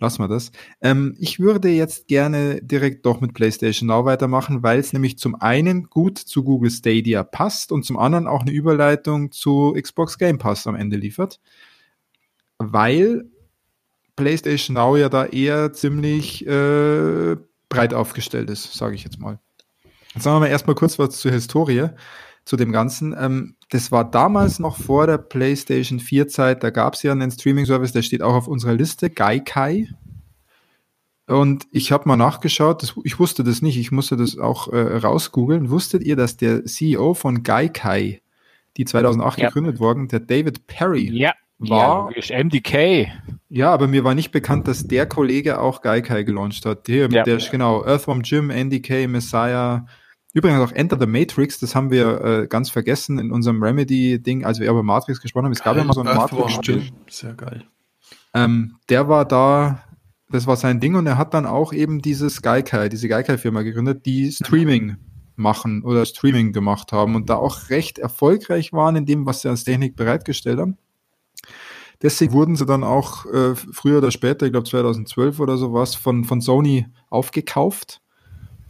lassen wir das. Ähm, ich würde jetzt gerne direkt doch mit PlayStation Now weitermachen, weil es nämlich zum einen gut zu Google Stadia passt und zum anderen auch eine Überleitung zu Xbox Game Pass am Ende liefert, weil PlayStation Now ja da eher ziemlich äh, breit aufgestellt ist, sage ich jetzt mal. Jetzt sagen wir mal erstmal kurz was zur Historie zu dem Ganzen. Ähm, das war damals noch vor der PlayStation 4 Zeit, da gab es ja einen Streaming-Service, der steht auch auf unserer Liste, Gaikai. Und ich habe mal nachgeschaut, das, ich wusste das nicht, ich musste das auch äh, rausgoogeln. Wusstet ihr, dass der CEO von Gaikai, die 2008 ja. gegründet worden, der David Perry, ja. war. Ja, MDK. Ja, aber mir war nicht bekannt, dass der Kollege auch Gaikai gelauncht hat. Der, ja. der genau, Earthworm Jim, NDK, Messiah, Übrigens auch Enter the Matrix, das haben wir äh, ganz vergessen in unserem Remedy-Ding, als wir über Matrix gesprochen haben. Es gab ja mal so einen Matrix-Spiel. Sehr geil. Ähm, der war da, das war sein Ding und er hat dann auch eben dieses Gaikai, diese Gaikai-Firma gegründet, die Streaming machen oder Streaming gemacht haben und da auch recht erfolgreich waren in dem, was sie als Technik bereitgestellt haben. Deswegen wurden sie dann auch äh, früher oder später, ich glaube 2012 oder sowas, von, von Sony aufgekauft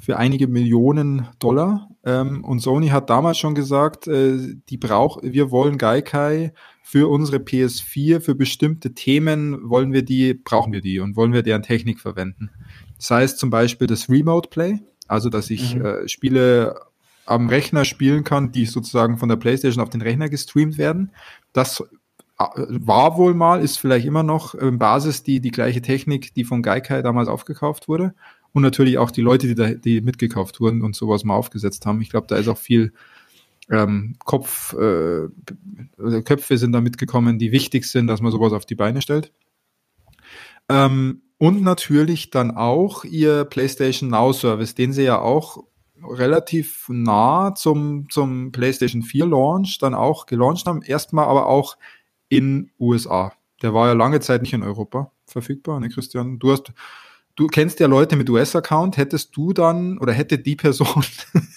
für einige Millionen Dollar. Ähm, und Sony hat damals schon gesagt, äh, die braucht, wir wollen Gaikai für unsere PS4, für bestimmte Themen wollen wir die, brauchen wir die und wollen wir deren Technik verwenden. Das heißt zum Beispiel das Remote Play, also dass ich mhm. äh, Spiele am Rechner spielen kann, die sozusagen von der PlayStation auf den Rechner gestreamt werden. Das äh, war wohl mal, ist vielleicht immer noch in Basis die, die gleiche Technik, die von Gaikai damals aufgekauft wurde und natürlich auch die Leute, die da die mitgekauft wurden und sowas mal aufgesetzt haben. Ich glaube, da ist auch viel ähm, Kopf, äh, Köpfe sind da mitgekommen, die wichtig sind, dass man sowas auf die Beine stellt. Ähm, und natürlich dann auch ihr PlayStation Now Service, den sie ja auch relativ nah zum, zum PlayStation 4 Launch dann auch gelauncht haben. Erstmal aber auch in USA. Der war ja lange Zeit nicht in Europa verfügbar, ne, Christian? Du hast, du kennst ja Leute mit US-Account, hättest du dann oder hätte die Person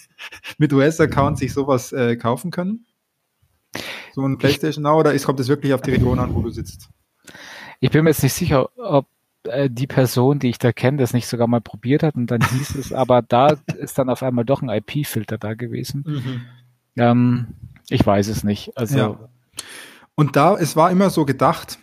mit US-Account sich sowas äh, kaufen können? So ein PlayStation Now oder ist, kommt es wirklich auf die Region an, wo du sitzt? Ich bin mir jetzt nicht sicher, ob äh, die Person, die ich da kenne, das nicht sogar mal probiert hat und dann hieß es, aber da ist dann auf einmal doch ein IP-Filter da gewesen. Mhm. Ähm, ich weiß es nicht. Also ja. Und da, es war immer so gedacht,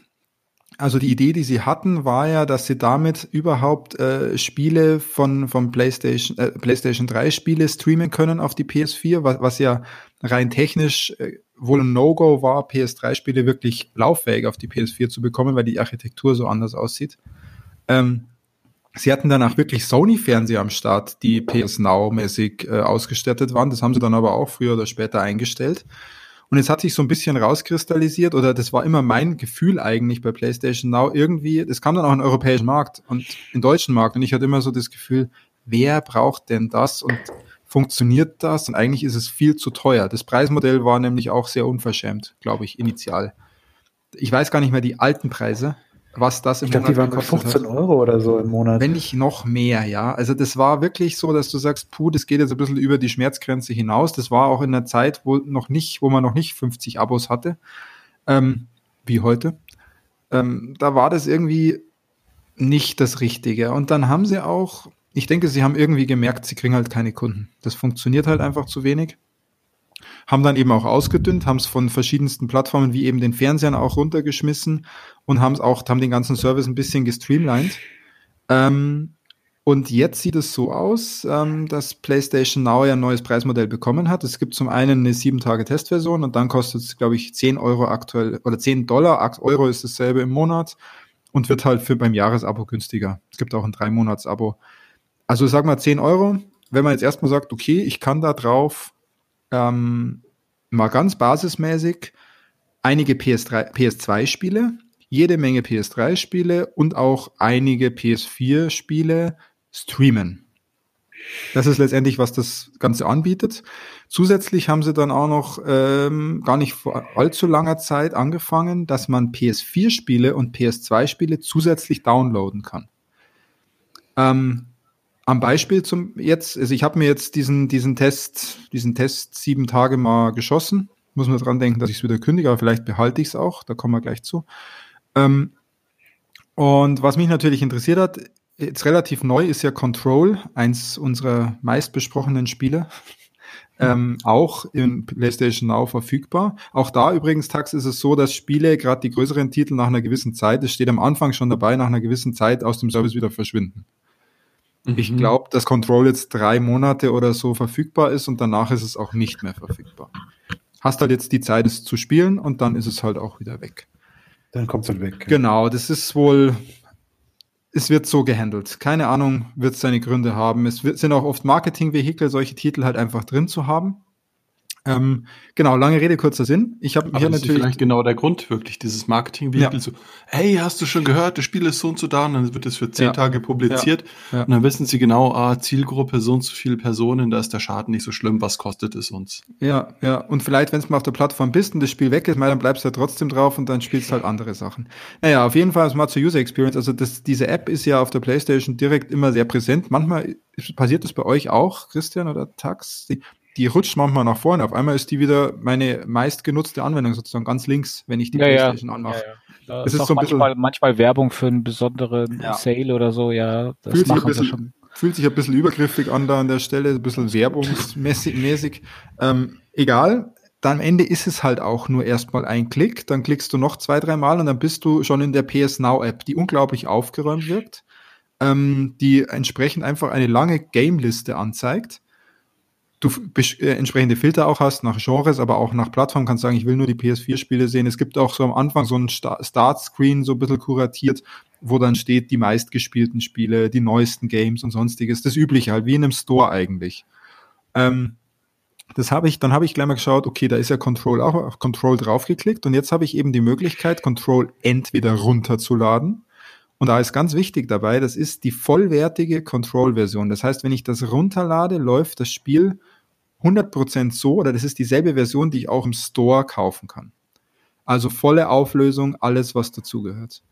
also die Idee, die sie hatten, war ja, dass sie damit überhaupt äh, Spiele von von PlayStation äh, PlayStation 3 Spiele streamen können auf die PS4, was, was ja rein technisch äh, wohl ein No-Go war, PS3 Spiele wirklich lauffähig auf die PS4 zu bekommen, weil die Architektur so anders aussieht. Ähm, sie hatten danach wirklich Sony-Fernseher am Start, die PS Now mäßig äh, ausgestattet waren. Das haben sie dann aber auch früher oder später eingestellt. Und es hat sich so ein bisschen rauskristallisiert, oder das war immer mein Gefühl eigentlich bei PlayStation Now, irgendwie, das kam dann auch in den europäischen Markt und in deutschen Markt. Und ich hatte immer so das Gefühl, wer braucht denn das und funktioniert das? Und eigentlich ist es viel zu teuer. Das Preismodell war nämlich auch sehr unverschämt, glaube ich, initial. ich weiß gar nicht mehr die alten Preise, was das im ich glaub, Monat die waren gekostet 15 hat. Euro oder so im Monat. Wenn nicht noch mehr, ja. Also das war wirklich so, dass du sagst, puh, das geht jetzt ein bisschen über die Schmerzgrenze hinaus. Das war auch in der Zeit, wo noch nicht, wo man noch nicht 50 Abos hatte, ähm, wie heute. Ähm, da war das irgendwie nicht das Richtige. Und dann haben sie auch, ich denke, sie haben irgendwie gemerkt, sie kriegen halt keine Kunden. Das funktioniert halt einfach zu wenig haben dann eben auch ausgedünnt, haben es von verschiedensten Plattformen wie eben den Fernsehern auch runtergeschmissen und haben es auch, haben den ganzen Service ein bisschen gestreamlined. Ähm, und jetzt sieht es so aus, ähm, dass PlayStation Now ja ein neues Preismodell bekommen hat. Es gibt zum einen eine 7-Tage-Testversion und dann kostet es, glaube ich, 10 Euro aktuell oder 10 Dollar. 8 Euro ist dasselbe im Monat und wird halt für beim Jahresabo günstiger. Es gibt auch ein 3-Monats-Abo. Also sag mal 10 Euro. Wenn man jetzt erstmal sagt, okay, ich kann da drauf ähm, mal ganz basismäßig einige PS3, PS2-Spiele, jede Menge PS3-Spiele und auch einige PS4-Spiele streamen. Das ist letztendlich, was das Ganze anbietet. Zusätzlich haben sie dann auch noch ähm, gar nicht vor allzu langer Zeit angefangen, dass man PS4-Spiele und PS2-Spiele zusätzlich downloaden kann. Ähm, am Beispiel zum jetzt, also ich habe mir jetzt diesen, diesen Test, diesen Test sieben Tage mal geschossen. Muss man dran denken, dass ich es wieder kündige, aber vielleicht behalte ich es auch, da kommen wir gleich zu. Ähm, und was mich natürlich interessiert hat, jetzt relativ neu ist ja Control, eins unserer meistbesprochenen Spiele. Ähm, auch in PlayStation Now verfügbar. Auch da übrigens, Tax, ist es so, dass Spiele, gerade die größeren Titel, nach einer gewissen Zeit, es steht am Anfang schon dabei, nach einer gewissen Zeit aus dem Service wieder verschwinden. Mhm. Ich glaube, dass Control jetzt drei Monate oder so verfügbar ist und danach ist es auch nicht mehr verfügbar. Hast halt jetzt die Zeit, es zu spielen und dann ist es halt auch wieder weg. Dann kommt es halt weg. Genau, das ist wohl, es wird so gehandelt. Keine Ahnung, wird es seine Gründe haben. Es wird, sind auch oft Marketingvehikel, solche Titel halt einfach drin zu haben. Ähm, genau, lange Rede, kurzer Sinn. Ich habe hier natürlich. Ist vielleicht genau der Grund, wirklich, dieses Marketing-Vehikel ja. so, hey, hast du schon gehört, das Spiel ist so und so da, und dann wird es für zehn ja. Tage publiziert. Ja. Und dann wissen sie genau, ah, Zielgruppe, so und so viele Personen, da ist der Schaden nicht so schlimm, was kostet es uns? Ja, ja. Und vielleicht, wenn es mal auf der Plattform bist und das Spiel weg ist, mal, dann bleibst du ja trotzdem drauf und dann spielst du halt andere Sachen. Naja, auf jeden Fall mal zur User Experience. Also das, diese App ist ja auf der PlayStation direkt immer sehr präsent. Manchmal passiert das bei euch auch, Christian oder Tax? Die rutscht manchmal nach vorne. Auf einmal ist die wieder meine meistgenutzte Anwendung sozusagen ganz links, wenn ich die ja, Playstation ja. anmache. Ja, ja. Das ist, ist so manchmal, manchmal Werbung für einen besonderen. Sale oder so, ja. Das fühlt machen bisschen, schon. Fühlt sich ein bisschen übergriffig an da an der Stelle, ein bisschen werbungsmäßig. Ähm, egal, dann am Ende ist es halt auch nur erstmal ein Klick, dann klickst du noch zwei, drei Mal und dann bist du schon in der PS Now App, die unglaublich aufgeräumt wirkt, ähm, die entsprechend einfach eine lange Game-Liste anzeigt du äh, entsprechende Filter auch hast nach Genres, aber auch nach Plattform kannst sagen, ich will nur die PS4-Spiele sehen. Es gibt auch so am Anfang so ein Start-Screen, so ein bisschen kuratiert, wo dann steht die meistgespielten Spiele, die neuesten Games und sonstiges. Das Übliche halt, wie in einem Store eigentlich. Ähm, das habe ich, dann habe ich gleich mal geschaut, okay, da ist ja Control auch auf Control draufgeklickt und jetzt habe ich eben die Möglichkeit, Control entweder runterzuladen. Und da ist ganz wichtig dabei, das ist die vollwertige Control-Version. Das heißt, wenn ich das runterlade, läuft das Spiel 100% so, oder das ist dieselbe Version, die ich auch im Store kaufen kann. Also volle Auflösung, alles, was dazugehört.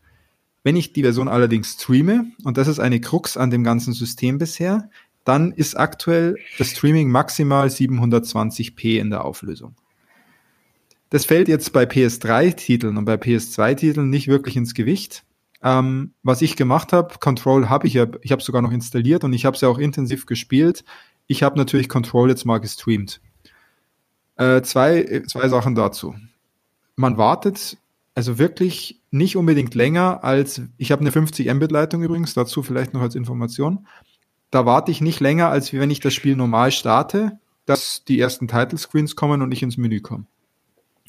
Wenn ich die Version allerdings streame, und das ist eine Krux an dem ganzen System bisher, dann ist aktuell das Streaming maximal 720p in der Auflösung. Das fällt jetzt bei PS3-Titeln und bei PS2-Titeln nicht wirklich ins Gewicht. Ähm, was ich gemacht habe, Control habe ich ja, ich habe sogar noch installiert und ich habe es ja auch intensiv gespielt. Ich habe natürlich Control jetzt mal gestreamt. Äh, zwei, zwei Sachen dazu. Man wartet also wirklich nicht unbedingt länger als, ich habe eine 50 Mbit Leitung übrigens, dazu vielleicht noch als Information. Da warte ich nicht länger, als wenn ich das Spiel normal starte, dass die ersten Title Screens kommen und ich ins Menü komme.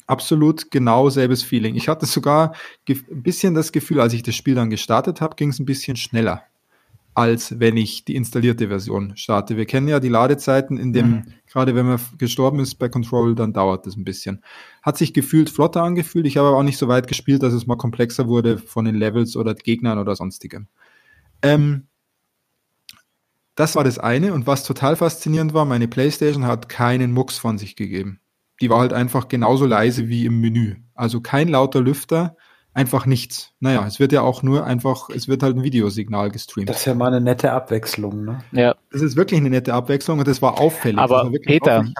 Absolut genau selbes Feeling. Ich hatte sogar ein bisschen das Gefühl, als ich das Spiel dann gestartet habe, ging es ein bisschen schneller als wenn ich die installierte Version starte. Wir kennen ja die Ladezeiten, in dem, mhm. gerade wenn man gestorben ist bei Control, dann dauert das ein bisschen. Hat sich gefühlt flotter angefühlt. Ich habe aber auch nicht so weit gespielt, dass es mal komplexer wurde von den Levels oder Gegnern oder sonstigem. Ähm, das war das eine. Und was total faszinierend war, meine PlayStation hat keinen Mucks von sich gegeben. die war halt einfach genauso leise wie im Menü. Also kein lauter Lüfter, einfach nichts. Naja, es wird ja auch nur einfach, es wird halt ein Videosignal gestreamt. Das ist ja mal eine nette Abwechslung, ne? Ja. Das ist wirklich eine nette Abwechslung und das war auffällig. Aber Peter, auffällig.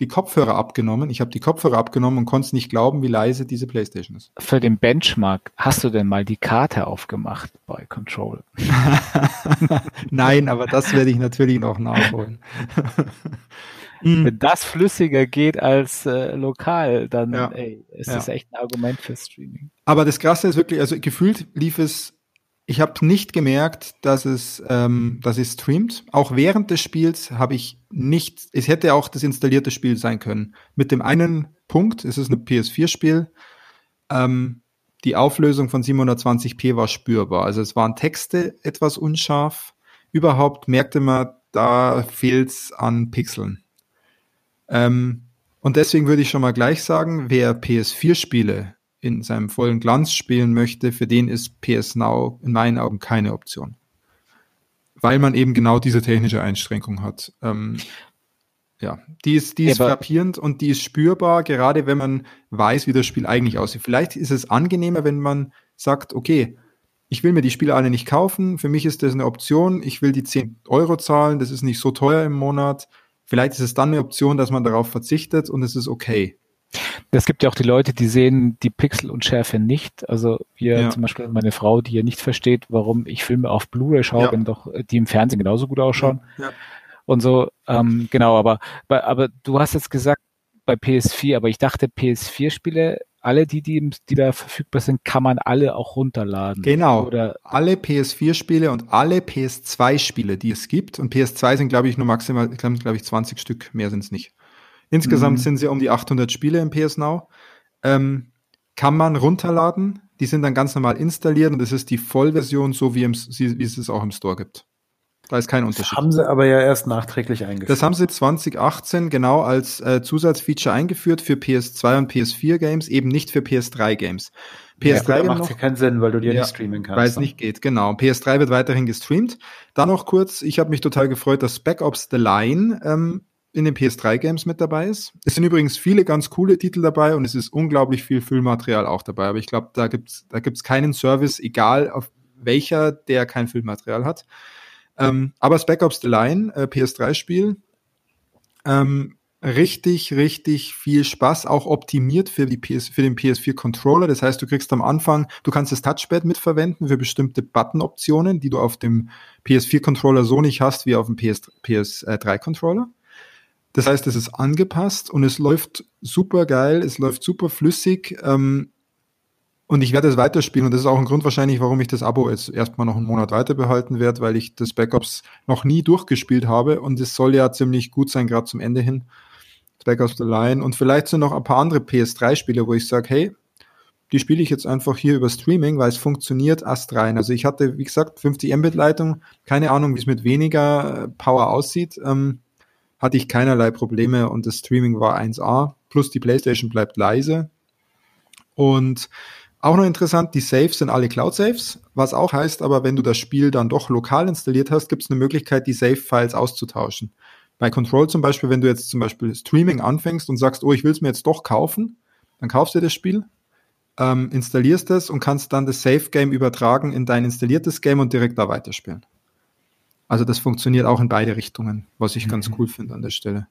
die Kopfhörer abgenommen. Ich habe die Kopfhörer abgenommen und konnte nicht glauben, wie leise diese Playstation ist. Für den Benchmark hast du denn mal die Karte aufgemacht bei Control? Nein, aber das werde ich natürlich noch nachholen. Mhm. Wenn das flüssiger geht als äh, lokal, dann ja. ey, ist ja. das echt ein Argument für Streaming. Aber das Krasse ist wirklich, also gefühlt lief es, ich habe nicht gemerkt, dass es, ähm, dass es streamt. Auch während des Spiels habe ich nicht, es hätte auch das installierte Spiel sein können. Mit dem einen Punkt, es ist ein PS4-Spiel, ähm, die Auflösung von 720p war spürbar. Also es waren Texte etwas unscharf. Überhaupt merkte man, da fehlt's an Pixeln. Ähm, und deswegen würde ich schon mal gleich sagen, wer PS4-Spiele in seinem vollen Glanz spielen möchte, für den ist PS Now in meinen Augen keine Option. Weil man eben genau diese technische Einschränkung hat. Ähm, ja, die ist, die ist ja, frappierend und die ist spürbar, gerade wenn man weiß, wie das Spiel eigentlich aussieht. Vielleicht ist es angenehmer, wenn man sagt, okay, ich will mir die Spiele alle nicht kaufen, für mich ist das eine Option, ich will die 10 Euro zahlen, das ist nicht so teuer im Monat, Vielleicht ist es dann eine Option, dass man darauf verzichtet und es ist okay. Es gibt ja auch die Leute, die sehen die Pixel und Schärfe nicht. Also wir ja. zum Beispiel meine Frau, die ja nicht versteht, warum ich Filme auf Blu-ray schaue, ja. wenn doch die im Fernsehen genauso gut ausschauen. Ja. Und so, ähm, genau, aber, aber du hast jetzt gesagt bei PS4, aber ich dachte PS4-Spiele alle die, die, die da verfügbar sind, kann man alle auch runterladen. Genau. Oder alle PS4-Spiele und alle PS2-Spiele, die es gibt. Und PS2 sind, glaube ich, nur maximal, glaube ich, 20 Stück, mehr sind es nicht. Insgesamt mhm. sind sie um die 800 Spiele im PS Now. Ähm, kann man runterladen. Die sind dann ganz normal installiert und das ist die Vollversion, so wie, im, wie es es auch im Store gibt. Da ist kein Unterschied. Das haben sie aber ja erst nachträglich eingeführt. Das haben sie 2018 genau als äh, Zusatzfeature eingeführt für PS2 und PS4 Games, eben nicht für PS3 Games. PS3 ja, macht ja keinen Sinn, weil du dir ja, nicht streamen kannst. Weil es nicht geht, genau. PS3 wird weiterhin gestreamt. Dann noch kurz, ich habe mich total gefreut, dass Spec Ops The Line ähm, in den PS3-Games mit dabei ist. Es sind übrigens viele ganz coole Titel dabei und es ist unglaublich viel Füllmaterial auch dabei. Aber ich glaube, da gibt's da gibt's keinen Service, egal auf welcher, der kein Füllmaterial hat. Ähm, aber Spec Ops The Line, äh, PS3-Spiel, ähm, richtig, richtig viel Spaß, auch optimiert für, die PS, für den PS4-Controller. Das heißt, du kriegst am Anfang, du kannst das Touchpad mitverwenden für bestimmte Button-Optionen, die du auf dem PS4-Controller so nicht hast wie auf dem PS, PS3-Controller. Das heißt, es ist angepasst und es läuft super geil, es läuft super flüssig. Ähm, und ich werde es weiterspielen und das ist auch ein Grund wahrscheinlich, warum ich das Abo jetzt erstmal noch einen Monat weiter behalten werde, weil ich das Backups noch nie durchgespielt habe und es soll ja ziemlich gut sein, gerade zum Ende hin. Backups the Line und vielleicht sind noch ein paar andere PS3-Spiele, wo ich sage, hey, die spiele ich jetzt einfach hier über Streaming, weil es funktioniert astrein. Also ich hatte, wie gesagt, 50 Mbit-Leitung, keine Ahnung, wie es mit weniger äh, Power aussieht, ähm, hatte ich keinerlei Probleme und das Streaming war 1A, plus die Playstation bleibt leise. Und auch noch interessant, die Saves sind alle Cloud-Saves, was auch heißt, aber wenn du das Spiel dann doch lokal installiert hast, gibt es eine Möglichkeit, die Save-Files auszutauschen. Bei Control zum Beispiel, wenn du jetzt zum Beispiel Streaming anfängst und sagst, oh, ich will es mir jetzt doch kaufen, dann kaufst du das Spiel, ähm, installierst es und kannst dann das Save-Game übertragen in dein installiertes Game und direkt da weiterspielen. Also das funktioniert auch in beide Richtungen, was ich mhm. ganz cool finde an der Stelle.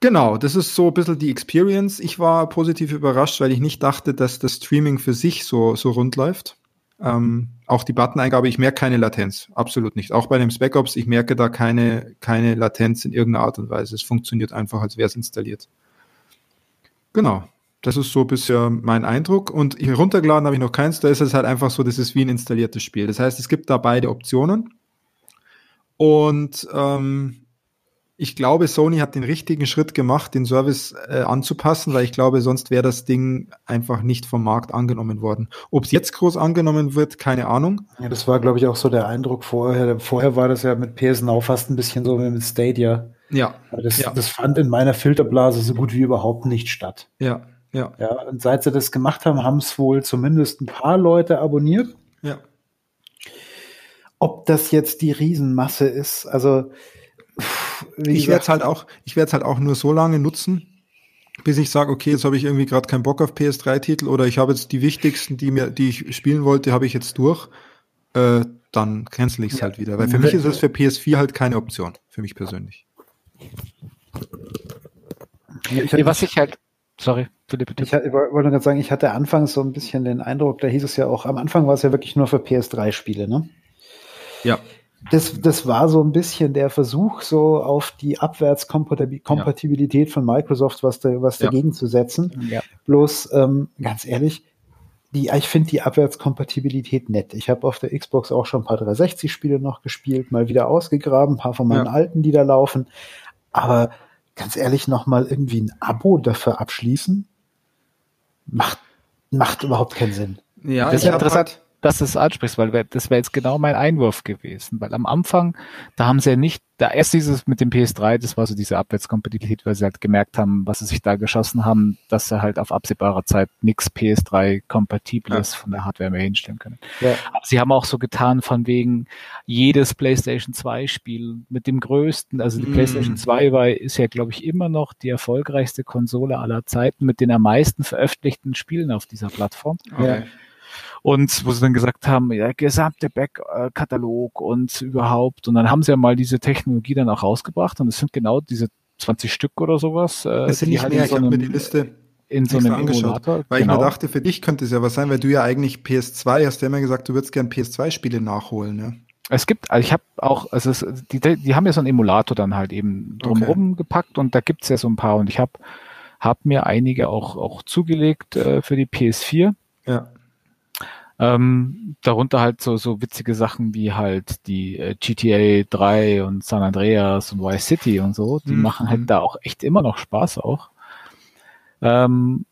Genau, das ist so ein bisschen die Experience. Ich war positiv überrascht, weil ich nicht dachte, dass das Streaming für sich so, so rund läuft. Ähm, auch die Button-Eingabe, ich merke keine Latenz, absolut nicht. Auch bei dem Spec Ops, ich merke da keine, keine Latenz in irgendeiner Art und Weise. Es funktioniert einfach, als wäre es installiert. Genau, das ist so bisher mein Eindruck. Und hier runtergeladen habe ich noch keins, da ist es halt einfach so, das ist wie ein installiertes Spiel. Das heißt, es gibt da beide Optionen. Und ähm, ich glaube, Sony hat den richtigen Schritt gemacht, den Service äh, anzupassen, weil ich glaube, sonst wäre das Ding einfach nicht vom Markt angenommen worden. Ob es jetzt groß angenommen wird, keine Ahnung. Ja, das war, glaube ich, auch so der Eindruck vorher. Vorher war das ja mit PS Now fast ein bisschen so wie mit Stadia. Ja. Das, ja. das fand in meiner Filterblase so gut wie überhaupt nicht statt. Ja, ja. Ja, und seit sie das gemacht haben, haben es wohl zumindest ein paar Leute abonniert. Ja. Ob das jetzt die Riesenmasse ist, also ich werde es halt auch, ich werde es halt auch nur so lange nutzen, bis ich sage, okay, jetzt habe ich irgendwie gerade keinen Bock auf PS3-Titel oder ich habe jetzt die wichtigsten, die mir, die ich spielen wollte, habe ich jetzt durch, äh, dann cancel ich es ja. halt wieder. Weil für mich ist es für PS4 halt keine Option, für mich persönlich. Ich, was ich halt, sorry, Philipp, bitte. Ich, ich wollte gerade sagen, ich hatte anfangs so ein bisschen den Eindruck, da hieß es ja auch, am Anfang war es ja wirklich nur für PS3-Spiele, ne? Ja. Das, das war so ein bisschen der Versuch, so auf die Abwärtskompatibilität ja. von Microsoft was, da, was ja. dagegen zu setzen. Ja. Bloß, ähm, ganz ehrlich, die, ich finde die Abwärtskompatibilität nett. Ich habe auf der Xbox auch schon ein paar 360-Spiele noch gespielt, mal wieder ausgegraben, ein paar von meinen alten, die da laufen. Aber ganz ehrlich, noch mal irgendwie ein Abo dafür abschließen, macht, macht überhaupt keinen Sinn. Ja, das ist ja interessant dass du es ansprichst, weil das wäre jetzt genau mein Einwurf gewesen. Weil am Anfang, da haben sie ja nicht, da erst dieses mit dem PS3, das war so diese Abwärtskompatibilität, weil sie halt gemerkt haben, was sie sich da geschossen haben, dass sie halt auf absehbarer Zeit nichts PS3-Kompatibles ja. von der Hardware mehr hinstellen können. Ja. Aber sie haben auch so getan von wegen jedes PlayStation 2 Spiel mit dem größten, also die mm. PlayStation 2 war, ist ja glaube ich immer noch die erfolgreichste Konsole aller Zeiten mit den am meisten veröffentlichten Spielen auf dieser Plattform. Okay. Und wo sie dann gesagt haben, ja, gesamte Backkatalog und überhaupt. Und dann haben sie ja mal diese Technologie dann auch rausgebracht und es sind genau diese 20 Stück oder sowas. Äh, es sind nicht halt mehr, so ich habe mir die Liste in so einem Emulator. Weil genau. ich mir dachte, für dich könnte es ja was sein, weil du ja eigentlich PS2 hast, ja immer gesagt, du würdest gern PS2-Spiele nachholen, ja. Es gibt, also ich habe auch, also es, die, die haben ja so einen Emulator dann halt eben drumherum okay. gepackt und da gibt's ja so ein paar und ich habe hab mir einige auch, auch zugelegt äh, für die PS4. Ja. Ähm, darunter halt so, so witzige Sachen wie halt die äh, GTA 3 und San Andreas und Vice City und so. Die mhm. machen halt da auch echt immer noch Spaß auch. Ähm,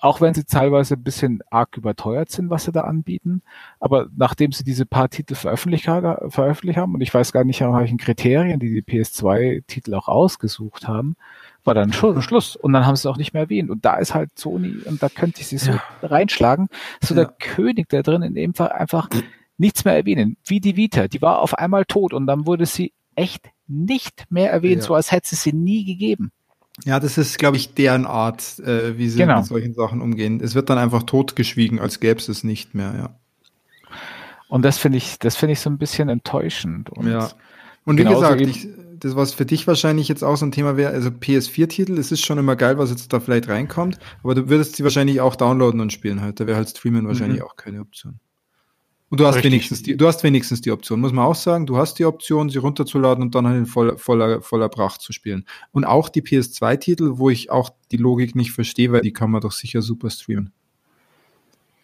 auch wenn sie teilweise ein bisschen arg überteuert sind, was sie da anbieten. Aber nachdem sie diese paar Titel veröffentlicht, veröffentlicht haben, und ich weiß gar nicht, nach welchen Kriterien die die PS2-Titel auch ausgesucht haben, war dann schon Schluss. Und dann haben sie es auch nicht mehr erwähnt. Und da ist halt Sony, und da könnte ich sie so ja. reinschlagen, so ja. der König da drin, in dem Fall einfach nichts mehr erwähnen. Wie die Vita, die war auf einmal tot und dann wurde sie echt nicht mehr erwähnt, ja. so als hätte es sie nie gegeben. Ja, das ist, glaube ich, deren Art, äh, wie sie genau. mit solchen Sachen umgehen. Es wird dann einfach totgeschwiegen, als gäbe es es nicht mehr, ja. Und das finde ich, das finde ich so ein bisschen enttäuschend. Und ja. Und wie gesagt, ich, das, was für dich wahrscheinlich jetzt auch so ein Thema wäre, also PS4-Titel, es ist schon immer geil, was jetzt da vielleicht reinkommt, aber du würdest sie wahrscheinlich auch downloaden und spielen halt. Da wäre halt Streamen wahrscheinlich mhm. auch keine Option. Und du hast Richtig. wenigstens die, du hast wenigstens die Option, muss man auch sagen, du hast die Option, sie runterzuladen und dann halt in voller, voller, voller Pracht zu spielen. Und auch die PS2-Titel, wo ich auch die Logik nicht verstehe, weil die kann man doch sicher super streamen.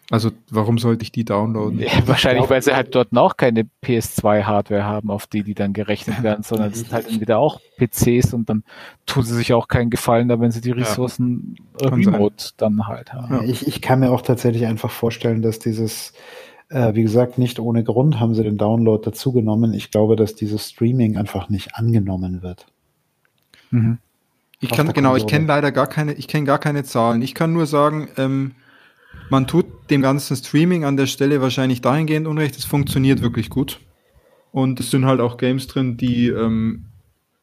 Also warum sollte ich die downloaden? Ja, wahrscheinlich, weil sie halt dort noch keine PS2-Hardware haben, auf die die dann gerechnet werden, sondern es sind halt entweder auch PCs und dann tun sie sich auch keinen Gefallen da, wenn sie die Ressourcen ja, remote sein. dann halt haben. Ja, ich, ich kann mir auch tatsächlich einfach vorstellen, dass dieses, äh, wie gesagt, nicht ohne Grund haben sie den Download dazugenommen. Ich glaube, dass dieses Streaming einfach nicht angenommen wird. Mhm. Ich kann, genau, ich kenne leider gar keine, ich kenne gar keine Zahlen. Ich kann nur sagen, ähm, man tut dem ganzen Streaming an der Stelle wahrscheinlich dahingehend Unrecht, es funktioniert wirklich gut. Und es sind halt auch Games drin, die ähm,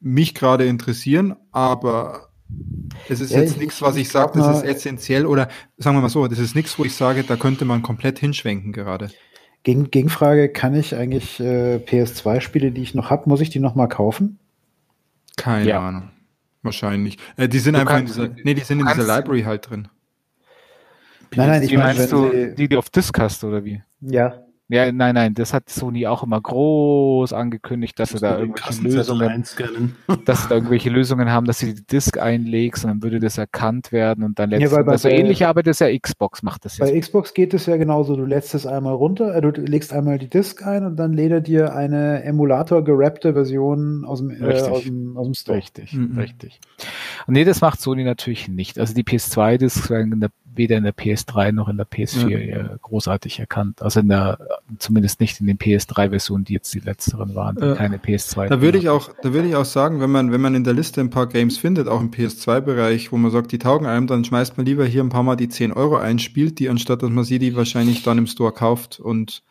mich gerade interessieren, aber es ist ja, jetzt nichts, was ich, ich sage, das ist essentiell oder sagen wir mal so, das ist nichts, wo ich sage, da könnte man komplett hinschwenken gerade. Gegen, Gegenfrage, kann ich eigentlich äh, PS2-Spiele, die ich noch habe, muss ich die nochmal kaufen? Keine ja. Ahnung. Wahrscheinlich. Äh, die sind du einfach in dieser, nee, die sind in dieser Library halt drin. Nein, nein, ich die meine, meinst du, die, die auf Disk hast, oder wie? Ja. Ja, nein, nein, das hat Sony auch immer groß angekündigt, dass sie da irgendwelche Lösungen, dass sie da irgendwelche Lösungen haben, dass sie die Disk einlegst und dann würde das erkannt werden und dann letztens, ja, also ähnlich aber das ja Xbox macht das jetzt. Bei Xbox geht es ja genauso, du lädst es einmal runter, äh, du legst einmal die Disk ein und dann lädt er dir eine Emulator gerappte Version aus dem, äh, aus dem, aus dem Store. Richtig, mhm. richtig. Und nee, das macht Sony natürlich nicht. Also die PS2-Disks werden in der weder in der PS3 noch in der PS4 ja. Äh, großartig erkannt. Also in der, zumindest nicht in den PS3-Versionen, die jetzt die letzteren waren, die äh, keine PS2. Da würde ich auch, da würde ich auch sagen, wenn man, wenn man in der Liste ein paar Games findet, auch im PS2-Bereich, wo man sagt, die taugen einem, dann schmeißt man lieber hier ein paar Mal die 10 Euro ein, spielt die, anstatt dass man sie die wahrscheinlich dann im Store kauft und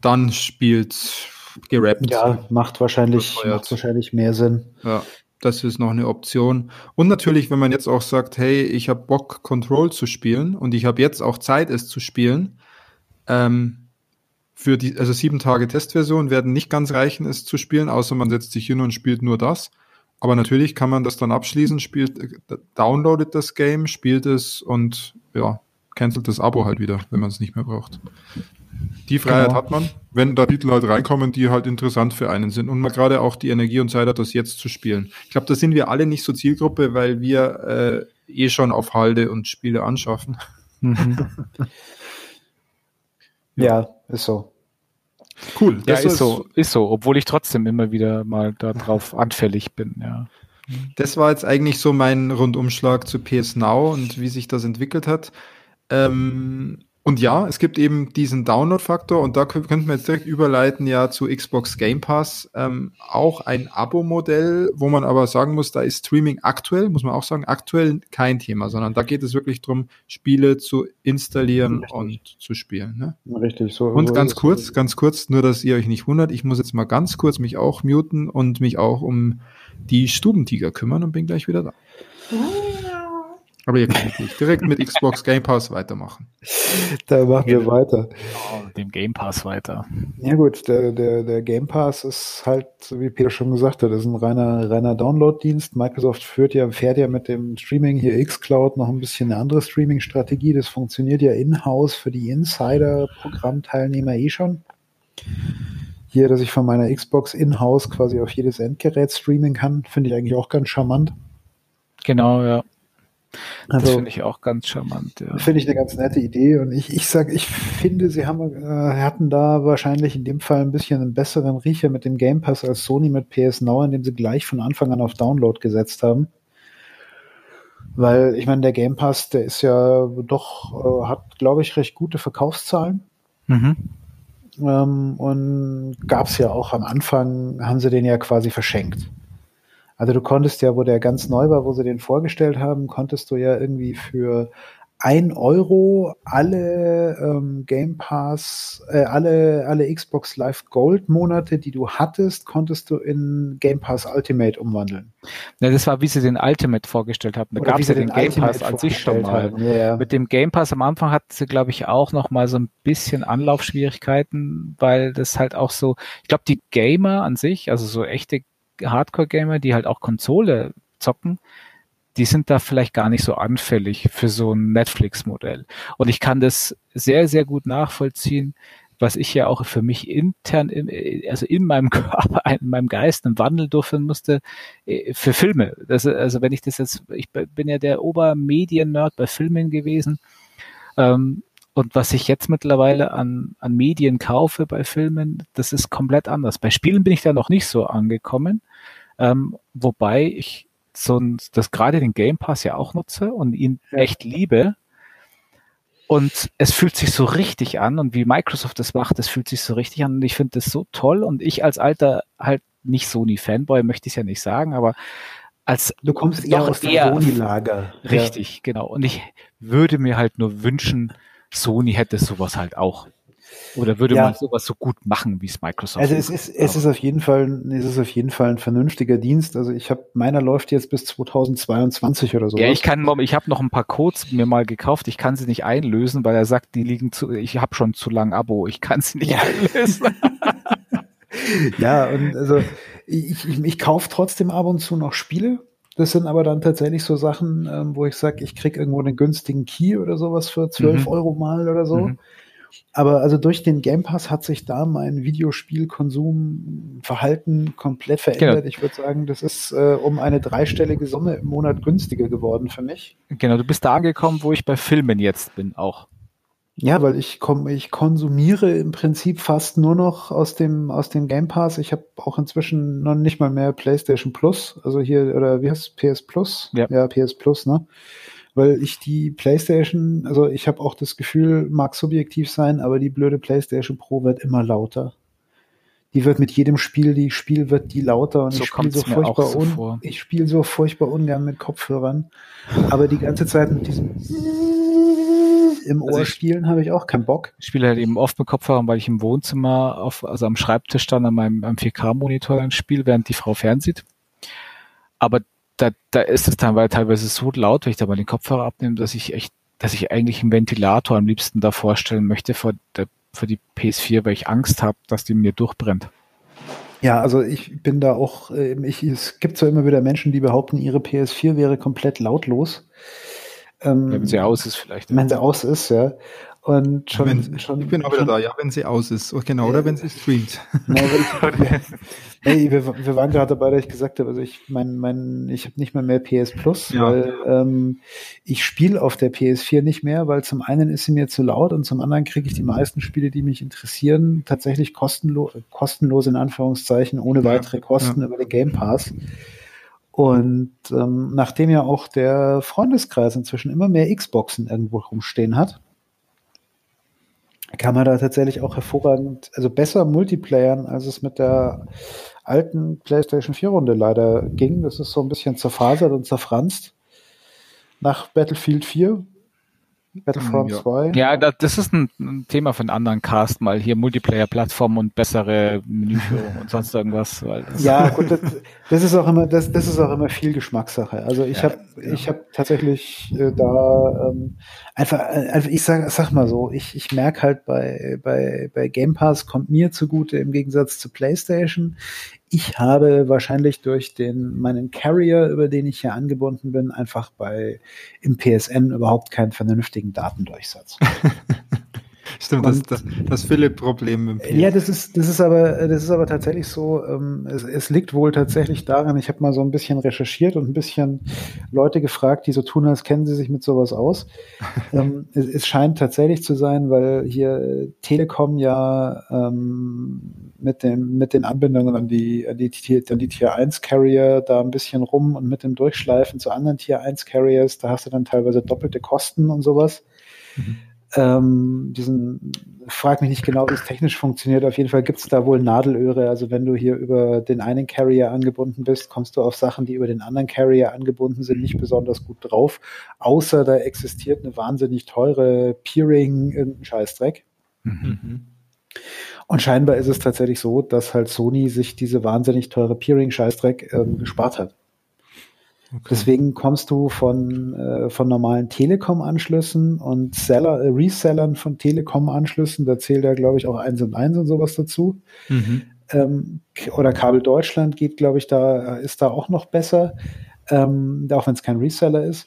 dann spielt gerappt. Ja, macht wahrscheinlich, macht wahrscheinlich mehr Sinn. Ja. Das ist noch eine Option. Und natürlich, wenn man jetzt auch sagt, hey, ich habe Bock, Control zu spielen und ich habe jetzt auch Zeit, es zu spielen, ähm, für die, also sieben Tage Testversion werden nicht ganz reichen, es zu spielen, außer man setzt sich hin und spielt nur das. Aber natürlich kann man das dann abschließen, spielt, downloadet das Game, spielt es und ja, cancelt das Abo halt wieder, wenn man es nicht mehr braucht. Die Freiheit genau. hat man, wenn da Titel halt reinkommen, die halt interessant für einen sind und man gerade auch die Energie und Zeit hat, das jetzt zu spielen. Ich glaube, da sind wir alle nicht so Zielgruppe, weil wir äh, eh schon auf Halde und Spiele anschaffen. Mhm. ja, ist so. Cool. Ja, ist so, ist so, obwohl ich trotzdem immer wieder mal darauf anfällig bin, ja. Das war jetzt eigentlich so mein Rundumschlag zu PS Now und wie sich das entwickelt hat. Ähm, und ja, es gibt eben diesen Download-Faktor und da könnten wir jetzt direkt überleiten ja zu Xbox Game Pass. Ähm, auch ein Abo-Modell, wo man aber sagen muss, da ist Streaming aktuell, muss man auch sagen, aktuell kein Thema, sondern da geht es wirklich darum, Spiele zu installieren Richtig. und zu spielen. Ne? Richtig, so. Und ganz kurz, so. ganz kurz, nur dass ihr euch nicht wundert, ich muss jetzt mal ganz kurz mich auch muten und mich auch um die Stubentiger kümmern und bin gleich wieder da. Aber ihr könnt nicht direkt mit Xbox Game Pass weitermachen. Da machen wir weiter. Oh, dem Game Pass weiter. Ja gut, der, der, der Game Pass ist halt, wie Peter schon gesagt hat, ist ein reiner, reiner Download-Dienst. Microsoft führt ja, fährt ja mit dem Streaming hier xCloud noch ein bisschen eine andere Streaming-Strategie. Das funktioniert ja in-house für die Insider-Programmteilnehmer eh schon. Hier, dass ich von meiner Xbox in-house quasi auf jedes Endgerät streamen kann, finde ich eigentlich auch ganz charmant. Genau, ja. Also, das finde ich auch ganz charmant. Ja. Finde ich eine ganz nette Idee. Und ich, ich sage, ich finde, sie haben, äh, hatten da wahrscheinlich in dem Fall ein bisschen einen besseren Riecher mit dem Game Pass als Sony mit PS Now, indem sie gleich von Anfang an auf Download gesetzt haben. Weil, ich meine, der Game Pass, der ist ja doch, äh, hat, glaube ich, recht gute Verkaufszahlen. Mhm. Ähm, und gab es ja auch am Anfang, haben sie den ja quasi verschenkt. Also du konntest ja, wo der ganz neu war, wo sie den vorgestellt haben, konntest du ja irgendwie für ein Euro alle ähm, Game Pass, äh, alle, alle Xbox Live Gold Monate, die du hattest, konntest du in Game Pass Ultimate umwandeln. Ja, das war, wie sie den Ultimate vorgestellt haben. Da gab es ja den, den Game Pass an sich schon mal. Ja. Mit dem Game Pass am Anfang hatten sie, glaube ich, auch noch mal so ein bisschen Anlaufschwierigkeiten, weil das halt auch so, ich glaube, die Gamer an sich, also so echte Hardcore-Gamer, die halt auch Konsole zocken, die sind da vielleicht gar nicht so anfällig für so ein Netflix-Modell. Und ich kann das sehr, sehr gut nachvollziehen, was ich ja auch für mich intern, also in meinem Körper, in meinem Geist einen Wandel durchführen musste, äh, für Filme. Das, also wenn ich das jetzt, ich bin ja der Obermedien-Nerd bei Filmen gewesen. Ähm, und was ich jetzt mittlerweile an, an Medien kaufe bei Filmen, das ist komplett anders. Bei Spielen bin ich da noch nicht so angekommen. Ähm, wobei ich so ein, das gerade den Game Pass ja auch nutze und ihn ja. echt liebe. Und es fühlt sich so richtig an und wie Microsoft das macht, das fühlt sich so richtig an und ich finde das so toll und ich als alter halt nicht Sony-Fanboy möchte ich es ja nicht sagen, aber als du kommst eher aus dem Sony-Lager. Richtig, ja. genau. Und ich würde mir halt nur wünschen, Sony hätte sowas halt auch. Oder würde ja. man sowas so gut machen, wie es Microsoft Also es ist, es ist auf jeden Fall, es ist auf jeden Fall ein vernünftiger Dienst. Also ich habe, meiner läuft jetzt bis 2022 oder so. Ja, ich kann, ich habe noch ein paar Codes mir mal gekauft. Ich kann sie nicht einlösen, weil er sagt, die liegen zu, ich habe schon zu lang Abo. Ich kann sie nicht ja. einlösen. ja, und also ich, ich, ich kaufe trotzdem ab und zu noch Spiele. Das sind aber dann tatsächlich so Sachen, ähm, wo ich sage, ich krieg irgendwo einen günstigen Key oder sowas für 12 mhm. Euro mal oder so. Mhm. Aber also durch den Game Pass hat sich da mein Videospielkonsumverhalten komplett verändert. Genau. Ich würde sagen, das ist äh, um eine dreistellige Summe im Monat günstiger geworden für mich. Genau, du bist da angekommen, wo ich bei Filmen jetzt bin auch. Ja, weil ich komme, ich konsumiere im Prinzip fast nur noch aus dem aus dem Game Pass. Ich habe auch inzwischen noch nicht mal mehr PlayStation Plus, also hier oder wie heißt es, PS Plus? Ja. ja, PS Plus, ne? weil ich die PlayStation, also ich habe auch das Gefühl, mag subjektiv sein, aber die blöde PlayStation Pro wird immer lauter. Die wird mit jedem Spiel, die Spiel wird die lauter und so ich spiele so furchtbar so un, ich spiele so furchtbar ungern mit Kopfhörern, aber die ganze Zeit mit diesem im also Ohr spielen habe ich auch keinen Bock. Ich spiele halt eben oft mit Kopfhörern, weil ich im Wohnzimmer auf, also am Schreibtisch dann an meinem 4K-Monitor ein Spiel, während die Frau fernsieht. aber da, da ist es dann weil teilweise so laut, wenn ich da mal den Kopfhörer abnehme, dass ich echt, dass ich eigentlich einen Ventilator am liebsten da vorstellen möchte für, der, für die PS4, weil ich Angst habe, dass die mir durchbrennt. Ja, also ich bin da auch, äh, ich, es gibt zwar immer wieder Menschen, die behaupten, ihre PS4 wäre komplett lautlos. Ähm, wenn sie aus ist vielleicht. Wenn sie aus ist, ja. Und schon, wenn, schon, ich bin auch wieder da, ja, wenn sie aus ist. Oh, genau, oder wenn sie streamt. Nee, hey, wir, wir waren gerade dabei, dass ich gesagt habe, also ich mein, mein, ich habe nicht mal mehr PS Plus, ja. weil ähm, ich spiele auf der PS4 nicht mehr, weil zum einen ist sie mir zu laut und zum anderen kriege ich die meisten Spiele, die mich interessieren, tatsächlich kostenlos, kostenlos in Anführungszeichen, ohne weitere Kosten ja. über den Game Pass. Und ähm, nachdem ja auch der Freundeskreis inzwischen immer mehr Xboxen irgendwo rumstehen hat, kann man da tatsächlich auch hervorragend, also besser multiplayern, als es mit der alten PlayStation 4 Runde leider ging. Das ist so ein bisschen zerfasert und zerfranst. Nach Battlefield 4 Battlefront ja. 2. Ja, das ist ein, ein, Thema für einen anderen Cast, mal hier Multiplayer-Plattformen und bessere Menüführung und sonst irgendwas. ja, gut, das, das, ist auch immer, das, das ist auch immer viel Geschmackssache. Also ich ja, habe, ja. ich habe tatsächlich äh, da ähm, einfach, also ich sag, sag mal so, ich, ich merke halt bei, bei, bei Game Pass kommt mir zugute im Gegensatz zu PlayStation. Ich habe wahrscheinlich durch den, meinen Carrier, über den ich hier angebunden bin, einfach bei, im PSN überhaupt keinen vernünftigen Datendurchsatz. Stimmt, das, das, das Philipp-Problem. Ja, das ist, das ist aber, das ist aber tatsächlich so, ähm, es, es liegt wohl tatsächlich daran, ich habe mal so ein bisschen recherchiert und ein bisschen Leute gefragt, die so tun, als kennen sie sich mit sowas aus. ähm, es, es, scheint tatsächlich zu sein, weil hier Telekom ja ähm, mit, dem, mit den Anbindungen an die, an die, an die Tier 1 Carrier da ein bisschen rum und mit dem Durchschleifen zu anderen Tier 1 Carriers, da hast du dann teilweise doppelte Kosten und sowas. Mhm ähm, diesen, frag mich nicht genau, wie es technisch funktioniert. Auf jeden Fall gibt es da wohl Nadelöhre. Also wenn du hier über den einen Carrier angebunden bist, kommst du auf Sachen, die über den anderen Carrier angebunden sind, nicht besonders gut drauf. Außer da existiert eine wahnsinnig teure Peering, irgendein Scheißdreck. Mhm. Und scheinbar ist es tatsächlich so, dass halt Sony sich diese wahnsinnig teure Peering-Scheißdreck ähm, gespart hat. Okay. Deswegen kommst du von, äh, von normalen Telekom-Anschlüssen und Seller, äh, Resellern von Telekom-Anschlüssen, da zählt ja, glaube ich, auch 1 und 1 und sowas dazu. Mhm. Ähm, oder Kabel Deutschland geht, glaube ich, da ist da auch noch besser, ähm, auch wenn es kein Reseller ist.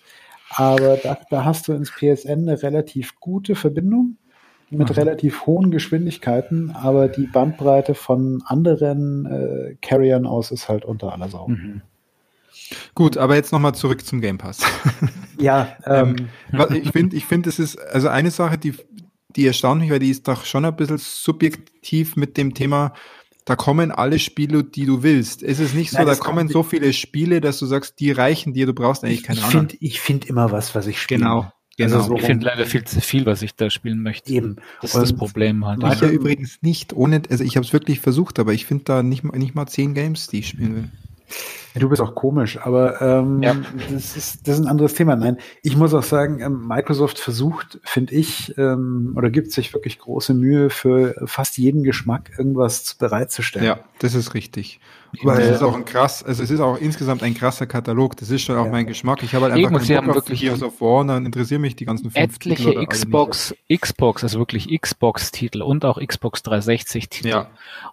Aber da, da hast du ins PSN eine relativ gute Verbindung mit mhm. relativ hohen Geschwindigkeiten, aber die Bandbreite von anderen äh, Carriern aus ist halt unter aller Sau. Mhm. Gut, aber jetzt nochmal zurück zum Game Pass. Ja, ähm, ähm. ich finde, ich finde, es ist also eine Sache, die, die erstaunt mich, weil die ist doch schon ein bisschen subjektiv mit dem Thema, da kommen alle Spiele, die du willst. Es ist nicht so, Nein, da kommen so viele Spiele, dass du sagst, die reichen dir, du brauchst eigentlich keine Ahnung. Ich finde immer was, was ich spiele. Genau. Genau. Also so ich finde leider viel zu viel, was ich da spielen möchte. Eben. Das ist das Problem halt. Ich ja übrigens nicht ohne, also ich habe es wirklich versucht, aber ich finde da nicht, nicht mal zehn Games, die ich spielen will. Du bist auch komisch, aber ähm, ja. das, ist, das ist ein anderes Thema. Nein, ich muss auch sagen, ähm, Microsoft versucht, finde ich, ähm, oder gibt sich wirklich große Mühe für fast jeden Geschmack irgendwas bereitzustellen. Ja, das ist richtig. Weil es ist auch ein krass, also es ist auch insgesamt ein krasser Katalog. Das ist schon auch ja. mein Geschmack. Ich habe halt einfach Eben, keinen Bock auf Gears of War, dann interessieren mich die ganzen fünf etliche Titel Xbox, Xbox, also wirklich Xbox-Titel und auch Xbox 360-Titel. Ja.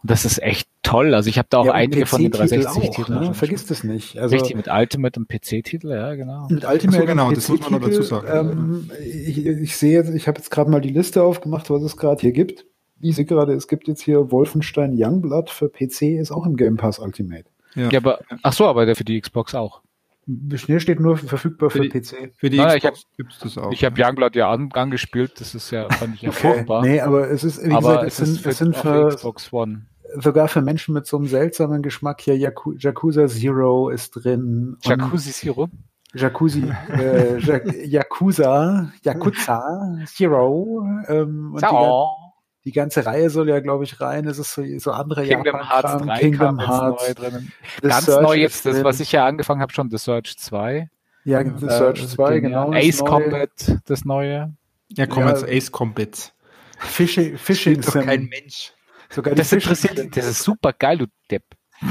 Und das ist echt toll. Also ich habe da auch ja, einige von den 360-Titeln. Ne? Vergiss das nicht. Also Richtig, mit Ultimate und PC-Titel, ja, genau. Mit Ultimate so, genau, das muss man noch dazu sagen. Ähm, ich, ich sehe, ich habe jetzt gerade mal die Liste aufgemacht, was es gerade hier gibt ich sehe gerade, es gibt jetzt hier Wolfenstein Youngblood für PC, ist auch im Game Pass Ultimate. Ja, ja aber, ach so, aber der für die Xbox auch. Schnell steht nur verfügbar für, für die, PC. Für die Nein, Xbox gibt es das auch. Ich habe Youngblood ja an, angespielt, das ist ja, fand ich ja okay. furchtbar. Nee, aber es ist, wie aber gesagt, es, es sind, für, es sind für Xbox One. Sogar für Menschen mit so einem seltsamen Geschmack hier, Yaku Yakuza Zero ist drin. Jacuzzi Zero? Jacuzzi, äh, Yakuza, Yakuza Zero. Ähm, und Ciao die ganze Reihe soll ja, glaube ich, rein. Es ist so, so andere Kingdom Hearts 3 Kingdom Hearts. Neu drinnen. Ganz Search neu jetzt, das, was ich ja angefangen habe, schon The Search 2. Ja, The äh, Search 2, genau. Ace Combat, das neue. Ja, komm ja, jetzt Ace Combat. Fishing, Fishing doch kein Mensch. Sogar das interessiert, das ist super geil, du Depp.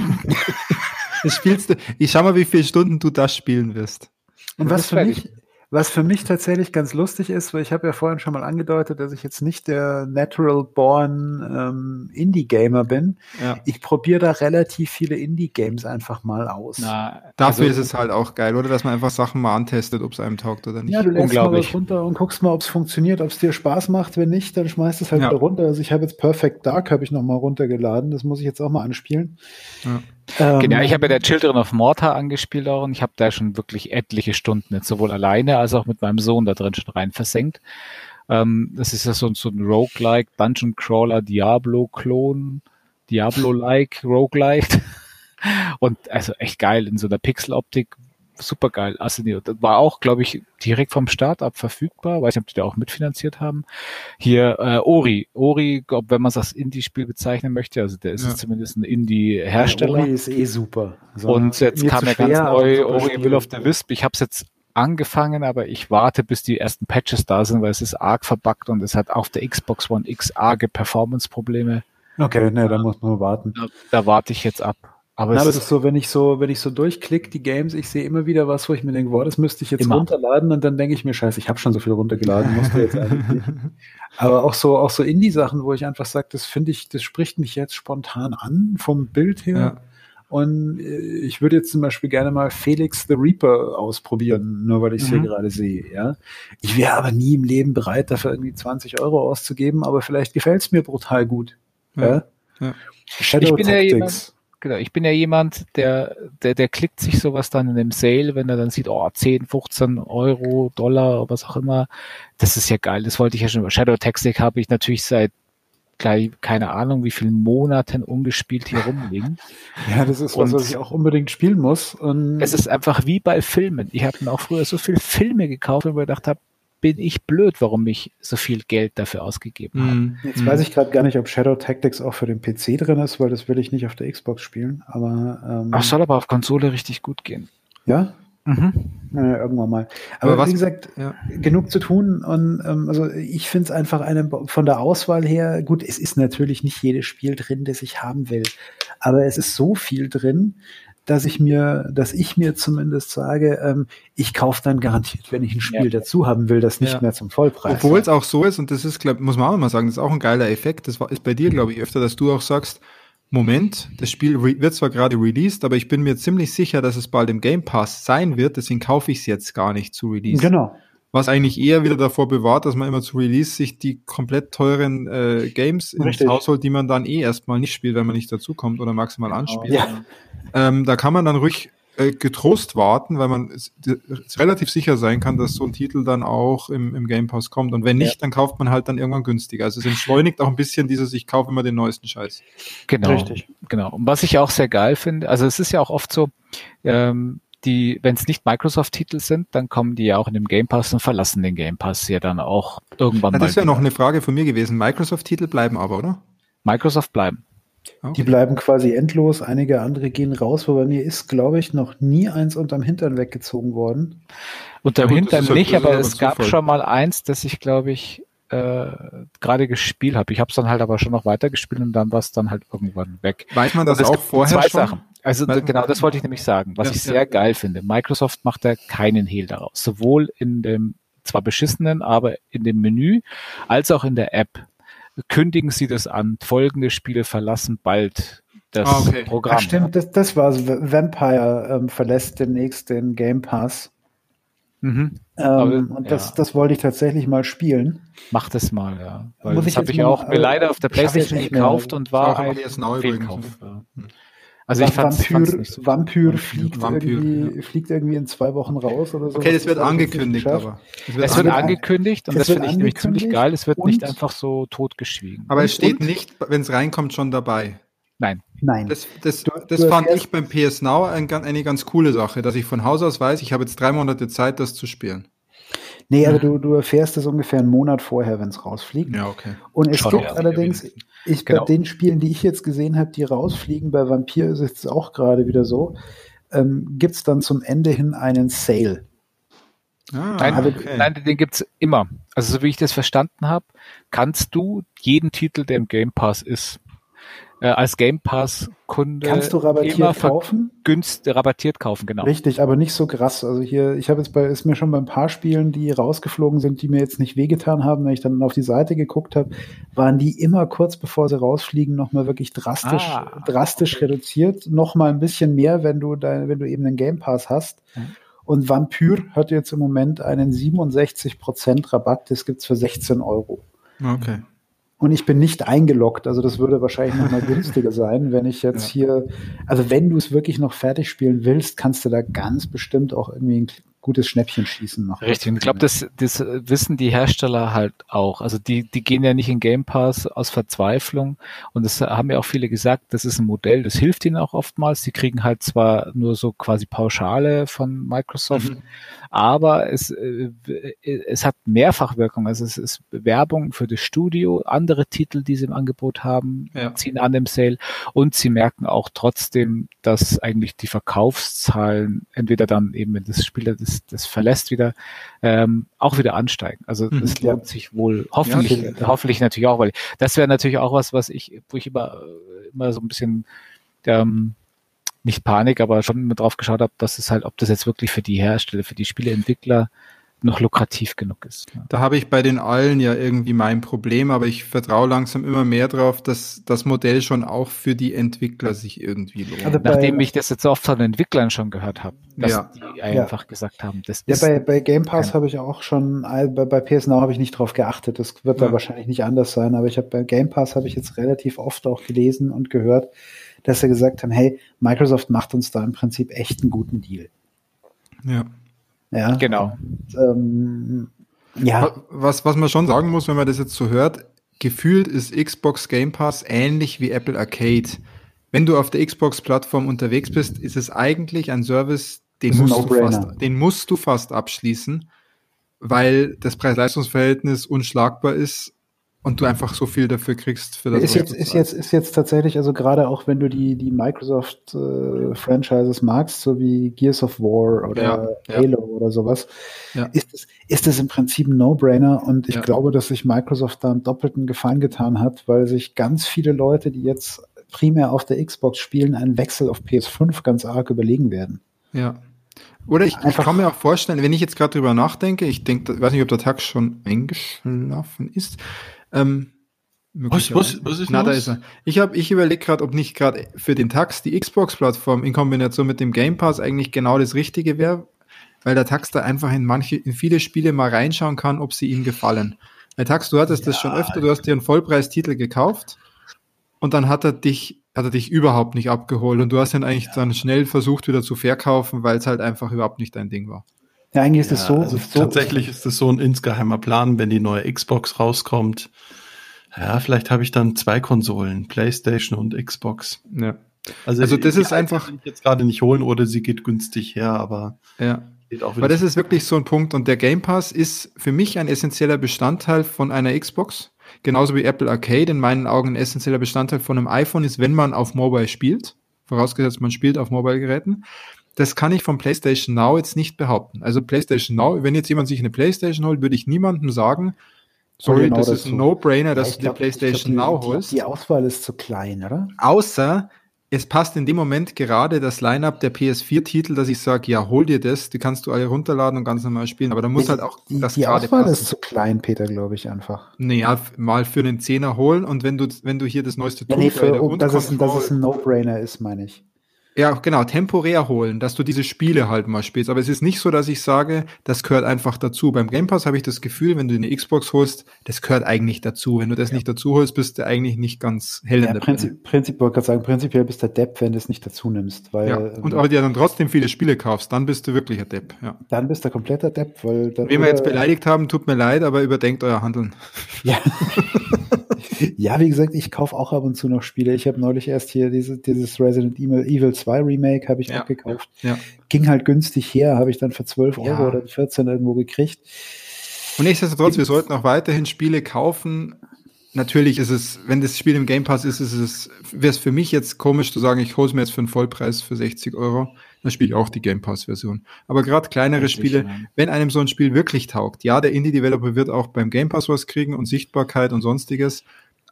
Das spielst du, ich schau mal, wie viele Stunden du das spielen wirst. Und was für mich, was für mich tatsächlich ganz lustig ist, weil ich habe ja vorhin schon mal angedeutet, dass ich jetzt nicht der natural born ähm, Indie-Gamer bin. Ja. Ich probiere da relativ viele Indie-Games einfach mal aus. Na, Dafür also- ist es halt auch geil, oder? Dass man einfach Sachen mal antestet, ob es einem taugt oder nicht. Ja, du lädst mal was runter und guckst mal, ob es funktioniert, ob es dir Spaß macht. Wenn nicht, dann schmeißt es halt Ja. wieder runter. Also ich habe jetzt Perfect Dark habe ich noch mal runtergeladen. Das muss ich jetzt auch mal anspielen. Ja. Ähm, Genau, ich habe ja der Children of Mortar angespielt auch und ich habe da schon wirklich etliche Stunden jetzt sowohl alleine als auch mit meinem Sohn da drin schon rein versenkt. Ähm, das ist ja so, so ein Roguelike, Dungeon Crawler, Diablo-Klon, Diablo-like, Roguelike. Und also echt geil in so einer Pixeloptik. Super geil. Also nee, das war auch, glaube ich, direkt vom Start ab verfügbar. Weiß nicht, ob die da auch mitfinanziert haben. Hier äh, Ori. Ori, glaub, wenn man es als Indie-Spiel bezeichnen möchte, also der ist Ja. zumindest ein Indie-Hersteller. Ori ist eh super. So, Und jetzt kam ja ganz neu Ori. Will of the Wisp. Ich habe es jetzt angefangen, aber ich warte, bis die ersten Patches da sind, weil es ist arg verbuggt und es hat auf der Xbox One X arge Performance-Probleme. Okay, ne, da muss man warten. Da, da warte ich jetzt ab. Aber Na, es aber das ist, ist so, wenn ich so, wenn ich so durchklicke, die Games, ich sehe immer wieder was, wo ich mir denke, boah, das müsste ich jetzt Immer. runterladen und dann denke ich mir, scheiße, ich habe schon so viel runtergeladen, musste jetzt eigentlich. Aber auch so, auch so Indie-Sachen, wo ich einfach sage, das finde ich, das spricht mich jetzt spontan an, vom Bild her. Ja. Und äh, ich würde jetzt zum Beispiel gerne mal Felix the Reaper ausprobieren, nur weil ich es Mhm. hier gerade sehe, ja. Ich wäre aber nie im Leben bereit, dafür irgendwie 20 Euro auszugeben, aber vielleicht gefällt es mir brutal gut. Ja. Ja. Ja. Shadow Ich bin ja Tactics. jemand- genau, ich bin ja jemand, der, der, der klickt sich sowas dann in dem Sale, wenn er dann sieht, oh, 10, 15 Euro, Dollar, was auch immer. Das ist ja geil. Das wollte ich ja schon. Shadow Tactic habe ich natürlich seit gleich, keine Ahnung, wie vielen Monaten ungespielt hier rumliegen. Ja, das ist was, Und- was ich auch unbedingt spielen muss. Und Es ist einfach wie bei Filmen. Ich habe mir auch früher so viele Filme gekauft und mir gedacht habe, bin ich blöd, warum ich so viel Geld dafür ausgegeben habe. Mhm. jetzt weiß ich gerade gar nicht, ob Shadow Tactics auch für den PC drin ist, weil das will ich nicht auf der Xbox spielen. Aber ähm, Ach, soll aber auf Konsole richtig gut gehen. ja, Mhm. äh, irgendwann mal. Aber, Aber was- wie gesagt, Ja. genug zu tun und ähm, also ich finde es einfach eine von der Auswahl her gut. Es ist natürlich nicht jedes Spiel drin, das ich haben will, aber es ist so viel drin, dass ich mir, dass ich mir zumindest sage, ähm, ich kaufe dann garantiert, wenn ich ein Spiel Ja. dazu haben will, das nicht Ja. mehr zum Vollpreis. Obwohl es auch so ist, und das ist, glaub, muss man auch mal sagen, das ist auch ein geiler Effekt. Das war, ist bei dir, glaube ich, öfter, dass du auch sagst, Moment, das Spiel re- wird zwar gerade released, aber ich bin mir ziemlich sicher, dass es bald im Game Pass sein wird, deswegen kaufe ich es jetzt gar nicht zu Release. Genau. Was eigentlich eher wieder davor bewahrt, dass man immer zu Release sich die komplett teuren äh, Games Richtig. ins Haus holt, die man dann eh erstmal nicht spielt, wenn man nicht dazukommt oder maximal anspielt. Ja. Ähm, da kann man dann ruhig äh, getrost warten, weil man relativ sicher sein kann, dass so ein Titel dann auch im, im Game Pass kommt. Und wenn nicht, dann kauft man halt dann irgendwann günstiger. Also es entschleunigt auch ein bisschen dieses, ich kaufe immer den neuesten Scheiß. Genau. Richtig. Genau. Und was ich auch sehr geil finde, also es ist ja auch oft so, ähm, die, wenn es nicht Microsoft-Titel sind, dann kommen die ja auch in dem Game Pass und verlassen den Game Pass ja dann auch irgendwann Ja, mal. das wäre wieder. noch eine Frage von mir gewesen. Microsoft-Titel bleiben aber, oder? Microsoft bleiben. Die bleiben quasi endlos, einige andere gehen raus, wobei mir ist, glaube ich, noch nie eins unterm Hintern weggezogen worden. Unter Ja, Hintern halt- nicht, aber es gab Zufall. schon mal eins, das ich, glaube ich, äh, gerade gespielt habe. Ich habe es dann halt aber schon noch weitergespielt und dann war es dann halt irgendwann weg. Weiß man das auch vorher zwei schon? Sachen. Also Weil- genau, das wollte ich nämlich sagen, was Ja, ich ja. sehr geil finde. Microsoft macht da keinen Hehl daraus. Sowohl in dem zwar beschissenen, aber in dem Menü als auch in der App kündigen sie das an. Folgende Spiele verlassen bald das Ah, okay. Programm. Ach, stimmt, das, das war's. V- Vampire ähm, verlässt demnächst den Game Pass. Mhm. Ähm, Aber, und das, ja. das wollte ich tatsächlich mal spielen. Mach das mal, ja. Weil Muss das ich habe jetzt ich auch mir aber leider auf der Playstation nicht mehr. gekauft und war Auch ein jetzt neu Fehlkauf. Ja. Also ich fand's, Vampyr, fand's nicht so Vampyr fliegt, Vampyr, irgendwie, fliegt irgendwie in zwei Wochen raus oder so. Okay, das wird angekündigt, aber. Es wird ange- angekündigt und es das wird finde ich nämlich ziemlich geil. Es wird nicht einfach so totgeschwiegen. Aber es steht und- nicht, wenn es reinkommt, schon dabei. Nein. Nein. Das, das, Du- das du fand ich beim PS Now ein, eine ganz coole Sache, dass ich von Haus aus weiß, ich habe jetzt drei Monate Zeit, das zu spielen. Nee, aber du, du erfährst es ungefähr einen Monat vorher, wenn es rausfliegt. Ja, okay. Und es Schon, gibt ja, allerdings, ich Genau. bei den Spielen, die ich jetzt gesehen habe, die rausfliegen, bei Vampir ist es auch gerade wieder so, ähm, gibt es dann zum Ende hin einen Sale. Ah, Nein, okay. nein, den gibt's immer. Also so wie ich das verstanden habe, kannst du jeden Titel, der im Game Pass ist, äh, als Game Pass Kunde Kannst du rabattiert kaufen? Günst, rabattiert kaufen, genau. Richtig, aber nicht so krass. Also hier, ich habe jetzt bei, ist mir schon bei ein paar Spielen, die rausgeflogen sind, die mir jetzt nicht wehgetan haben, wenn ich dann auf die Seite geguckt habe, waren die immer kurz bevor sie rausfliegen nochmal wirklich drastisch, ah, drastisch okay. reduziert. Nochmal ein bisschen mehr, wenn du dein, wenn du eben einen Game Pass hast. Mhm. Und Vampyr hat jetzt im Moment einen 67% Rabatt, das gibt's für 16 Euro. Okay und ich bin nicht eingeloggt. Also das würde wahrscheinlich noch mal günstiger sein, wenn ich jetzt ja. hier, also wenn du es wirklich noch fertig spielen willst, kannst du da ganz bestimmt auch irgendwie ein gutes Schnäppchen schießen noch. Richtig, und ich glaube, das, das wissen die Hersteller halt auch. Also die, die gehen ja nicht in Game Pass aus Verzweiflung und das haben ja auch viele gesagt, das ist ein Modell, das hilft ihnen auch oftmals. Die kriegen halt zwar nur so quasi Pauschale von Microsoft, mhm aber es, äh, es hat Mehrfachwirkung. Also es ist Werbung für das Studio, andere Titel, die sie im Angebot haben, ja. ziehen an dem Sale und sie merken auch trotzdem, dass eigentlich die Verkaufszahlen entweder dann eben, wenn das Spieler das, das verlässt wieder, ähm, auch wieder ansteigen. Also mhm, das lohnt ja. sich wohl hoffentlich, ja, hoffentlich natürlich auch, weil das wäre natürlich auch was, was ich, wo ich immer, immer so ein bisschen ähm, nicht Panik, aber schon immer drauf geschaut habe, dass es halt, ob das jetzt wirklich für die Hersteller, für die Spieleentwickler noch lukrativ genug ist. Ja. Da habe ich bei den allen ja irgendwie mein Problem, aber ich vertraue langsam immer mehr darauf, dass das Modell schon auch für die Entwickler sich irgendwie lohnt. Also Nachdem ich das jetzt oft von Entwicklern schon gehört habe, dass ja. die einfach ja. gesagt haben, das ja, ist. Bei, bei Game Pass habe ich auch schon, äh, bei, bei PS Now habe ich nicht drauf geachtet. Das wird da wahrscheinlich nicht anders sein, aber ich habe bei Game Pass habe ich jetzt relativ oft auch gelesen und gehört, dass sie gesagt haben, hey, Microsoft macht uns da im Prinzip echt einen guten Deal. Ja. Ja. Genau. Und, ähm, ja. Was, was man schon sagen muss, wenn man das jetzt so hört, gefühlt ist Xbox Game Pass ähnlich wie Apple Arcade. Wenn du auf der Xbox-Plattform unterwegs bist, ist es eigentlich ein Service, den musst, du fast, den musst du fast abschließen, weil das Preis-Leistungs-Verhältnis unschlagbar ist und du einfach so viel dafür kriegst für das. Ist jetzt, ist jetzt, ist jetzt tatsächlich, also gerade auch wenn du die, die Microsoft äh, Franchises magst, so wie Gears of War oder ja, Halo ja. oder sowas, ja. ist es, ist es im Prinzip ein No-Brainer und ich glaube, dass sich Microsoft da einen doppelten Gefallen getan hat, weil sich ganz viele Leute, die jetzt primär auf der Xbox spielen, einen Wechsel auf PS5 ganz arg überlegen werden. Ja. Oder ich, ich kann mir auch vorstellen, wenn ich jetzt gerade drüber nachdenke, ich denke, ich weiß nicht, ob der Tag schon eingeschlafen ist, ähm, was, was, was ist Na, da ist er. Ich, hab, ich überlege gerade, ob nicht gerade für den Tax die Xbox-Plattform in Kombination mit dem Game Pass eigentlich genau das Richtige wäre, weil der Tax da einfach in manche, in viele Spiele mal reinschauen kann, ob sie ihm gefallen. Weil Tax, du hattest ja, das schon öfter, du hast dir einen Vollpreistitel gekauft und dann hat er dich, hat er dich überhaupt nicht abgeholt und du hast ihn eigentlich ja. dann schnell versucht wieder zu verkaufen, weil es halt einfach überhaupt nicht dein Ding war. Ja, eigentlich ist es ja, so, also so. Tatsächlich ist es so ein insgeheimer Plan, wenn die neue Xbox rauskommt. Ja, vielleicht habe ich dann zwei Konsolen, PlayStation und Xbox. Ja. Also, also das ist einfach. Kann ich jetzt gerade nicht holen oder sie geht günstig her, aber. Ja. Aber das ist wirklich so ein Punkt und der Game Pass ist für mich ein essentieller Bestandteil von einer Xbox. Genauso wie Apple Arcade in meinen Augen ein essentieller Bestandteil von einem iPhone ist, wenn man auf Mobile spielt. Vorausgesetzt, man spielt auf Mobile-Geräten das kann ich vom PlayStation Now jetzt nicht behaupten. Also PlayStation Now, wenn jetzt jemand sich eine PlayStation holt, würde ich niemandem sagen, sorry, genau das ist ein No-Brainer, dass ja, du die PlayStation glaub, Now holst. Die, die Auswahl ist zu klein, oder? Außer es passt in dem Moment gerade das Line-up der PS4-Titel, dass ich sage, ja, hol dir das, die kannst du alle runterladen und ganz normal spielen. Aber da muss die, halt auch die, das Die Auswahl passen. ist zu klein, Peter, glaube ich einfach. Naja, mal für einen Zehner holen und wenn du, wenn du hier das neueste ja, nee, für, um, dass, es, dass es ein No-Brainer ist, meine ich. Ja, genau, temporär holen, dass du diese Spiele halt mal spielst. Aber es ist nicht so, dass ich sage, das gehört einfach dazu. Beim Game Pass habe ich das Gefühl, wenn du eine Xbox holst, das gehört eigentlich dazu. Wenn du das ja. nicht dazu holst, bist du eigentlich nicht ganz hell ja, in der Prinzip, Prinzip, wollte gerade sagen, prinzipiell bist du Depp, wenn du es nicht dazu nimmst. Weil, ja. Und aber dir dann trotzdem viele Spiele kaufst, dann bist du wirklich ein Depp. Ja. Dann bist du kompletter Depp, weil dann Wenn wir jetzt beleidigt haben, tut mir leid, aber überdenkt euer Handeln. Ja. ja, wie gesagt, ich kaufe auch ab und zu noch Spiele. Ich habe neulich erst hier diese, dieses Resident Evil, Evil 2 Remake habe ich ja, gekauft. Ja, ja. Ging halt günstig her, habe ich dann für 12 Euro oder 14 irgendwo gekriegt. Und nichtsdestotrotz, wir sollten auch weiterhin Spiele kaufen. Natürlich ist es, wenn das Spiel im Game Pass ist, ist es, wäre es für mich jetzt komisch zu sagen, ich hole es mir jetzt für einen Vollpreis für 60 Euro. Dann spiele ich auch die Game Pass-Version. Aber gerade kleinere Richtig, Spiele, ja. wenn einem so ein Spiel wirklich taugt, ja, der Indie-Developer wird auch beim Game Pass was kriegen und Sichtbarkeit und sonstiges,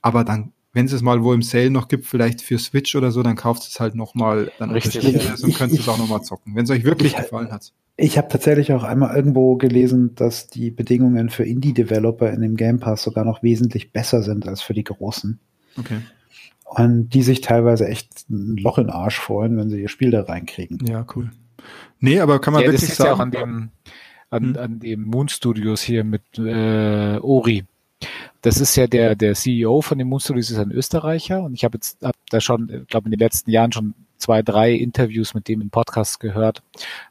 aber dann wenn es es mal wo im Sale noch gibt, vielleicht für Switch oder so, dann kauft es halt nochmal, dann Richtig. es und könnt es auch nochmal zocken, wenn es euch wirklich Ich- gefallen hat. Ich habe tatsächlich auch einmal irgendwo gelesen, dass die Bedingungen für Indie-Developer in dem Game Pass sogar noch wesentlich besser sind als für die großen. Okay. Und die sich teilweise echt ein Loch in den Arsch freuen, wenn sie ihr Spiel da reinkriegen. Ja, cool. Nee, aber kann man ja, das wirklich ist ja auch an sagen, dem, an, Hm. an dem Moon Studios hier mit äh, Ori. Das ist ja der, der CEO von den Moon Studios ist ein Österreicher und ich habe jetzt hab da schon, glaube in den letzten Jahren schon zwei, drei Interviews mit dem im Podcast gehört.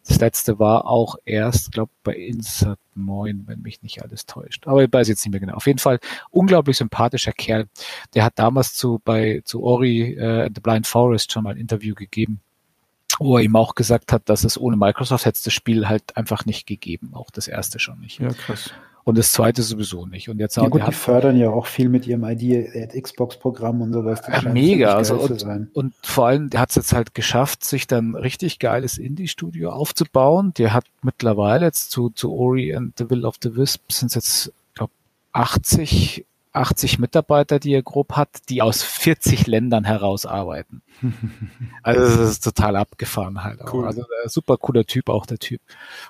Das letzte war auch erst, glaube bei Insert Moin, wenn mich nicht alles täuscht. Aber ich weiß jetzt nicht mehr genau. Auf jeden Fall unglaublich sympathischer Kerl. Der hat damals zu bei zu Ori äh, The Blind Forest schon mal ein Interview gegeben wo er ihm auch gesagt hat, dass es ohne Microsoft hätte das Spiel halt einfach nicht gegeben, auch das erste schon nicht. ja, krass. Und das zweite sowieso nicht. Und jetzt Ja gut, die fördern ja auch viel mit ihrem ID-Xbox-Programm und sowas. Das Ja, mega, also und- und vor allem, der hat es jetzt halt geschafft, sich dann richtig geiles Indie-Studio aufzubauen. Der hat mittlerweile jetzt zu, zu Ori and the Will of the Wisp sind es jetzt, glaube 80, 80 Mitarbeiter, die er grob hat, die aus 40 Ländern heraus arbeiten. Also das ist total abgefahren halt. Auch. Cool. Also super cooler Typ auch der Typ.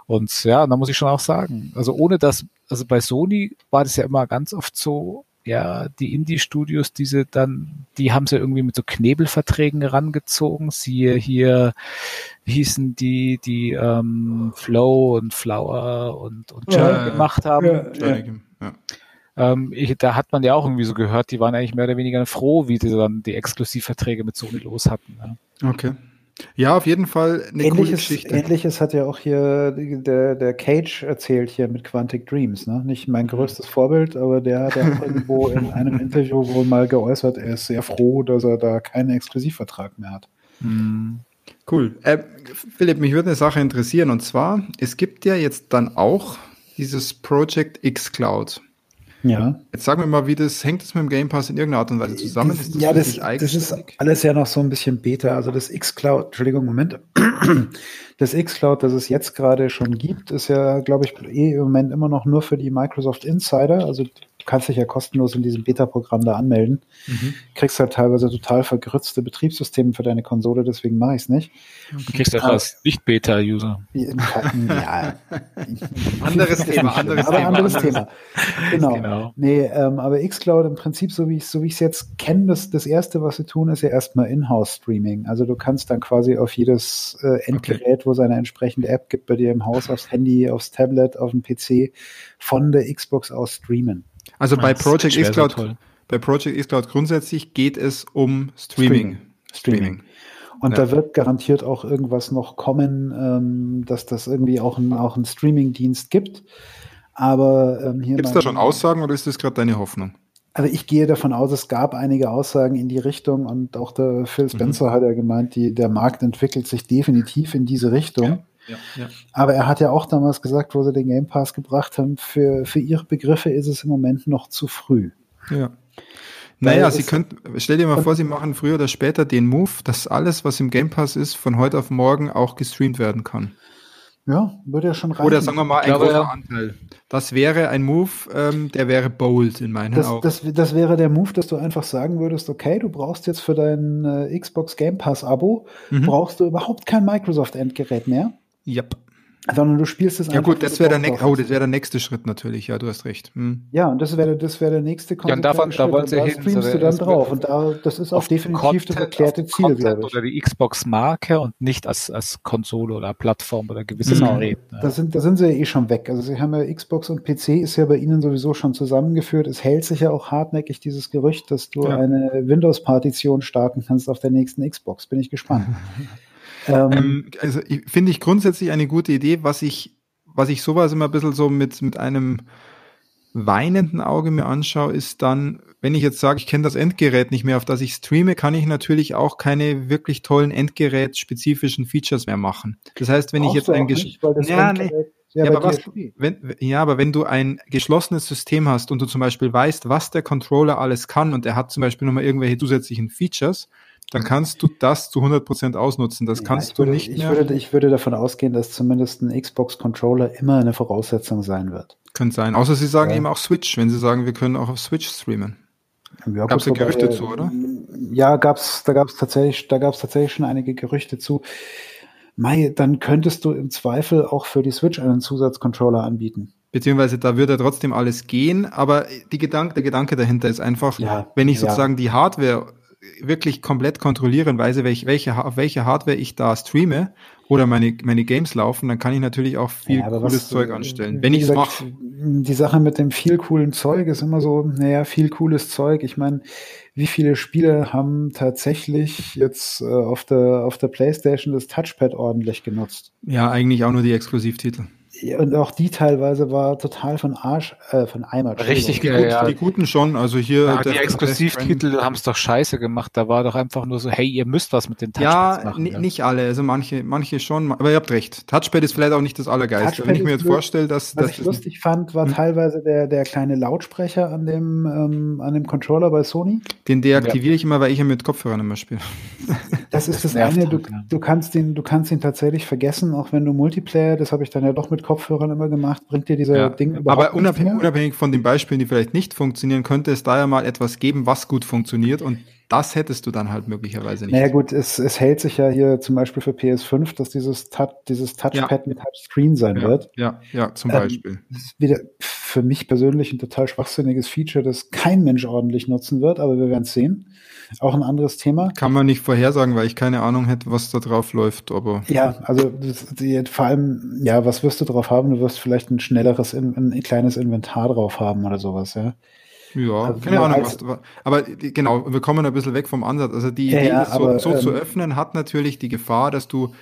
Und ja, da muss ich schon auch sagen, also ohne das, also bei Sony war das ja immer ganz oft so, ja, die Indie-Studios, diese dann, die haben sie irgendwie mit so Knebelverträgen rangezogen. Siehe hier, wie hießen die, die ähm, Flow und Flower und, und Ja, Journey gemacht haben. ja. Ähm, ich, da hat man ja auch irgendwie so gehört, die waren eigentlich mehr oder weniger froh, wie sie dann die Exklusivverträge mit Sony los hatten. Ja. Okay. Ja, auf jeden Fall eine coole Ähnliches, Geschichte. Ähnliches hat ja auch hier der, der Cage erzählt hier mit Quantic Dreams. Ne? Nicht mein größtes Vorbild, aber der hat ja auch irgendwo in einem Interview wohl mal geäußert, er ist sehr froh, dass er da keinen Exklusivvertrag mehr hat. Hm. Cool. Äh, Philipp, mich würde eine Sache interessieren und zwar, es gibt ja jetzt dann auch dieses Project X Cloud. Ja. Jetzt sagen wir mal, wie das hängt das mit dem Game Pass in irgendeiner Art und Weise zusammen? Das, Ist das ja, das, das ist alles ja noch so ein bisschen Beta. Also das X-Cloud, Entschuldigung, Moment. Das X-Cloud, das es jetzt gerade schon gibt, ist ja, glaube ich, eh im Moment immer noch nur für die Microsoft Insider. Also kannst dich ja kostenlos in diesem Beta-Programm da anmelden. Mhm. Kriegst halt teilweise total vergrützte Betriebssysteme für deine Konsole, deswegen mache ich es nicht. Du kriegst ja Ah. als Nicht-Beta-User. Ja. Anderes Thema, anderes aber Thema, anderes anderes- Thema. Genau. Genau. Nee, ähm, aber xCloud im Prinzip, so wie ich so es jetzt kenne, das, das erste, was sie tun, ist ja erstmal Inhouse-Streaming. Also du kannst dann quasi auf jedes äh, Endgerät, wo es eine entsprechende App gibt, bei dir im Haus, aufs Handy, aufs Tablet, auf dem PC, von der Xbox aus streamen. Also bei Project so Cloud, bei Project X Cloud grundsätzlich geht es um Streaming. Streaming. Und Ja. da wird garantiert auch irgendwas noch kommen, ähm, dass das irgendwie auch, ein, auch einen Streaming-Dienst gibt. Aber ähm, hier Gibt es da schon Aussagen oder ist das gerade deine Hoffnung? Also ich gehe davon aus, es gab einige Aussagen in die Richtung und auch der Phil Spencer hat ja gemeint, die, der Markt entwickelt sich definitiv in diese Richtung. Ja, ja. Aber er hat ja auch damals gesagt, wo sie den Game Pass gebracht haben, für, für ihre Begriffe ist es im Moment noch zu früh. Ja. Naja, Sie könnten, stell dir mal vor, Sie machen früher oder später den Move, dass alles, was im Game Pass ist, von heute auf morgen auch gestreamt werden kann. Ja, würde ja schon reichen. Oder sagen wir mal, ein glaube, großer ja. Anteil. Das wäre ein Move, ähm, der wäre bold in meinen das, Augen. das, das wäre der Move, dass du einfach sagen würdest, okay, du brauchst jetzt für dein äh, Xbox Game Pass Abo, Mhm. brauchst du überhaupt kein Microsoft-Endgerät mehr, Yep. sondern du spielst es Ja einfach. gut, das wäre der, nächste, oh, das wäre der nächste Schritt natürlich, ja, du hast recht. Hm. Ja, und das wäre das wäre der nächste Ja, und davon- da wollen Und sie da hin. streamst du dann drauf. Und da, das ist auch Auf definitiv das Content- erklärte auf Ziel, Content glaube ich. Oder die Xbox-Marke und nicht als, als Konsole oder Plattform oder gewisses Genau. Gerät. ne? Da sind, da sind sie ja eh schon weg. Also sie haben ja Xbox und PC ist ja bei ihnen sowieso schon zusammengeführt. Es hält sich ja auch hartnäckig dieses Gerücht, dass du Ja. eine Windows-Partition starten kannst auf der nächsten Xbox. Bin ich gespannt. ähm, Ähm, also ich- finde ich grundsätzlich eine gute Idee, was ich, was ich sowas immer ein bisschen so mit, mit einem weinenden Auge mir anschaue, ist dann, wenn ich jetzt sage, ich kenne das Endgerät nicht mehr, auf das ich streame, kann ich natürlich auch keine wirklich tollen Endgerät-spezifischen Features mehr machen. Das heißt, wenn ich brauchst jetzt du ein auch nicht, ja, nee. aber was, wenn, ja, aber wenn du ein geschlossenes System hast und du zum Beispiel weißt, was der Controller alles kann und er hat zum Beispiel nochmal irgendwelche zusätzlichen Features, dann kannst du das zu 100% ausnutzen. Das Ja, kannst du würde, nicht ich mehr. Würde, ich würde davon ausgehen, dass zumindest ein Xbox-Controller immer eine Voraussetzung sein wird. Könnte sein. Außer sie sagen Ja. eben auch Switch, wenn sie sagen, wir können auch auf Switch streamen. Ja, gab es ja Gerüchte zu, oder? Ja, gab's, da gab es tatsächlich, da tatsächlich schon einige Gerüchte zu. Mai, dann könntest du im Zweifel auch für die Switch einen Zusatzcontroller anbieten. Beziehungsweise da würde trotzdem alles gehen, aber die Gedanke, der Gedanke dahinter ist einfach, ja, wenn ich sozusagen ja. die Hardware wirklich komplett kontrollieren, weiß, welche, welche, auf welche Hardware ich da streame oder meine, meine Games laufen, dann kann ich natürlich auch viel ja, cooles was, Zeug anstellen, wenn ich es mache. Die Sache mit dem viel coolen Zeug ist immer so, naja, viel cooles Zeug. Ich meine, wie viele Spiele haben tatsächlich jetzt äh, auf, der, auf der Playstation das Touchpad ordentlich genutzt? Ja, eigentlich auch nur die Exklusivtitel und auch die teilweise war total von Arsch, äh, von Eimer. Richtig, die, ja, ja. die guten schon. Also hier. Ja, die Exklusivtitel haben es doch scheiße gemacht. Da war doch einfach nur so, hey, ihr müsst was mit den Touchpads ja, machen. Ja, nicht alle. Also manche, manche schon. Aber ihr habt recht. Touchpad ist vielleicht auch nicht das Allergeilste. Touchpad Wenn ich mir jetzt vorstelle, dass. Was dass ich lustig fand, war hm. teilweise der, der kleine Lautsprecher an dem, ähm, an dem Controller bei Sony. Den deaktiviere ich immer, weil ich ja mit Kopfhörern immer spiele. Das ist das, das eine. Du, du kannst den, du kannst ihn tatsächlich vergessen, auch wenn du Multiplayer, das habe ich dann ja doch mit Kopfhörern immer gemacht, bringt dir dieser ja. Ding überhaupt Aber unabhängig, unabhängig von den Beispielen, die vielleicht nicht funktionieren, könnte es da ja mal etwas geben, was gut funktioniert und das hättest du dann halt möglicherweise nicht. Naja gut, es, es hält sich ja hier zum Beispiel für PS5, dass dieses, Touch, dieses Touchpad ja. mit Touchscreen sein ja, wird. Ja, ja, zum ähm, Beispiel. Das ist wieder für mich persönlich ein total schwachsinniges Feature, das kein Mensch ordentlich nutzen wird, aber wir werden es sehen. Auch ein anderes Thema. Kann man nicht vorhersagen, weil ich keine Ahnung hätte, was da drauf läuft, aber. Ja, also das, die, vor allem, ja, was wirst du drauf haben? Du wirst vielleicht ein schnelleres, ein, ein kleines Inventar drauf haben oder sowas, ja. Ja, also, keine Ahnung, was, aber genau, wir kommen ein bisschen weg vom Ansatz. Also die Idee, ja, das so, aber, so ähm, zu öffnen, hat natürlich die Gefahr, dass du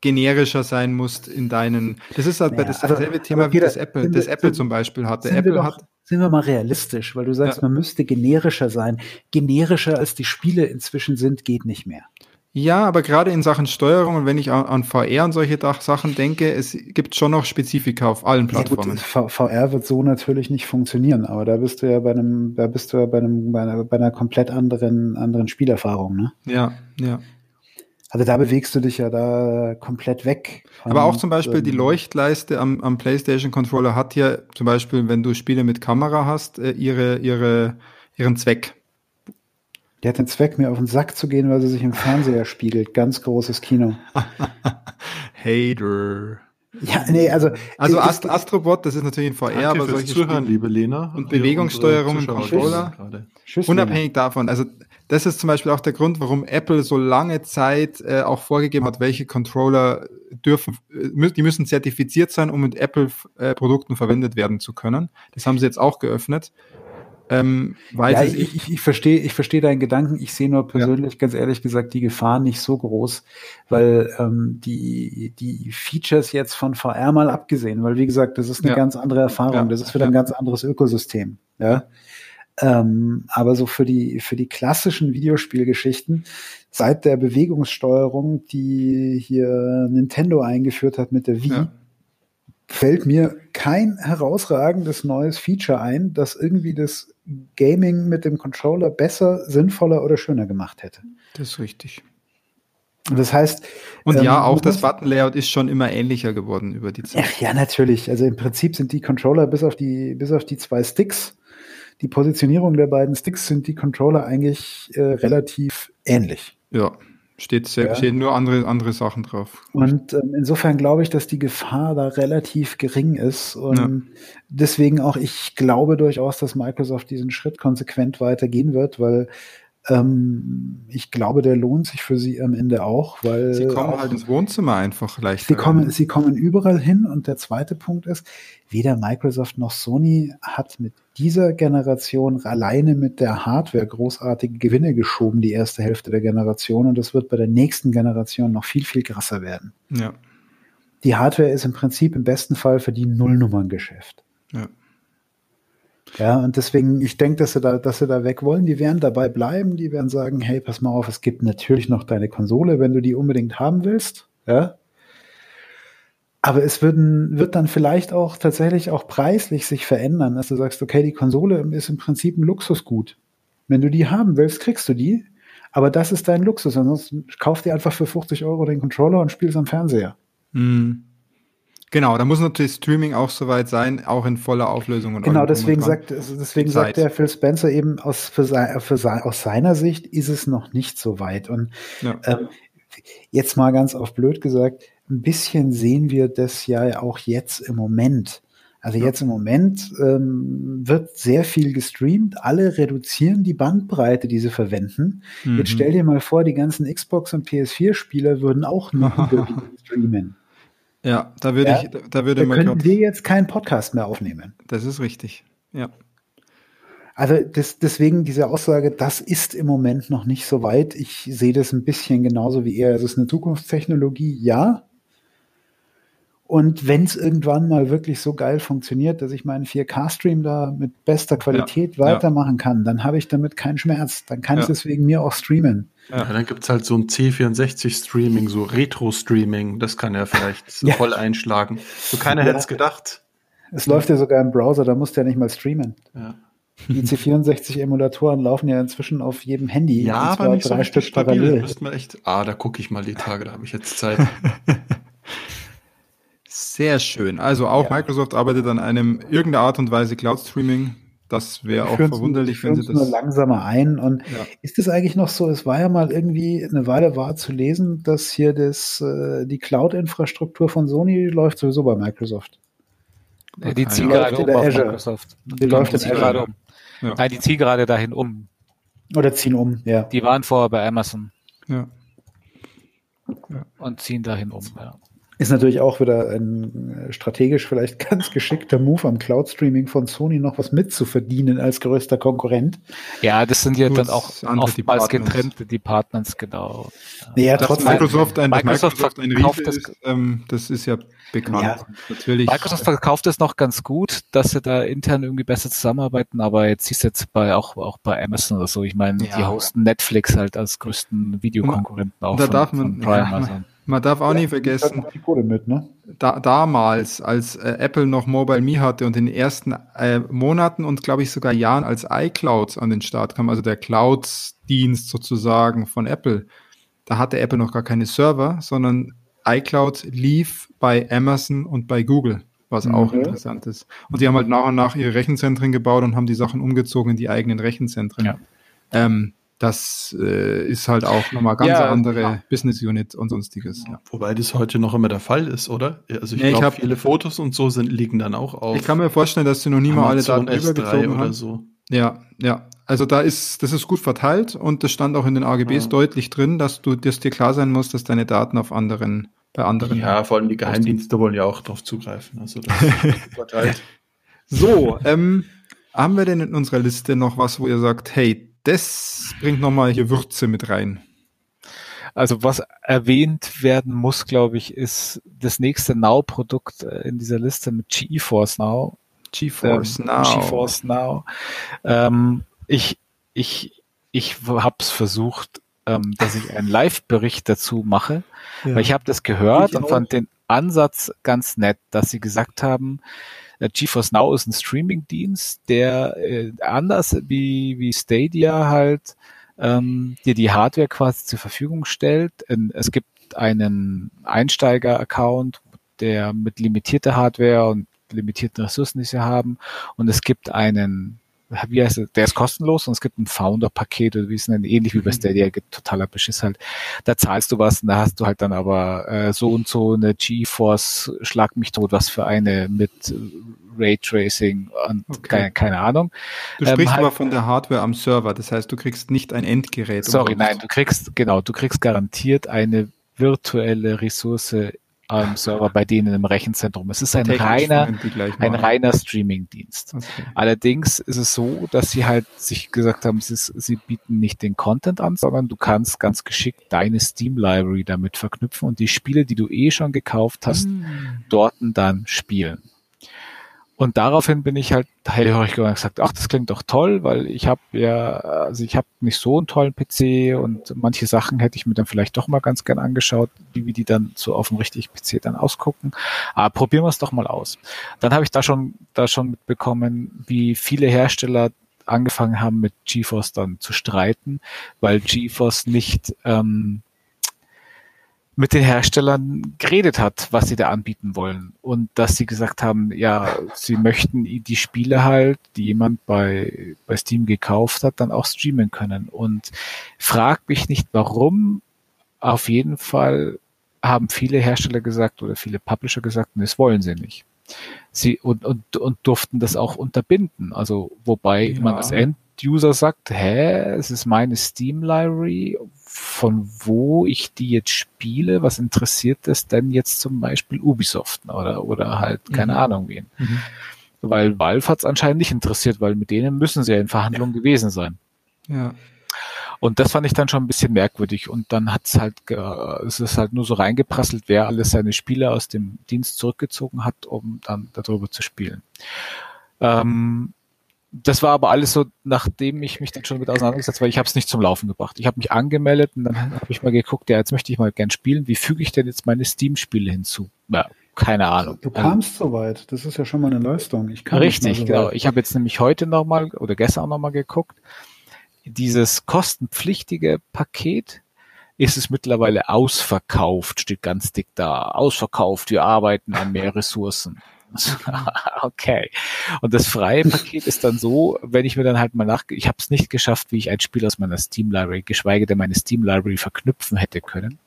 generischer sein musst in deinen. Das ist halt ja, das dasselbe also, Thema wie das Apple, das Apple zum Beispiel hatte. Apple doch, hat sind wir mal realistisch, weil du sagst, ja. man müsste generischer sein. Generischer als die Spiele inzwischen sind, geht nicht mehr. Ja, aber gerade in Sachen Steuerung und wenn ich an, VR und solche Sachen denke, es gibt schon noch Spezifika auf allen Plattformen. Ja, gut, VR wird so natürlich nicht funktionieren, aber da bist du ja bei einem, da bist du ja bei einem, bei einer, bei einer komplett anderen, anderen Spielerfahrung, ne? Ja, ja. Also da bewegst du dich ja da komplett weg. Aber auch zum Beispiel die Leuchtleiste am, am PlayStation Controller hat ja zum Beispiel, wenn du Spiele mit Kamera hast, äh, ihre, ihre, ihren Zweck. Die hat den Zweck, mir auf den Sack zu gehen, weil sie sich im Fernseher spiegelt. Ganz großes Kino. Hater. Ja, nee, also. Also Ast Astrobot, das ist natürlich ein VR, aber solche Zuhören, Spiele liebe Lena. Und Bewegungssteuerung im Controller. Unabhängig davon. Also das ist zum Beispiel auch der Grund, warum Apple so lange Zeit äh, auch vorgegeben hat, welche Controller dürfen, äh, die müssen zertifiziert sein, um mit Apple-Produkten äh, verwendet werden zu können. Das haben sie jetzt auch geöffnet. Ähm, weil ja, ich, ich, ich verstehe ich verstehe deinen Gedanken. Ich sehe nur persönlich, ja. ganz ehrlich gesagt, die Gefahr nicht so groß, weil ähm, die, die Features jetzt von VR mal abgesehen, weil wie gesagt, das ist eine ja. ganz andere Erfahrung, das ist wieder ein ganz anderes Ökosystem. Ja. Ähm, aber so für die, für die klassischen Videospielgeschichten, seit der Bewegungssteuerung, die hier Nintendo eingeführt hat mit der Wii, fällt mir kein herausragendes neues Feature ein, das irgendwie das Gaming mit dem Controller besser, sinnvoller oder schöner gemacht hätte. Das ist richtig. Das heißt. Und ja, ähm, auch das Button-Layout ist schon immer ähnlicher geworden über die Zeit. Ach, ja, natürlich. Also im Prinzip sind die Controller bis auf die, bis auf die zwei Sticks die Positionierung der beiden Sticks sind die Controller eigentlich äh, relativ ähnlich. Ja, steht, sehr, ja. stehen nur andere, andere Sachen drauf. Und ähm, insofern glaube ich, dass die Gefahr da relativ gering ist. Und ja. deswegen auch, ich glaube durchaus, dass Microsoft diesen Schritt konsequent weitergehen wird, weil ähm, ich glaube, der lohnt sich für sie am Ende auch, weil. Sie kommen auch, halt ins Wohnzimmer einfach leicht. Sie kommen, sie kommen überall hin und der zweite Punkt ist, weder Microsoft noch Sony hat mit dieser Generation alleine mit der Hardware großartige Gewinne geschoben, die erste Hälfte der Generation. Und das wird bei der nächsten Generation noch viel, viel krasser werden. Ja. Die Hardware ist im Prinzip im besten Fall für die Nullnummerngeschäft. Ja. Ja, und deswegen, ich denke, dass sie da, dass sie da weg wollen. Die werden dabei bleiben. Die werden sagen, hey, pass mal auf, es gibt natürlich noch deine Konsole, wenn du die unbedingt haben willst. Ja. Aber es würden, wird dann vielleicht auch tatsächlich auch preislich sich verändern, dass du sagst, okay, die Konsole ist im Prinzip ein Luxusgut. Wenn du die haben willst, kriegst du die. Aber das ist dein Luxus. Ansonsten kauf dir einfach für 50 Euro den Controller und spielst am Fernseher. Mhm. Genau, da muss natürlich Streaming auch soweit sein, auch in voller Auflösung. Und genau, deswegen sagt, also deswegen sagt der Phil Spencer eben aus, für sein, für sein, aus seiner Sicht ist es noch nicht so weit. Und ja. ähm, jetzt mal ganz auf blöd gesagt, ein bisschen sehen wir das ja auch jetzt im Moment. Also jetzt im Moment ähm, wird sehr viel gestreamt. Alle reduzieren die Bandbreite, die sie verwenden. Mhm. Jetzt stell dir mal vor, die ganzen Xbox und PS4-Spieler würden auch nur streamen. Ja, da würde ja, ich, da würde da man. Könnten wir jetzt keinen Podcast mehr aufnehmen. Das ist richtig. Ja. Also das, deswegen diese Aussage, das ist im Moment noch nicht so weit. Ich sehe das ein bisschen genauso wie er. Es ist eine Zukunftstechnologie, ja. Und wenn es irgendwann mal wirklich so geil funktioniert, dass ich meinen 4K-Stream da mit bester Qualität ja, weitermachen ja. kann, dann habe ich damit keinen Schmerz. Dann kann ja. ich deswegen mir auch streamen. Ja, dann gibt's halt so ein C64-Streaming, so Retro-Streaming. Das kann ja vielleicht so voll einschlagen. So keiner hätte es gedacht. Es läuft ja sogar im Browser, da musst du ja nicht mal streamen. Ja. Die C64-Emulatoren laufen ja inzwischen auf jedem Handy. Ja, aber nicht drei so Stück stabil. parallel. Da echt, ah, da gucke ich mal die Tage, da habe ich jetzt Zeit. Sehr schön. Also auch ja. Microsoft arbeitet an einem irgendeiner Art und Weise Cloud Streaming. Das wäre auch verwunderlich, wenn sie das nur langsamer ein. Und ja. ist es eigentlich noch so? Es war ja mal irgendwie eine Weile war zu lesen, dass hier das äh, die Cloud-Infrastruktur von Sony läuft sowieso bei Microsoft. Ja, die ziehen gerade um auf Microsoft. Die, läuft in gerade um. Ja. Nein, die ziehen gerade dahin um. Oder ziehen um, ja. Die waren vorher bei Amazon. Ja. Und ziehen dahin um, ja. Ist natürlich auch wieder ein äh, strategisch vielleicht ganz geschickter Move am Cloud-Streaming von Sony noch was mitzuverdienen als größter Konkurrent. Ja, das sind ja dann auch oftmals getrennte Departments, genau. Ja, trotzdem. Microsoft ein, Microsoft, Microsoft ein Riese das, ist, ähm, das ist ja bekannt. Ja. Natürlich. Microsoft verkauft es noch ganz gut, dass sie da intern irgendwie besser zusammenarbeiten, aber jetzt siehst du jetzt bei, auch, auch bei Amazon oder so. Ich meine, ja. die hosten Netflix halt als größten Videokonkurrenten auch. Da von, darf man, von Prime, also. Man darf auch ja, nie vergessen, mit, ne? da, damals, als äh, Apple noch Mobile Me hatte und in den ersten äh, Monaten und glaube ich sogar Jahren, als iCloud an den Start kam, also der Cloud-Dienst sozusagen von Apple, da hatte Apple noch gar keine Server, sondern iCloud lief bei Amazon und bei Google, was mhm. auch interessant ist. Und die haben halt nach und nach ihre Rechenzentren gebaut und haben die Sachen umgezogen in die eigenen Rechenzentren. Ja. Ähm, das äh, ist halt auch nochmal ganz ja, andere ja. Business Unit und sonstiges. Ja. Wobei das heute noch immer der Fall ist, oder? Also ich nee, glaube, viele Fotos und so sind, liegen dann auch auf. Ich kann mir vorstellen, dass sie noch nie mal alle Daten übergezogen haben. So. Ja, ja. Also da ist, das ist gut verteilt und das stand auch in den AGBs ja. deutlich drin, dass du, dass dir klar sein muss, dass deine Daten auf anderen, bei anderen. Ja, vor allem die Geheimdienste wollen ja auch darauf zugreifen. Also das verteilt. So, ähm, haben wir denn in unserer Liste noch was, wo ihr sagt, hey, das bringt nochmal hier Würze mit rein. Also was erwähnt werden muss, glaube ich, ist das nächste Now-Produkt äh, in dieser Liste mit GeForce Now. GeForce ähm, Now. GeForce Now. Ähm, ich ich, ich habe es versucht, ähm, dass ich einen Live-Bericht dazu mache, ja. weil ich habe das gehört ich und auch. fand den Ansatz ganz nett, dass sie gesagt haben, GeForce Now ist ein Streaming-Dienst, der äh, anders wie, wie Stadia halt ähm, dir die Hardware quasi zur Verfügung stellt. Es gibt einen Einsteiger-Account, der mit limitierter Hardware und limitierten Ressourcen, die sie haben. Und es gibt einen wie heißt der, der ist kostenlos und es gibt ein Founder-Paket oder wie es nennt, ähnlich wie bei mhm. Stadia, gibt totaler Beschiss halt. Da zahlst du was und da hast du halt dann aber äh, so und so eine GeForce Schlag mich tot, was für eine mit Raytracing und okay. keine, keine Ahnung. Du sprichst ähm, halt, aber von der Hardware am Server, das heißt, du kriegst nicht ein Endgerät. Sorry, nein, du kriegst, genau, du kriegst garantiert eine virtuelle Ressource ähm, Server bei denen im Rechenzentrum. Es ist ein reiner, ein reiner Streaming-Dienst. Okay. Allerdings ist es so, dass sie halt sich gesagt haben, ist, sie bieten nicht den Content an, sondern du kannst ganz geschickt deine Steam-Library damit verknüpfen und die Spiele, die du eh schon gekauft hast, mm. dort dann spielen. Und daraufhin bin ich halt hellhörig gesagt, ach, das klingt doch toll, weil ich habe ja, also ich habe nicht so einen tollen PC und manche Sachen hätte ich mir dann vielleicht doch mal ganz gern angeschaut, wie, wie die dann so auf dem richtigen PC dann ausgucken. Aber probieren wir es doch mal aus. Dann habe ich da schon, da schon mitbekommen, wie viele Hersteller angefangen haben, mit GeForce dann zu streiten, weil GeForce nicht ähm, mit den Herstellern geredet hat, was sie da anbieten wollen. Und dass sie gesagt haben, ja, sie möchten die Spiele halt, die jemand bei, bei Steam gekauft hat, dann auch streamen können. Und frag mich nicht warum. Auf jeden Fall haben viele Hersteller gesagt oder viele Publisher gesagt, das wollen sie nicht. Sie und, und, und durften das auch unterbinden. Also wobei ja. man als End-User sagt, hä, es ist meine Steam-Library, von wo ich die jetzt spiele, was interessiert es denn jetzt zum Beispiel Ubisoft oder, oder halt keine mhm. Ahnung wen. Mhm. Weil Valve hat es anscheinend nicht interessiert, weil mit denen müssen sie ja in Verhandlungen ja. gewesen sein. Ja. Und das fand ich dann schon ein bisschen merkwürdig. Und dann hat es halt, es ist halt nur so reingeprasselt, wer alles seine Spiele aus dem Dienst zurückgezogen hat, um dann darüber zu spielen. Ähm, das war aber alles so, nachdem ich mich dann schon mit auseinandergesetzt weil ich habe es nicht zum Laufen gebracht. Ich habe mich angemeldet und dann habe ich mal geguckt, ja, jetzt möchte ich mal gern spielen. Wie füge ich denn jetzt meine Steam-Spiele hinzu? Ja, keine Ahnung. Du kamst also, so weit. Das ist ja schon mal eine Leistung. Ich kann richtig, so genau. Ich habe jetzt nämlich heute nochmal oder gestern auch nochmal geguckt. Dieses kostenpflichtige Paket ist es mittlerweile ausverkauft, steht ganz dick da. Ausverkauft, wir arbeiten an mehr Ressourcen. okay. Und das freie Paket ist dann so, wenn ich mir dann halt mal nach, ich habe es nicht geschafft, wie ich ein Spiel aus meiner Steam Library, geschweige denn meine Steam Library verknüpfen hätte können.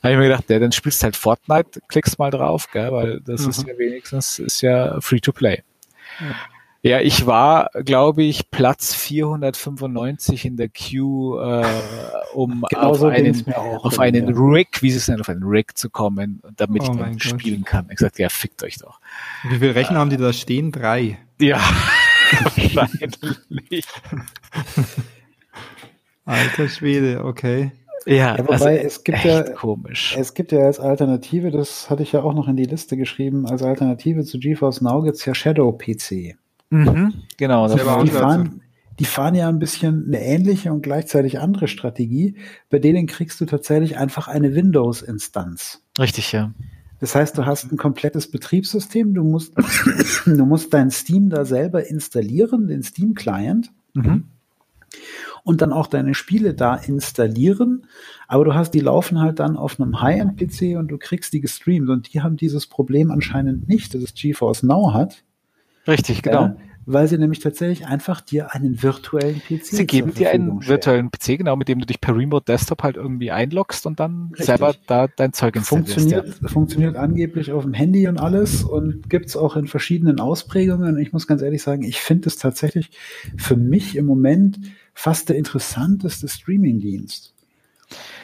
Da habe ich mir gedacht, ja, dann spielst halt Fortnite, klickst mal drauf, gell, weil das mhm. ist ja wenigstens ist ja free to play. Ja. Ja, ich war, glaube ich, Platz 495 in der Queue, äh, um genau auf so einen, auf einen ja. Rig, wie sie es nennen, auf einen Rig zu kommen, damit oh ich dann spielen kann. Ich sagte, ja, fickt euch doch. Wie viele Rechner äh, haben die da stehen? Drei. Ja, wahrscheinlich. Alter Schwede, okay. Ja, ja wobei also es gibt ja komisch. Es gibt ja als Alternative, das hatte ich ja auch noch in die Liste geschrieben, als Alternative zu GeForce Now gibt's ja Shadow PC. Mhm, genau. Die fahren, die fahren ja ein bisschen eine ähnliche und gleichzeitig andere Strategie. Bei denen kriegst du tatsächlich einfach eine Windows-Instanz. Richtig, ja. Das heißt, du hast ein komplettes Betriebssystem, du musst, du musst dein Steam da selber installieren, den Steam-Client. Mhm. Und dann auch deine Spiele da installieren. Aber du hast, die laufen halt dann auf einem High-End-PC und du kriegst die gestreamt. Und die haben dieses Problem anscheinend nicht, dass es GeForce Now hat. Richtig, genau. Ja, weil sie nämlich tatsächlich einfach dir einen virtuellen PC Sie geben dir einen virtuellen PC, genau, mit dem du dich per Remote Desktop halt irgendwie einloggst und dann Richtig. selber da dein Zeug installierst. Funktioniert, ja. funktioniert angeblich auf dem Handy und alles und gibt's auch in verschiedenen Ausprägungen. Ich muss ganz ehrlich sagen, ich finde es tatsächlich für mich im Moment fast der interessanteste Streaming-Dienst.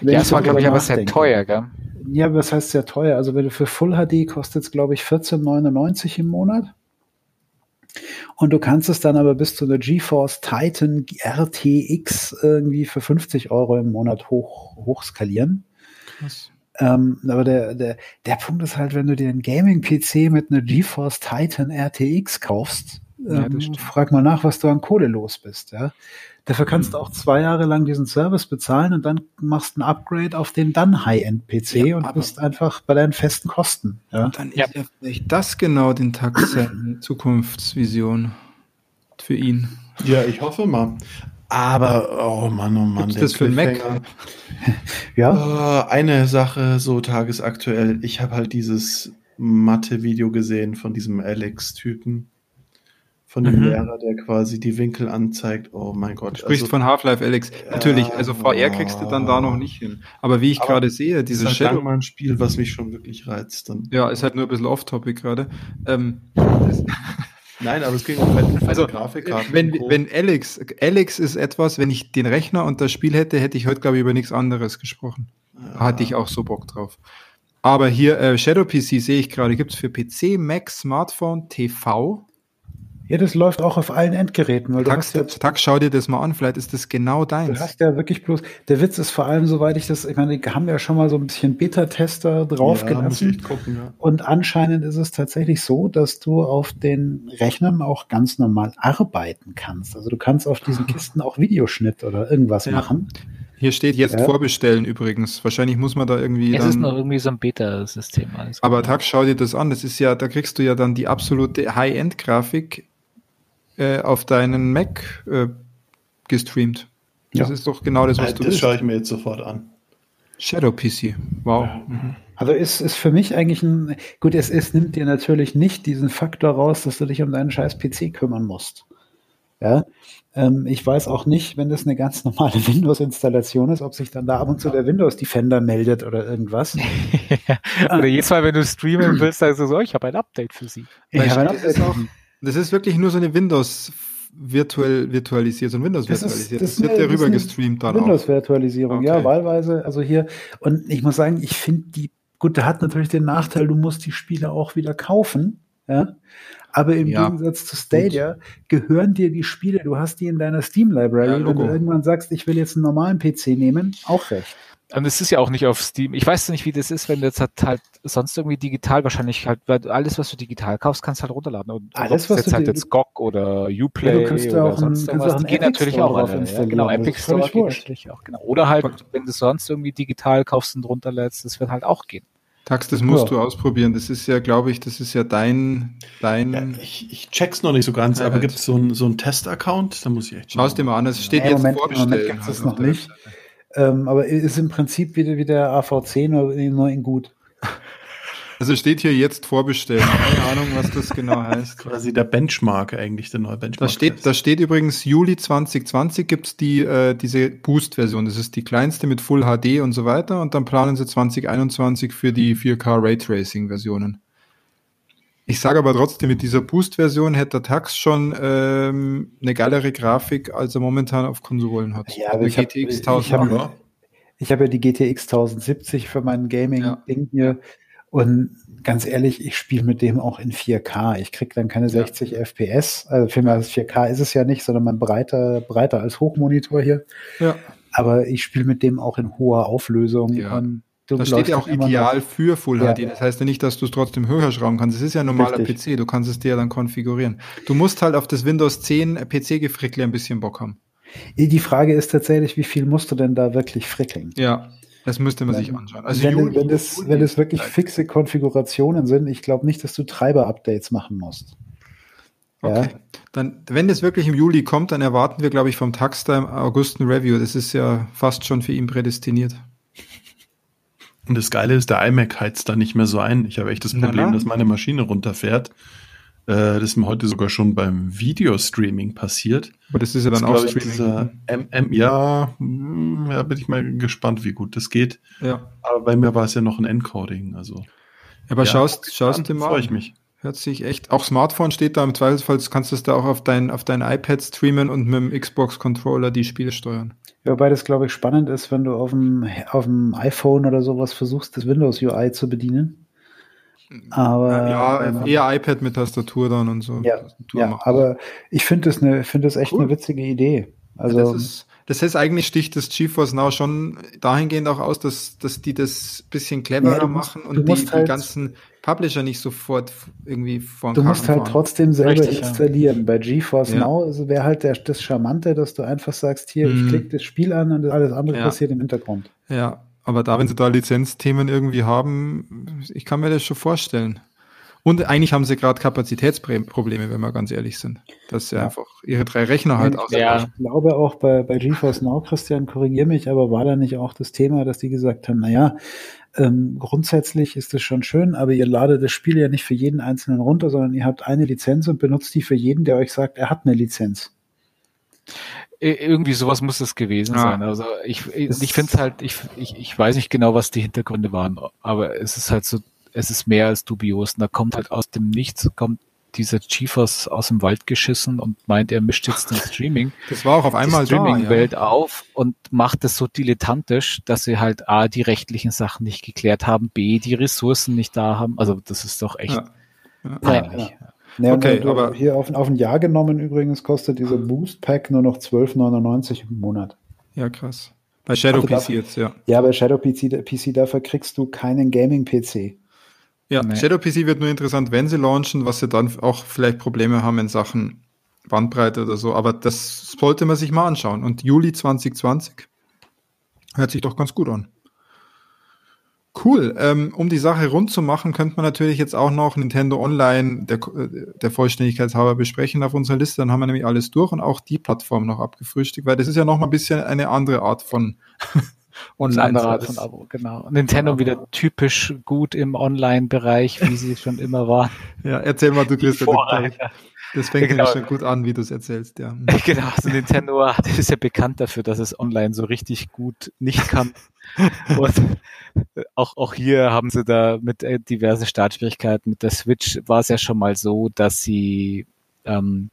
Ja, es war, glaube ich, aber sehr teuer, gell? Ja, was heißt sehr teuer? Also wenn du für Full HD kostet es, glaube ich, 14,99 im Monat. Und du kannst es dann aber bis zu einer GeForce Titan RTX irgendwie für 50 Euro im Monat hoch, hochskalieren. Krass. Ähm, aber der, der, der Punkt ist halt, wenn du dir einen Gaming-PC mit einer GeForce Titan RTX kaufst, ähm, ja, frag mal nach, was du an Kohle los bist. Ja? Dafür kannst du auch zwei Jahre lang diesen Service bezahlen und dann machst ein Upgrade auf den dann High-End-PC ja, und bist einfach bei deinen festen Kosten. Ja? Dann ist ja. ja vielleicht das genau den Tag seine Zukunftsvision für ihn. Ja, ich hoffe mal. Aber, oh Mann, oh Mann. Gibt's das für Mac? ja. Uh, eine Sache so tagesaktuell. Ich habe halt dieses Mathe-Video gesehen von diesem Alex-Typen von dem mhm. Lehrer, der quasi die Winkel anzeigt. Oh mein Gott. Du sprichst also, von Half-Life Alex. Natürlich, also VR kriegst du dann da noch nicht hin. Aber wie ich gerade sehe, dieses ist halt Shadow mal ein Spiel, was mich schon wirklich reizt. Dann. Ja, ist halt nur ein bisschen off-topic gerade. Ähm, Nein, aber es ging um halt also, Grafikkarten. Wenn, wenn Alex, Alex ist etwas, wenn ich den Rechner und das Spiel hätte, hätte ich heute, glaube ich, über nichts anderes gesprochen. Ja. Hatte ich auch so Bock drauf. Aber hier, äh, Shadow PC sehe ich gerade, gibt es für PC, Mac, Smartphone, TV, ja, das läuft auch auf allen Endgeräten. Weil Tax, ja, Tax, schau dir das mal an, vielleicht ist das genau deins. Du hast ja wirklich bloß, der Witz ist vor allem, soweit ich das, ich meine, die haben ja schon mal so ein bisschen Beta-Tester draufgelassen. Ja, gucken, ja. Und anscheinend ist es tatsächlich so, dass du auf den Rechnern auch ganz normal arbeiten kannst. Also du kannst auf diesen Kisten auch Videoschnitt oder irgendwas ja. machen. Hier steht jetzt ja. vorbestellen übrigens. Wahrscheinlich muss man da irgendwie. Es dann, ist noch irgendwie so ein Beta-System. Aber Tax, schau dir das an. Das ist ja, da kriegst du ja dann die absolute High-End-Grafik äh, auf deinen Mac äh, gestreamt. Das ja. ist doch genau das, was du Das schaue ich mir jetzt sofort an. Shadow PC. Wow. Mhm. Also ist, ist für mich eigentlich ein, gut, es, es nimmt dir natürlich nicht diesen Faktor raus, dass du dich um deinen scheiß PC kümmern musst. Ja, ähm, ich weiß auch nicht, wenn das eine ganz normale Windows-Installation ist, ob sich dann da ab und zu der Windows Defender meldet oder irgendwas. oder jedes Mal, wenn du streamen willst, sagst du so, ich habe ein Update für Sie. Ja, das, ist auch, das ist wirklich nur so eine Windows- virtuell virtualisiert und Windows das virtualisiert. Ist, das, das wird ja rüber gestreamt dann Windows-Virtualisierung, okay. ja, wahlweise. Also hier, und ich muss sagen, ich finde die, gut, der hat natürlich den Nachteil, du musst die Spiele auch wieder kaufen, ja. Aber im ja, Gegensatz zu Stadia gut. gehören dir die Spiele, du hast die in deiner Steam-Library, ja, wenn du irgendwann sagst, ich will jetzt einen normalen PC nehmen, auch recht. Und es ist ja auch nicht auf Steam. Ich weiß nicht, wie das ist, wenn du jetzt halt, halt sonst irgendwie digital wahrscheinlich halt, weil alles, was du digital kaufst, kannst du halt runterladen. Und alles, was jetzt halt jetzt GOG oder Uplay ja, du oder auch sonst ein, irgendwas, die geht natürlich auch alle. Ja, genau, Epic Store geht natürlich auch, genau. Oder halt, wenn du sonst irgendwie digital kaufst und runterlädst, das wird halt auch gehen. Tax, das musst ja. du ausprobieren. Das ist ja, glaube ich, das ist ja dein, dein. Ja, ich, ich check's noch nicht so ganz, aber gibt es so einen so Test-Account? Da muss ich echt. Schau es dir mal an. Es steht ja, jetzt Moment, vorbestellt. Moment gibt es noch nicht. Ähm, aber ist im Prinzip wieder wie der AV10 nur, nur in gut. Also steht hier jetzt vorbestellen. Keine Ahnung, was das genau heißt. Quasi der Benchmark eigentlich, der neue Benchmark. Da steht, da steht übrigens Juli 2020 gibt's die, äh, diese Boost-Version. Das ist die kleinste mit Full HD und so weiter. Und dann planen sie 2021 für die 4K Raytracing-Versionen. Ich sage aber trotzdem, mit dieser Boost-Version hätte der Tax schon ähm, eine geilere Grafik, als er momentan auf Konsolen hat. Ja, aber ich habe hab, hab ja die GTX 1070 für mein Gaming-Ding ja. hier. Und ganz ehrlich, ich spiele mit dem auch in 4K. Ich krieg dann keine 60 ja. FPS. Also vielmehr als 4K ist es ja nicht, sondern man breiter, breiter als Hochmonitor hier. Ja. Aber ich spiele mit dem auch in hoher Auflösung. Ja. Und Du das steht ja auch ideal für Full ja. HD. Das heißt ja nicht, dass du es trotzdem höher schrauben kannst. Es ist ja ein normaler Richtig. PC. Du kannst es dir ja dann konfigurieren. Du musst halt auf das Windows 10 PC-Gefrickle ein bisschen Bock haben. Die Frage ist tatsächlich, wie viel musst du denn da wirklich frickeln? Ja, das müsste man wenn, sich anschauen. Also wenn, Juli, wenn, das, Juli wenn das wirklich fixe Konfigurationen sind, ich glaube nicht, dass du Treiber-Updates machen musst. Okay. Ja. Dann, wenn das wirklich im Juli kommt, dann erwarten wir, glaube ich, vom Taxter im August ein Review. Das ist ja fast schon für ihn prädestiniert. Und das Geile ist, der iMac heizt da nicht mehr so ein. Ich habe echt das Problem, dass meine Maschine runterfährt. Äh, das ist mir heute sogar schon beim Videostreaming passiert. Aber das ist ja dann das auch Streaming. Dieser MM, ja, hm, ja, bin ich mal gespannt, wie gut das geht. Ja. Aber bei mir war es ja noch ein Encoding. Also, aber ja, schaust, schaust du mal. Freue ich mich. Hört sich echt. Auch Smartphone steht da im Zweifelsfall, kannst du es da auch auf dein, auf dein iPad streamen und mit dem Xbox-Controller die Spiele steuern. Wobei das, glaube ich, spannend ist, wenn du auf dem, auf dem iPhone oder sowas versuchst, das Windows UI zu bedienen. Aber ja, ähm, eher iPad mit Tastatur dann und so. Ja, ja aber ich finde das, eine, find das echt cool. eine witzige Idee. Also, das ist, das heißt, eigentlich sticht das GeForce Now schon dahingehend auch aus, dass, dass die das bisschen cleverer ja, musst, machen und die, halt, die ganzen Publisher nicht sofort irgendwie vor Du musst halt fahren. trotzdem selber Richtig, installieren. Ja. Bei GeForce ja. Now wäre halt der, das Charmante, dass du einfach sagst, hier, mhm. ich klicke das Spiel an und alles andere passiert im Hintergrund. Ja, aber da, wenn sie da Lizenzthemen irgendwie haben, ich kann mir das schon vorstellen. Und eigentlich haben sie gerade Kapazitätsprobleme, wenn wir ganz ehrlich sind. Dass sie ja. einfach ihre drei Rechner halt aus. Ja. Ich glaube auch bei, bei GeForce Now, Christian, korrigier mich, aber war da nicht auch das Thema, dass die gesagt haben, naja, ähm, grundsätzlich ist es schon schön, aber ihr ladet das Spiel ja nicht für jeden Einzelnen runter, sondern ihr habt eine Lizenz und benutzt die für jeden, der euch sagt, er hat eine Lizenz irgendwie sowas muss es gewesen ja. sein. Also ich, ich, ich finde es halt, ich, ich, ich weiß nicht genau, was die Hintergründe waren, aber es ist halt so es ist mehr als dubios. Und da kommt halt aus dem Nichts, kommt dieser Chiefers aus dem Wald geschissen und meint, er mischt jetzt den Streaming. Das war auch auf einmal die Streaming-Welt ja. auf und macht es so dilettantisch, dass sie halt A, die rechtlichen Sachen nicht geklärt haben, B, die Ressourcen nicht da haben. Also das ist doch echt ja. Ja. peinlich. Ja, okay, aber hier auf, auf ein Jahr genommen übrigens kostet dieser Boost Pack nur noch 12,99 im Monat. Ja, krass. Bei Shadow also PC dafür, jetzt, ja. Ja, bei Shadow PC, PC dafür kriegst du keinen Gaming-PC. Ja, nee. Shadow PC wird nur interessant, wenn sie launchen, was sie dann auch vielleicht Probleme haben in Sachen Bandbreite oder so. Aber das sollte man sich mal anschauen. Und Juli 2020 hört sich doch ganz gut an. Cool. Ähm, um die Sache rund zu machen, könnte man natürlich jetzt auch noch Nintendo Online der, der Vollständigkeit halber besprechen auf unserer Liste. Dann haben wir nämlich alles durch und auch die Plattform noch abgefrühstückt, weil das ist ja noch mal ein bisschen eine andere Art von Online Art von Abo, genau. Nintendo ja. wieder typisch gut im Online-Bereich, wie sie schon immer waren. Ja, erzähl mal, du Christoph. Das fängt ja, genau. schon gut an, wie du es erzählst, ja. Genau, also Nintendo ist ja bekannt dafür, dass es online so richtig gut nicht kann. Und auch, auch hier haben sie da mit äh, diverse Startschwierigkeiten. Mit der Switch war es ja schon mal so, dass sie ähm,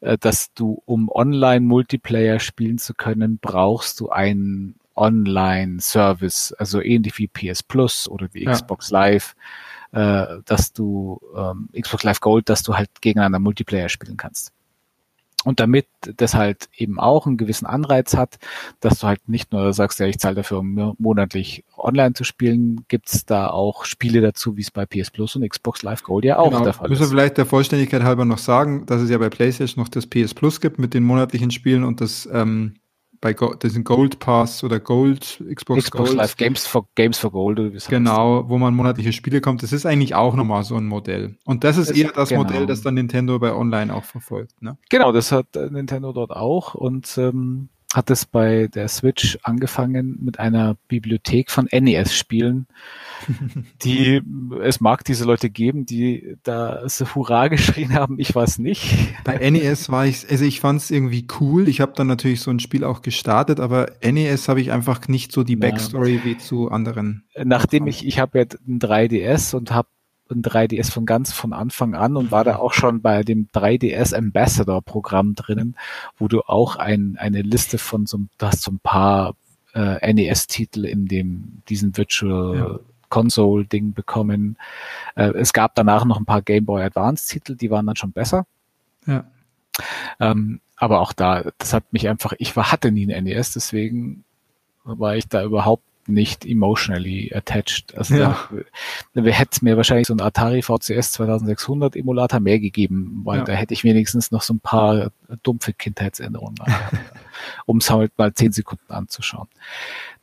äh, dass du, um Online-Multiplayer spielen zu können, brauchst du einen Online-Service, also ähnlich wie PS Plus oder wie ja. Xbox Live, äh, dass du ähm, Xbox Live Gold, dass du halt gegeneinander Multiplayer spielen kannst. Und damit das halt eben auch einen gewissen Anreiz hat, dass du halt nicht nur sagst, ja, ich zahle dafür, um monatlich online zu spielen, gibt's da auch Spiele dazu, wie es bei PS Plus und Xbox Live Gold ja auch genau. der Fall Müssen ist. Müssen wir vielleicht der Vollständigkeit halber noch sagen, dass es ja bei PlayStation noch das PS Plus gibt mit den monatlichen Spielen und das ähm, bei Go diesen Gold Pass oder Gold Xbox, Xbox Gold. Live Games for Games for Gold oder wie Genau, heißt. wo man monatliche Spiele kommt. Das ist eigentlich auch nochmal so ein Modell. Und das ist das eher das genau. Modell, das dann Nintendo bei Online auch verfolgt. Ne? Genau, das hat äh, Nintendo dort auch und ähm, hat es bei der Switch angefangen mit einer Bibliothek von NES-Spielen, die es mag diese Leute geben, die da so Hurra geschrien haben, ich weiß nicht. Bei NES war ich, also ich fand es irgendwie cool. Ich habe dann natürlich so ein Spiel auch gestartet, aber NES habe ich einfach nicht so die Backstory ja. wie zu anderen. Nachdem ich, ich habe ja ein 3DS und habe ein 3DS von ganz von Anfang an und war da auch schon bei dem 3DS Ambassador Programm drinnen, wo du auch ein, eine Liste von so, du hast so ein paar äh, NES-Titel in dem, diesen Virtual ja. Console Ding bekommen. Äh, es gab danach noch ein paar Game Boy Advance Titel, die waren dann schon besser. Ja. Ähm, aber auch da, das hat mich einfach, ich war, hatte nie ein NES, deswegen war ich da überhaupt nicht emotionally attached. Also ja. da, da hätte mir wahrscheinlich so ein Atari VCS 2600 Emulator mehr gegeben, weil ja. da hätte ich wenigstens noch so ein paar dumpfe Kindheitserinnerungen, um es halt mal zehn Sekunden anzuschauen.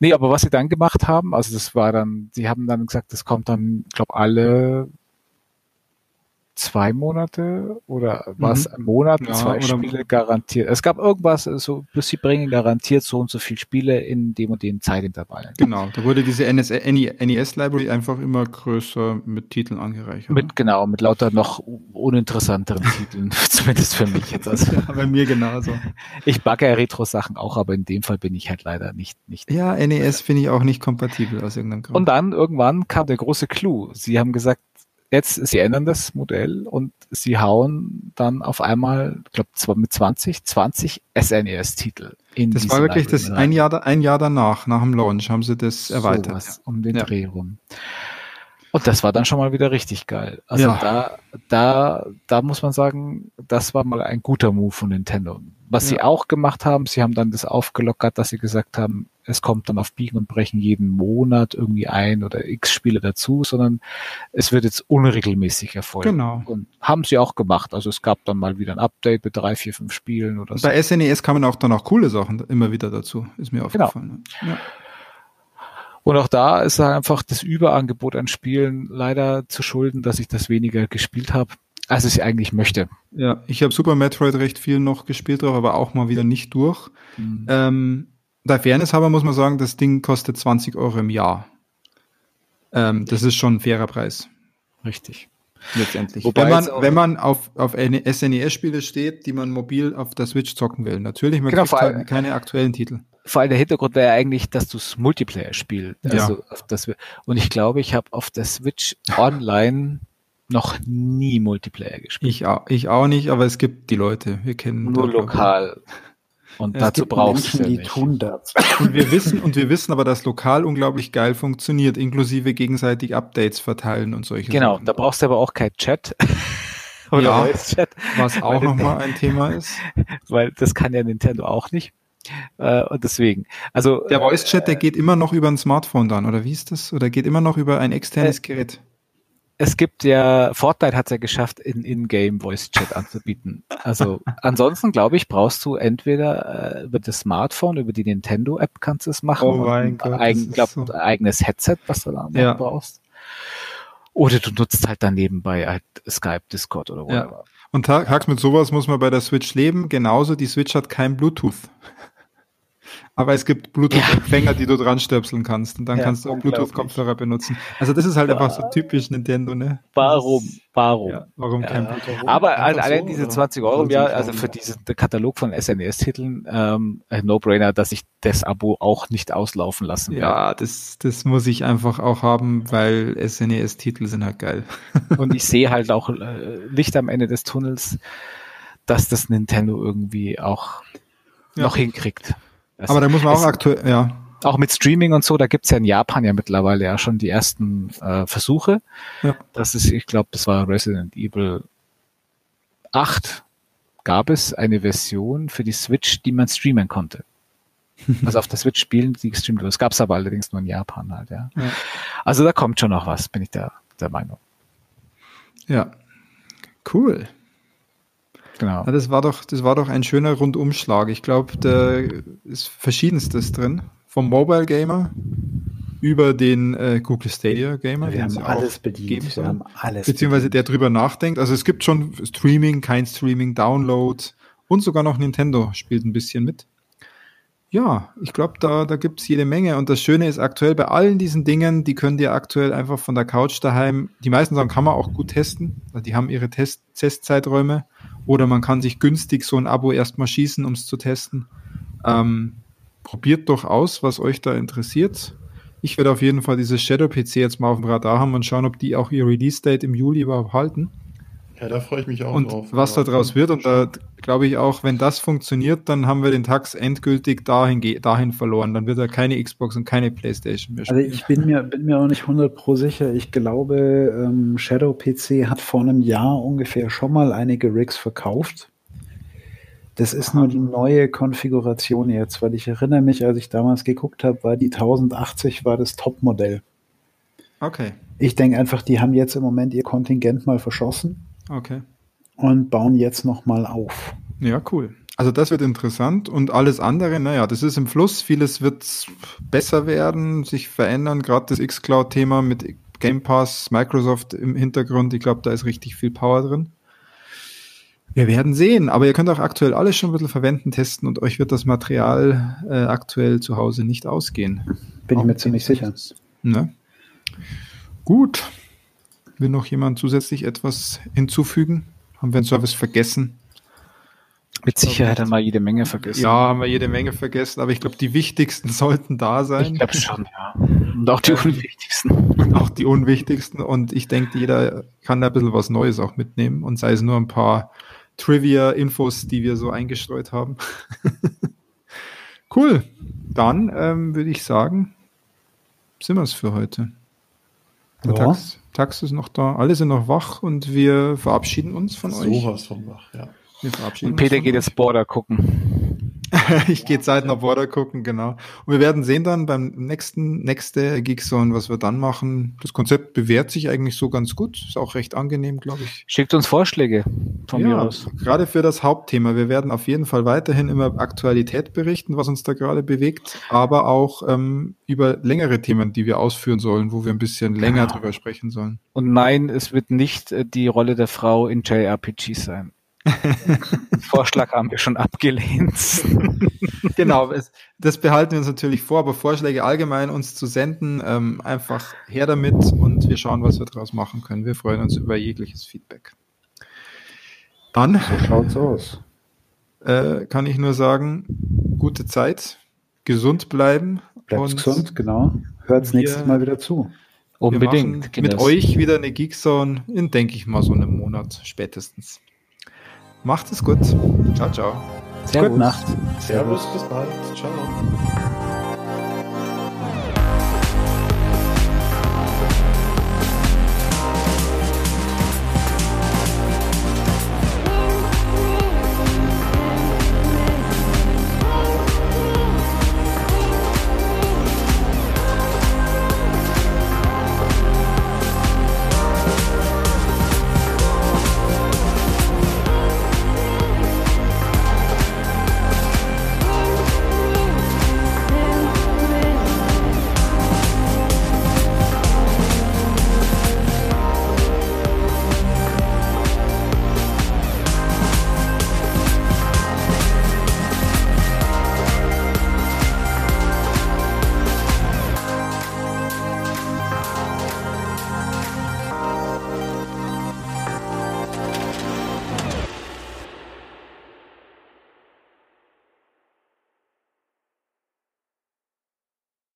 Nee, aber was sie dann gemacht haben, also das war dann, sie haben dann gesagt, das kommt dann, glaube alle zwei Monate oder was mhm. ein Monat, ja, zwei Spiele garantiert. Es gab irgendwas, so bis sie bringen garantiert so und so viele Spiele in dem und dem Zeitintervallen. Genau, da wurde diese NES, NES Library einfach immer größer mit Titeln angereichert. Mit ne? genau, mit lauter noch uninteressanteren Titeln, zumindest für mich jetzt. Also, ja, bei mir genauso. Ich backe ja Retro-Sachen auch, aber in dem Fall bin ich halt leider nicht nicht. Ja, NES finde ich auch nicht kompatibel aus irgendeinem Grund. Und dann irgendwann kam der große Clou. Sie haben gesagt, jetzt, sie ändern das Modell und sie hauen dann auf einmal, ich glaube, mit 20, 20 SNES-Titel in Das war wirklich das ein Jahr, ein Jahr danach, nach dem Launch, haben sie das erweitert. So um den ja. Dreh rum. Und das war dann schon mal wieder richtig geil. Also ja. da, da, da muss man sagen, das war mal ein guter Move von Nintendo. Was ja. sie auch gemacht haben, sie haben dann das aufgelockert, dass sie gesagt haben, es kommt dann auf Biegen und Brechen jeden Monat irgendwie ein oder x Spiele dazu, sondern es wird jetzt unregelmäßig erfolgen. Genau. Und haben sie auch gemacht. Also es gab dann mal wieder ein Update mit drei, vier, fünf Spielen oder so. Bei SNES e kamen auch dann auch coole Sachen immer wieder dazu, ist mir genau. aufgefallen. Genau. Ja. Und auch da ist einfach das Überangebot an Spielen leider zu schulden, dass ich das weniger gespielt habe, als ich eigentlich möchte. Ja, ich habe Super Metroid recht viel noch gespielt drauf, aber auch mal wieder nicht durch. Mhm. Ähm, der Fairness halber muss man sagen, das Ding kostet 20 Euro im Jahr. Ähm, das ist schon ein fairer Preis. Richtig. Letztendlich. Wobei wenn man, wenn man auf, auf SNES-Spiele steht, die man mobil auf der Switch zocken will. Natürlich, man genau, kriegt halt keine aktuellen Titel vor allem der Hintergrund wäre eigentlich, dass du es Multiplayer spielst. Also ja. das, und ich glaube, ich habe auf der Switch online noch nie Multiplayer gespielt. Ich auch, ich auch nicht, aber es gibt die Leute. Wir kennen nur lokal. Und es dazu brauchst du ja die nicht. tun das. Und wir wissen, und wir wissen aber, dass lokal unglaublich geil funktioniert, inklusive gegenseitig Updates verteilen und solche Genau, Sachen. da brauchst du aber auch kein Chat. Oder ja, Voice Chat. Was auch nochmal ein Thema ist. Weil das kann ja Nintendo auch nicht. Äh, und deswegen. Also der Voice Chat, der geht immer noch über ein Smartphone dann, oder wie ist das? Oder geht immer noch über ein externes äh, Gerät? Es gibt ja, Fortnite hat es ja geschafft, in In-Game Voice Chat anzubieten. Also ansonsten, glaube ich, brauchst du entweder äh, über das Smartphone, über die Nintendo App kannst du es machen. Oh mein Gott. Eigen, glaub, so. eigenes Headset, was du da ja. brauchst. Oder du nutzt halt dann nebenbei halt Skype, Discord oder whatever. Ja. Und Hax, mit sowas muss man bei der Switch leben. Genauso, die Switch hat kein Bluetooth. Aber es gibt Bluetooth-Empfänger, die du dran stöpseln kannst und dann ja, kannst du Bluetooth-Kopfhörer benutzen. Also das ist halt einfach so typisch Nintendo, ne? Warum? Warum? Ja, warum ja, kein Bluetooth? Aber allein so, diese 20 Euro im Jahr, also für diesen Katalog von SNES-Titeln, ähm, No-Brainer, dass ich das Abo auch nicht auslaufen lassen werde. Ja, das, das muss ich einfach auch haben, weil SNES-Titel sind halt geil. Und ich sehe halt auch äh, Licht am Ende des Tunnels, dass das Nintendo irgendwie auch noch hinkriegt. Das Aber da muss man auch aktuell, ja. Auch mit Streaming und so, da gibt's ja in Japan ja mittlerweile ja schon die ersten äh, Versuche. Ja. Das ist, ich glaube, das war Resident Evil 8, gab es eine Version für die Switch, die man streamen konnte. Also auf der Switch spielen, die gestreamt wurde. Das gab's aber allerdings nur in Japan halt, ja. ja. Also da kommt schon noch was, bin ich der, der Meinung. Ja. Cool. Genau. Ja, das war doch, das war doch ein schöner Rundumschlag. Ich glaube, da ist Verschiedenstes drin. Vom Mobile Gamer über den äh, Google Stadia Gamer. Wir haben alles bedient. Wir haben alles Beziehungsweise bedient. der drüber nachdenkt. Also es gibt schon Streaming, kein Streaming, Download und sogar noch Nintendo spielt ein bisschen mit. Ja, ich glaube, da, da gibt es jede Menge. Und das Schöne ist aktuell bei allen diesen Dingen, die könnt ihr aktuell einfach von der Couch daheim, die meisten Sachen kann man auch gut testen. Die haben ihre Test Testzeiträume. Oder man kann sich günstig so ein Abo erstmal schießen, um es zu testen. Ähm, probiert doch aus, was euch da interessiert. Ich werde auf jeden Fall dieses Shadow PC jetzt mal auf dem Radar haben und schauen, ob die auch ihr Release-Date im Juli überhaupt halten. Ja, da freue ich mich auch und drauf. was da draus wird. Und da glaube ich auch, wenn das funktioniert, dann haben wir den Tax endgültig dahin, dahin verloren. Dann wird er keine Xbox und keine Playstation mehr spielen. Also ich bin mir, bin mir auch nicht 100 pro sicher. Ich glaube, ähm, Shadow PC hat vor einem Jahr ungefähr schon mal einige Rigs verkauft. Das ist nur die neue Konfiguration jetzt, weil ich erinnere mich, als ich damals geguckt habe, war die 1080 war das Topmodell. Okay. Ich denke einfach, die haben jetzt im Moment ihr Kontingent mal verschossen Okay. Und bauen jetzt nochmal auf. Ja, cool. Also das wird interessant und alles andere, naja, das ist im Fluss. Vieles wird besser werden, sich verändern. Gerade das xCloud-Thema mit Game Pass, Microsoft im Hintergrund, ich glaube, da ist richtig viel Power drin. Wir werden sehen, aber ihr könnt auch aktuell alles schon ein bisschen verwenden, testen und euch wird das Material äh, aktuell zu Hause nicht ausgehen. Bin auch ich mir ziemlich sicher. Ne? Gut, Will noch jemand zusätzlich etwas hinzufügen? Haben wir einen Service vergessen? Mit Sicherheit haben wir jede Menge vergessen. Ja, haben wir jede Menge vergessen, aber ich glaube, die wichtigsten sollten da sein. Ich glaube schon, ja. Und auch die unwichtigsten. Und auch die unwichtigsten. Und ich denke, jeder kann da ein bisschen was Neues auch mitnehmen und sei es nur ein paar Trivia-Infos, die wir so eingestreut haben. cool. Dann ähm, würde ich sagen, sind wir es für heute. Ja. Tax, Tax ist noch da, alle sind noch wach und wir verabschieden uns von so euch. Sowas von wach, ja. Wir verabschieden und Peter geht jetzt Border gucken. ich gehe Zeit nach Border gucken, genau. Und wir werden sehen dann beim nächsten, nächste Geekzone, was wir dann machen. Das Konzept bewährt sich eigentlich so ganz gut. Ist auch recht angenehm, glaube ich. Schickt uns Vorschläge von ja, mir aus. Gerade für das Hauptthema. Wir werden auf jeden Fall weiterhin immer Aktualität berichten, was uns da gerade bewegt, aber auch ähm, über längere Themen, die wir ausführen sollen, wo wir ein bisschen länger genau. drüber sprechen sollen. Und nein, es wird nicht äh, die Rolle der Frau in JRPGs sein. Vorschlag haben wir schon abgelehnt. genau, das behalten wir uns natürlich vor, aber Vorschläge allgemein uns zu senden, ähm, einfach her damit und wir schauen, was wir daraus machen können. Wir freuen uns über jegliches Feedback. Dann so schaut's aus. Äh, kann ich nur sagen, gute Zeit, gesund bleiben. Bleibt gesund, genau. Hört's nächstes Mal wieder zu. Unbedingt. mit euch wieder eine Geekzone in, denke ich mal, so einem Monat spätestens. Macht es gut. Ciao, ciao. Servus. Gute Nacht. Servus, bis bald. Ciao.